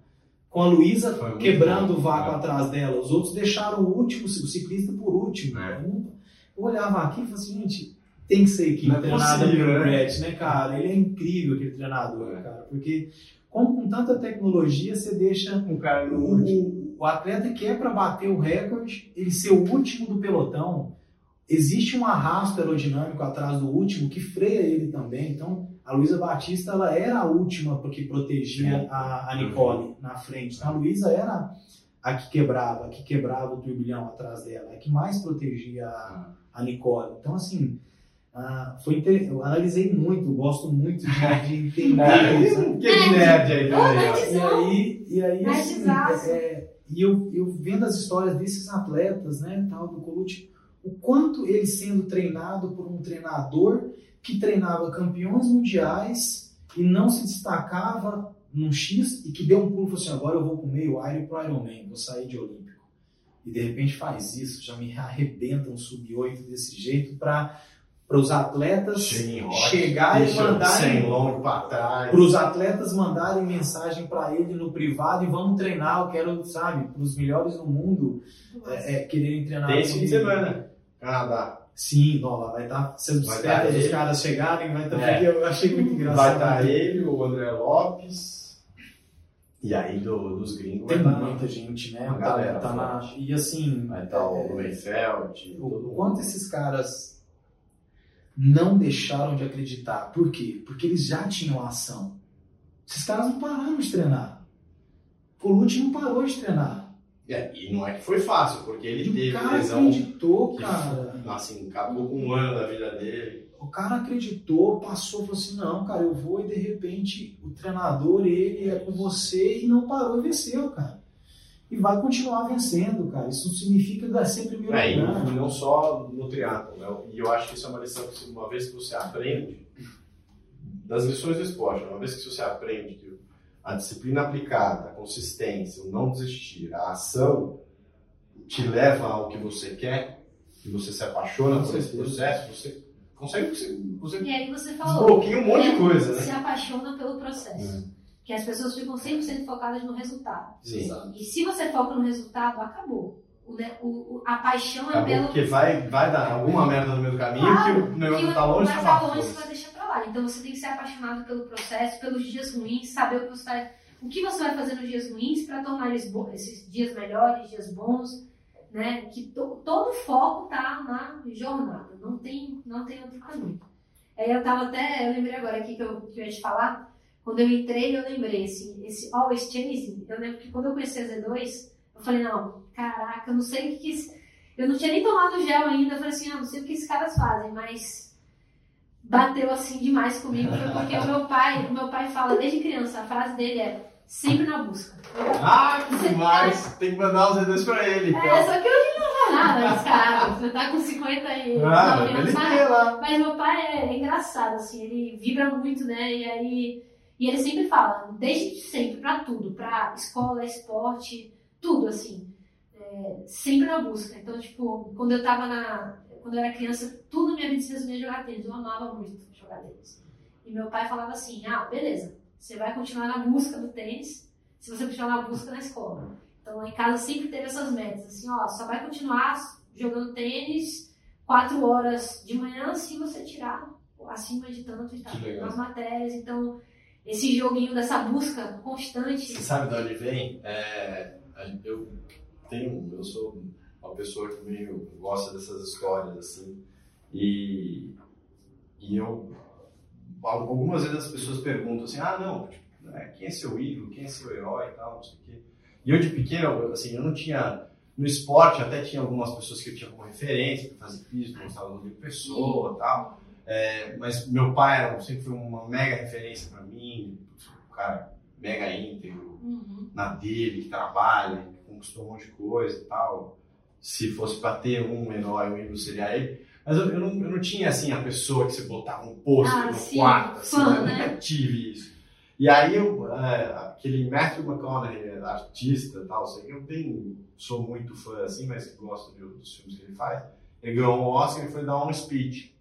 com a Luísa quebrando bom, o vácuo é. atrás dela. Os outros deixaram o último, o ciclista por último. É. Eu, não- eu olhava aqui e falava assim, gente, tem que ser equipe Não é treinada possível, pelo né? Brett, né, cara? Ele é incrível, aquele treinador, É. cara. Porque como com tanta tecnologia, você deixa Um cara o, o- o atleta que é para bater o recorde, ele ser o último do pelotão, existe um arrasto aerodinâmico atrás do último que freia ele também. Então, a Luísa Batista ela era a última porque protegia Sim. a, a Nicole na frente. Então, a Luísa era a que quebrava, a que quebrava o turbilhão atrás dela, a que mais protegia a, a Nicole. Então, assim, ah, foi inter... eu analisei muito, gosto muito de, de entender. É, sabe? que nerd aí E aí, e aí, assim, é, é, e eu, eu vendo as histórias desses atletas, né, tal, do Colucci, o quanto ele sendo treinado por um treinador que treinava campeões mundiais e não se destacava num X e que deu um pulo e falou assim, agora eu vou pro meio Iron pro Ironman, vou sair de Olímpico. E de repente faz isso, já me arrebenta um sub-8 desse jeito para os atletas chegarem e mandarem para os atletas mandarem mensagem para ele no privado e vamos treinar, eu quero, sabe, para os melhores do mundo é, é, quererem treinar. Tem esse fim de semana. Canadá. Sim, lá vai estar, se as Vai tá ele. caras chegarem, vai estar, É. porque eu achei muito engraçado. Vai estar ele, o André Lopes. E aí do, dos gringos Tem muita gente, né? Uma Tá- galera tá na-. E assim, vai estar o Weinfeld. todo o quanto esses caras não deixaram de acreditar. Por quê? Porque eles já tinham ação. Esses caras não pararam de treinar. O Lute não parou de treinar. É, e não é que foi fácil, porque ele E o teve cara lesão acreditou, que, cara. assim, acabou com um ano da vida dele. O cara acreditou, passou, falou assim, não, cara, eu vou e de repente o treinador, ele é com você e não parou e venceu, cara. E vai continuar vencendo, cara. Isso não significa dar sempre primeiro É, e lugar. não, não só no triatlo, né? E eu acho que isso é uma lição que uma vez que você aprende, das lições do esporte, uma vez que você aprende que a disciplina aplicada, a consistência, o não desistir, a ação te leva ao que você quer, e você se apaixona por esse processo, você consegue, você, você E aí você falou. desbloqueia um monte de é, coisa, Se né? apaixona pelo processo. Que as pessoas ficam 100% focadas no resultado. Sim. E se você foca no resultado, acabou. O, o- a paixão é Acabou pelo. porque vai, vai dar alguma merda no meio do caminho, Claro, que o negócio que tá longe, mas tá tá longe, você vai deixar Então você tem que ser apaixonado pelo processo, pelos dias ruins, saber o que você vai, o que você vai fazer nos dias ruins para tornar eles bo- esses dias melhores, dias bons, né? Que to- todo o foco tá na jornada, não tem, não tem outro caminho. Aí eu tava até, eu lembrei agora aqui que eu, que eu ia te falar, quando eu entrei eu lembrei, assim, esse Always Chasing, eu lembro que quando eu conheci a Z2, eu falei, não, caraca, eu não sei o que que esse- eu não tinha nem tomado gel ainda, eu falei assim, ah, não sei o que esses caras fazem, mas bateu assim demais comigo, foi porque o meu pai, o meu pai fala desde criança, a frase dele é sempre na busca. Ah, que demais! Tem que mandar os E2 pra ele, então. É, só que hoje não dá nada, mas cara, você tá com 50 e Ah, 9 mas. Mas meu pai é engraçado, assim, ele vibra muito, né? E aí. E ele sempre fala, desde sempre, pra tudo, pra escola, esporte, tudo, assim. é, sempre na busca. Então, tipo, quando eu tava na. Quando eu era criança, tudo minha vida se resumia a jogar tênis. Eu amava muito jogar tênis. E meu pai falava assim: ah, beleza, você vai continuar na busca do tênis se você continuar na busca na escola. Então, lá em casa sempre teve essas metas, assim, ó, só vai continuar jogando tênis quatro horas de manhã se você tirar acima de tanto e tal, nas matérias. Então, esse joguinho dessa busca constante. Você sabe de onde vem? É, eu tenho, eu sou uma pessoa que meio gosta dessas histórias assim e e eu algumas vezes as pessoas perguntam assim, ah não, tipo, né, quem é seu ídolo, quem é seu herói e tal, não sei o quê. E eu de pequeno, assim, eu não tinha no esporte até tinha algumas pessoas que eu tinha como referência para fazer piso, gostava do Rodrigo Pessoa e tal. É, mas meu pai era, sempre foi uma mega referência para mim, um cara mega íntegro, Uhum. na dele, que trabalha, que conquistou um monte de coisa e tal. Se fosse pra ter um herói, um ídolo seria ele. Mas eu, eu, não, eu não tinha, assim, a pessoa que você botava um pôster Ah, no sim, quarto, assim, fã, eu né? nunca tive isso. E aí, eu, é, aquele Matthew McConaughey, artista e tal, sei, eu tenho, sou muito fã, assim, mas gosto de, dos filmes que ele faz. Ele ganhou um Oscar e foi dar um speech.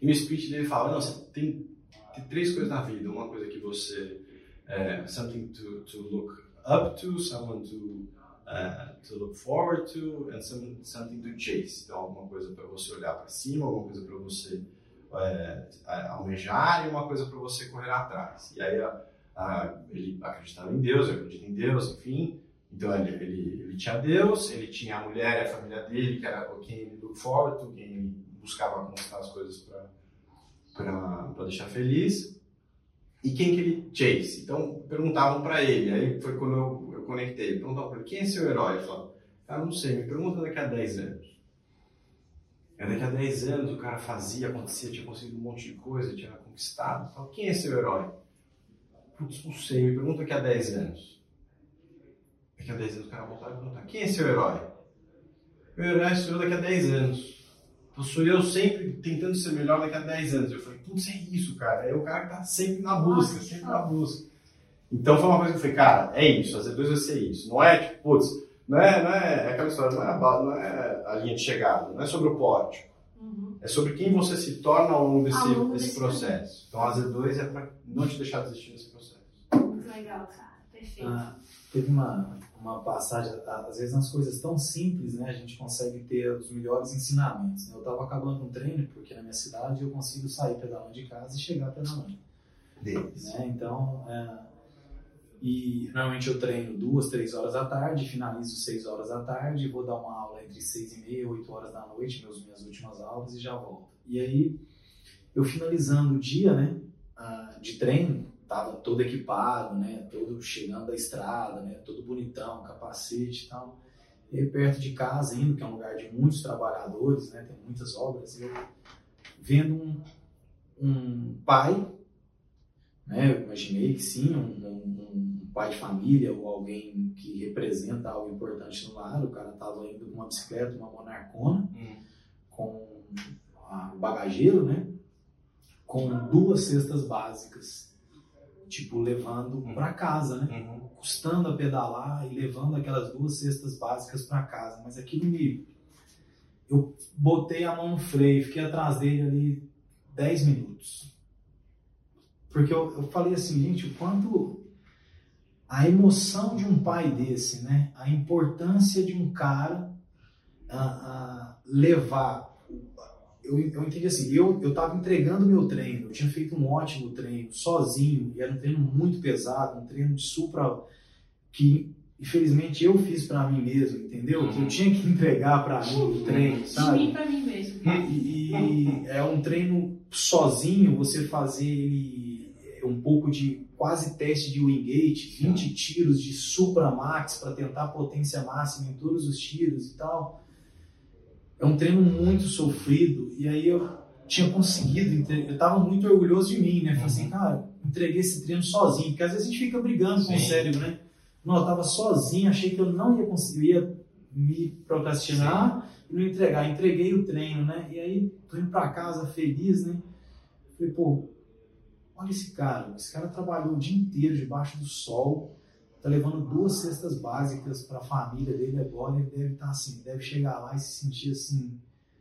E no speech dele fala, não, você tem, tem três coisas na vida. Uma coisa que você uh, something to, to look up to, someone to, uh, to look forward to, and some, something to chase. Então, alguma coisa para você olhar para cima, alguma coisa para você uh, almejar e uma coisa para você correr atrás. E aí, uh, ele acreditava em Deus, eu em Deus, enfim. Então, ele, ele, ele tinha Deus, ele tinha a mulher e a família dele, que era quem ele look forward to, quem ele buscava conquistar as coisas para deixar feliz e quem que ele chase. Então perguntavam para ele, aí foi quando eu, conectei, perguntavam para ele, quem é seu herói? Ele falou, cara, não sei, me pergunta daqui a 10 anos. E daqui a 10 anos o cara fazia, acontecia, tinha conseguido um monte de coisa, tinha conquistado, tal. quem é seu herói? putz, não sei, me pergunta daqui a 10 anos. Daqui a 10 anos o cara voltar e perguntar, quem é seu herói? Meu herói sou eu daqui a 10 anos. Então sou eu sempre tentando ser melhor daqui a 10 anos. Eu falei, putz, é isso, cara. É o cara que tá sempre na busca, sempre na busca. Então foi uma coisa que eu falei, cara, é isso, a Z2 vai ser isso. Não é tipo, putz, não é, não é, é aquela história, não é, a, não é a linha de chegada, não é sobre o pórtico. Uhum. É sobre quem você se torna ao longo desse, Ao longo desse desse processo. Então a Z2 é para não te deixar desistir desse processo. Muito legal, cara. Perfeito. Ah, teve uma, uma passagem, às vezes nas coisas tão simples, né, a gente consegue ter os melhores ensinamentos. né? Eu estava acabando um treino, porque na minha cidade eu consigo sair pedalando de casa e chegar pedalando. Deles. né? Então, é, e normalmente eu treino duas, três horas da tarde, finalizo seis horas da tarde, vou dar uma aula entre seis e meia, oito horas da noite, meus, minhas últimas aulas e já volto. E aí, eu finalizando o dia, né, ah, de treino, tava todo equipado, né, todo chegando da estrada, né, todo bonitão, capacete e tal. E perto de casa, indo, que é um lugar de muitos trabalhadores, né, tem muitas obras, eu vendo um, um pai né? Eu imaginei que sim, um- um pai de família ou alguém que representa algo importante no lar. O cara estava indo com uma bicicleta, uma monarcona, Hum. com o bagageiro, né? Com duas cestas básicas, tipo levando Uhum. para casa, né? Uhum. Custando a pedalar e levando aquelas duas cestas básicas para casa. Mas aquilo me. Eu botei a mão no freio, fiquei atrás dele ali 10 minutos. Porque eu, eu falei assim, gente, o quanto a emoção de um pai desse, né? A importância de um cara a, a levar. Eu, eu entendi assim, eu eu estava entregando meu treino, eu tinha feito um ótimo treino, sozinho, e era um treino muito pesado, um treino de supra que infelizmente eu fiz para mim mesmo, entendeu? Que eu tinha que entregar para mim o treino, sabe? mim pra mim mesmo. E, e é um treino sozinho, você fazer ele é um pouco de quase teste de wingate, 20 tiros de supra max para tentar potência máxima em todos os tiros e tal. É um treino muito sofrido e aí eu tinha conseguido, eu tava muito orgulhoso de mim, né? Falei assim, cara, entreguei esse treino sozinho, porque às vezes a gente fica brigando com o Sim. cérebro, né? Não, eu tava sozinho, achei que eu não ia conseguir, ia me procrastinar e não entregar. Entreguei o treino, né? E aí tô indo pra casa feliz, né? Falei, pô, olha esse cara, esse cara trabalhou o dia inteiro debaixo do sol, tá levando duas cestas básicas para a família dele agora, ele deve estar assim, deve chegar lá e se sentir assim,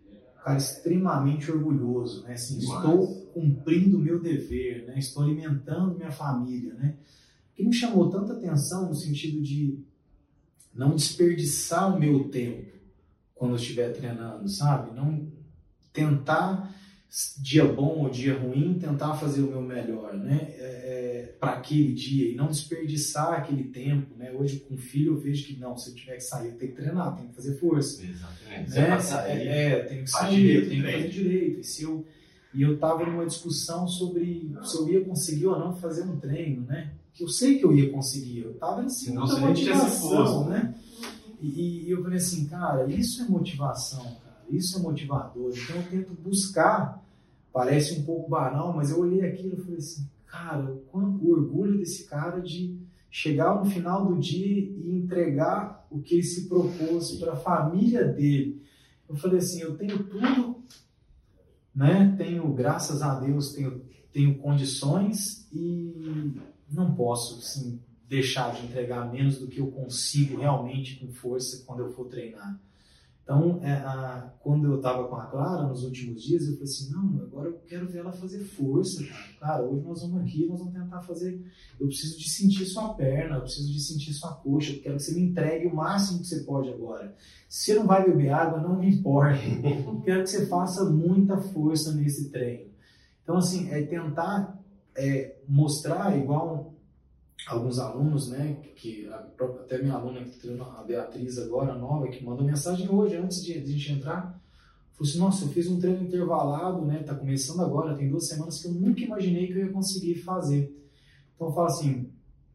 um cara extremamente orgulhoso, né? Assim, Demais. estou cumprindo o meu dever, né? Estou alimentando minha família, né? O que me chamou tanta atenção no sentido de não desperdiçar o meu tempo quando eu estiver treinando, sabe? Não tentar dia bom ou dia ruim, tentar fazer o meu melhor, né? É, para aquele dia e não desperdiçar aquele tempo, né? Hoje com filho eu vejo que não, se eu tiver que sair, eu tenho que treinar, tenho que fazer força, Exatamente. né? Sair. É, é, tenho que sair, direito tenho que fazer direito. E se eu e eu tava numa discussão sobre se eu ia conseguir ou não fazer um treino, né? Que eu sei que eu ia conseguir, eu tava assim, nem tinha se motivação, né? E, e eu falei assim, cara, isso é motivação, cara, isso é motivador. Então eu tento buscar, parece um pouco banal, mas eu olhei aquilo e falei assim, cara, o quanto o orgulho desse cara de chegar no final do dia e entregar o que ele se propôs para a família dele. Eu falei assim, eu tenho tudo, né? Tenho, graças a Deus, tenho, tenho condições e não posso, assim, deixar de entregar menos do que eu consigo realmente com força quando eu for treinar. Então, é, a- quando eu estava com a Clara nos últimos dias, eu falei assim, não, agora eu quero ver ela fazer força, cara. Cara, hoje nós vamos aqui, nós vamos tentar fazer... Eu preciso de sentir sua perna, eu preciso de sentir sua coxa, eu quero que você me entregue o máximo que você pode agora. Se você não vai beber água, não me importa. Eu quero que você faça muita força nesse treino. Então, assim, é tentar é, mostrar, igual alguns alunos, né, que a até minha aluna que a Beatriz agora, nova, que mandou mensagem hoje, antes de, de a gente entrar, falou assim, nossa, eu fiz um treino intervalado, né, tá começando agora, tem duas semanas que eu nunca imaginei que eu ia conseguir fazer. Então eu falo assim,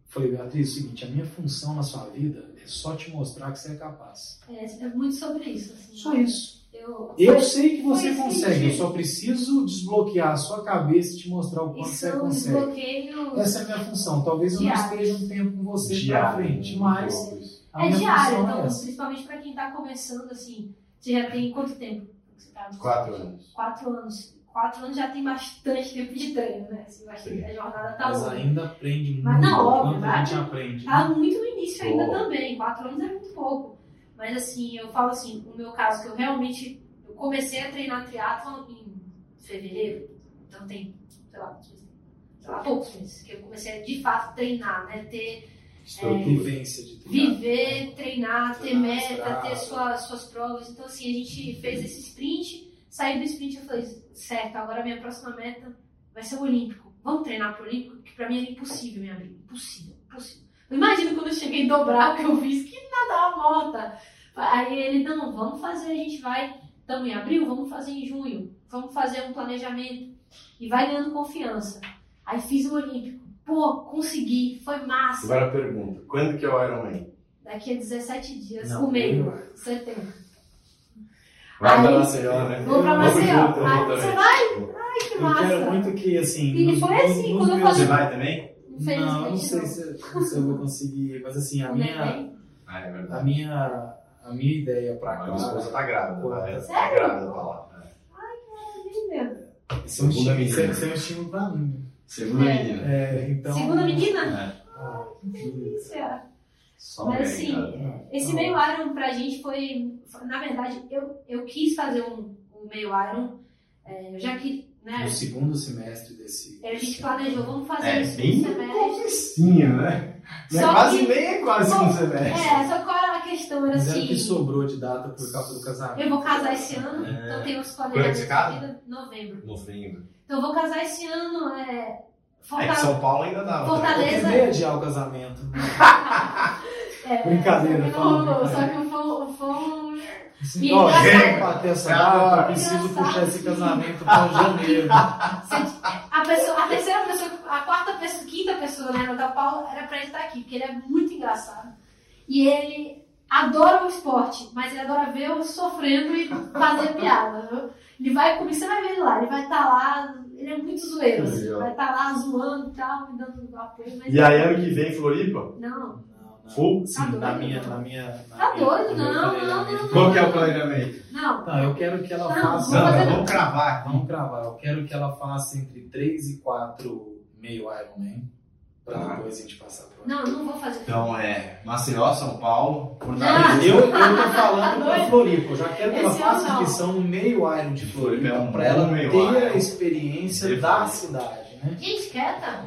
falei, Beatriz, é o seguinte, a minha função na sua vida é só te mostrar que você é capaz. É, é muito sobre isso. Assim, Só isso. Eu, Eu sei que você consegue, eu sentido. só preciso desbloquear a sua cabeça e te mostrar o quanto Isso você é consegue. desbloqueio. Essa é a minha função. Talvez eu não Diário. esteja um tempo com você pra Diário, frente, um mas pouco isso. a É minha diário, função é então, essa. principalmente pra quem tá começando, assim. Você já tem quanto tempo? Você tá? Quatro anos. Quatro anos. Quatro anos já tem bastante tempo de treino, né? Assim, bastante, a jornada tá Mas longa. ainda aprende Mas muito. não, óbvio, a gente aprende. Tá muito no início ainda Boa. também. Quatro anos é muito pouco. Mas assim, eu falo assim, o meu caso, que eu realmente eu comecei a treinar triatlon em fevereiro. Então tem, sei lá, sei lá, poucos meses. Que eu comecei a de fato treinar, né? Ter Estrutura. Vivência de treinar. viver, treinar, ter Treinar, meta, treinar. ter suas, suas provas. Então, assim, a gente fez esse sprint, saí do sprint eu falei, certo, agora a minha próxima meta vai ser o Olímpico. Vamos treinar pro Olímpico? Que pra mim era impossível me abrir. Impossível, impossível. Imagina quando eu cheguei em dobrar o que eu fiz, que nadava morta. Aí ele, não, vamos fazer, a gente vai, estamos em abril, vamos fazer em junho. Vamos fazer um planejamento. E vai ganhando confiança. Aí fiz o Olímpico. Pô, consegui, foi massa. Agora a pergunta: quando que é o Ironman? Daqui a 17 dias, Não, o meio, eu- setembro. Vai Aí- pra Maceió, né? Vou pra Vamos Maceió. junto, eu Ah, vou você também. vai? Ai, que Eu massa. quero muito que, assim. E foi assim, quando eu meus- Você falei- vai também? Não, eu não sei se, se eu vou conseguir, mas assim, a Não minha? Ah, é a minha, a minha ideia pra A minha esposa cá. tá grávida. Pô, Tá, tá grávida pra lá. Linda. Isso é um Segunda menina. isso é- um estímulo pra mim. Segunda É. menina. É, então, Segunda menina? É. Ah, Delícia. Só Mas bem, assim, cara. esse meio Iron pra gente foi. Na verdade, eu, eu quis fazer um, um meio Iron. é, eu já que. Né, No segundo semestre desse. a gente planejou, vamos fazer É, isso bem no comecinho, né? Não é Só quase que- nem é quase Só- um semestre. É, só qual era a questão? Era Mas era o assim. que sobrou de data por causa do casamento. Eu vou casar esse ano, É. então tem os é que planejamentos vida novembro. Novembro. Então eu vou casar esse ano. É, É que Fortaleza. São Paulo ainda dá. Eu Fortaleza. tentei adiar o casamento. É, Brincadeira, só que. Só que foi, foi Assim, E engraçado. vamos bater essa data, preciso puxar esse casamento para janeiro. A, pessoa, a terceira pessoa, a quarta pessoa, quinta pessoa, né, da Paulo, era pra ele estar aqui, porque ele é muito engraçado. E ele adora o esporte, mas ele adora ver eu sofrendo e fazer piada. Viu? Ele vai comigo, você vai ver ele lá, ele vai estar lá, ele é muito zoeiro, assim, vai estar lá zoando e tal, me dando apoio, mas E aí, ano que vem, Floripa? não. Não, não. Full? Sim, Tá na doido? minha, na minha, na Tá minha, doido? no meu Não, planejamento. não, Qual que é o planejamento? Não, Não, eu quero que ela Não, faça. Não, fazer- vamos cravar. Vamos cravar. Eu quero que ela faça entre 3 e 4 meio Ironman. Pra Tá. depois a gente passar pro não, não vou fazer. Então é Maceió, São Paulo, Ah. Fortaleza. Eu, eu tô falando Doido. Floripa. Eu já quero que ela Esse faça não. inscrição no meio Iron de Floripa. É um pra ela ter a Iron. experiência Perfeito. da cidade, né? Gente, quieta.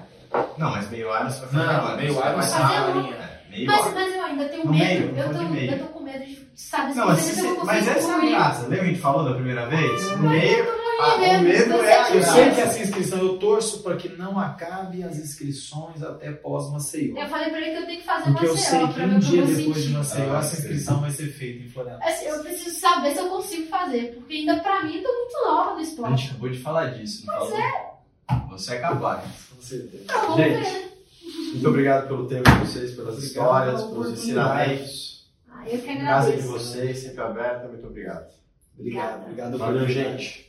Não, mas meio Iron você vai fazer Não, agora. meio Iron vai é fazer uma agora. É, meio Mas, mas eu ainda tenho No medo. meio, eu, tô, eu tô com medo de saber Não, mas, se eu você- mas conseguir essa é a graça. Lembra que a gente falou da primeira vez? O meio, ah, o medo, mas é a é Eu sei que essa inscrição, eu torço para que não acabe as inscrições até pós-Maceió. Eu falei pra ele que eu tenho que fazer Porque eu Maceió sei que pra ver um que dia eu depois de. Maceió, Ah, essa inscrição vai ser feita em Florianópolis. Assim, eu preciso saber se eu consigo fazer, porque ainda pra mim eu tô muito nova no A gente esporte. acabou de falar disso, não falou? Você é capaz. Com certeza. Então, vamos Gente. Muito obrigado pelo tempo de vocês, pelas Obrigado histórias, pelos ensinamentos. Ah, eu que Casa de agradeço. vocês, sempre aberta. Muito obrigado. Obrigado, obrigado por Valeu, gente.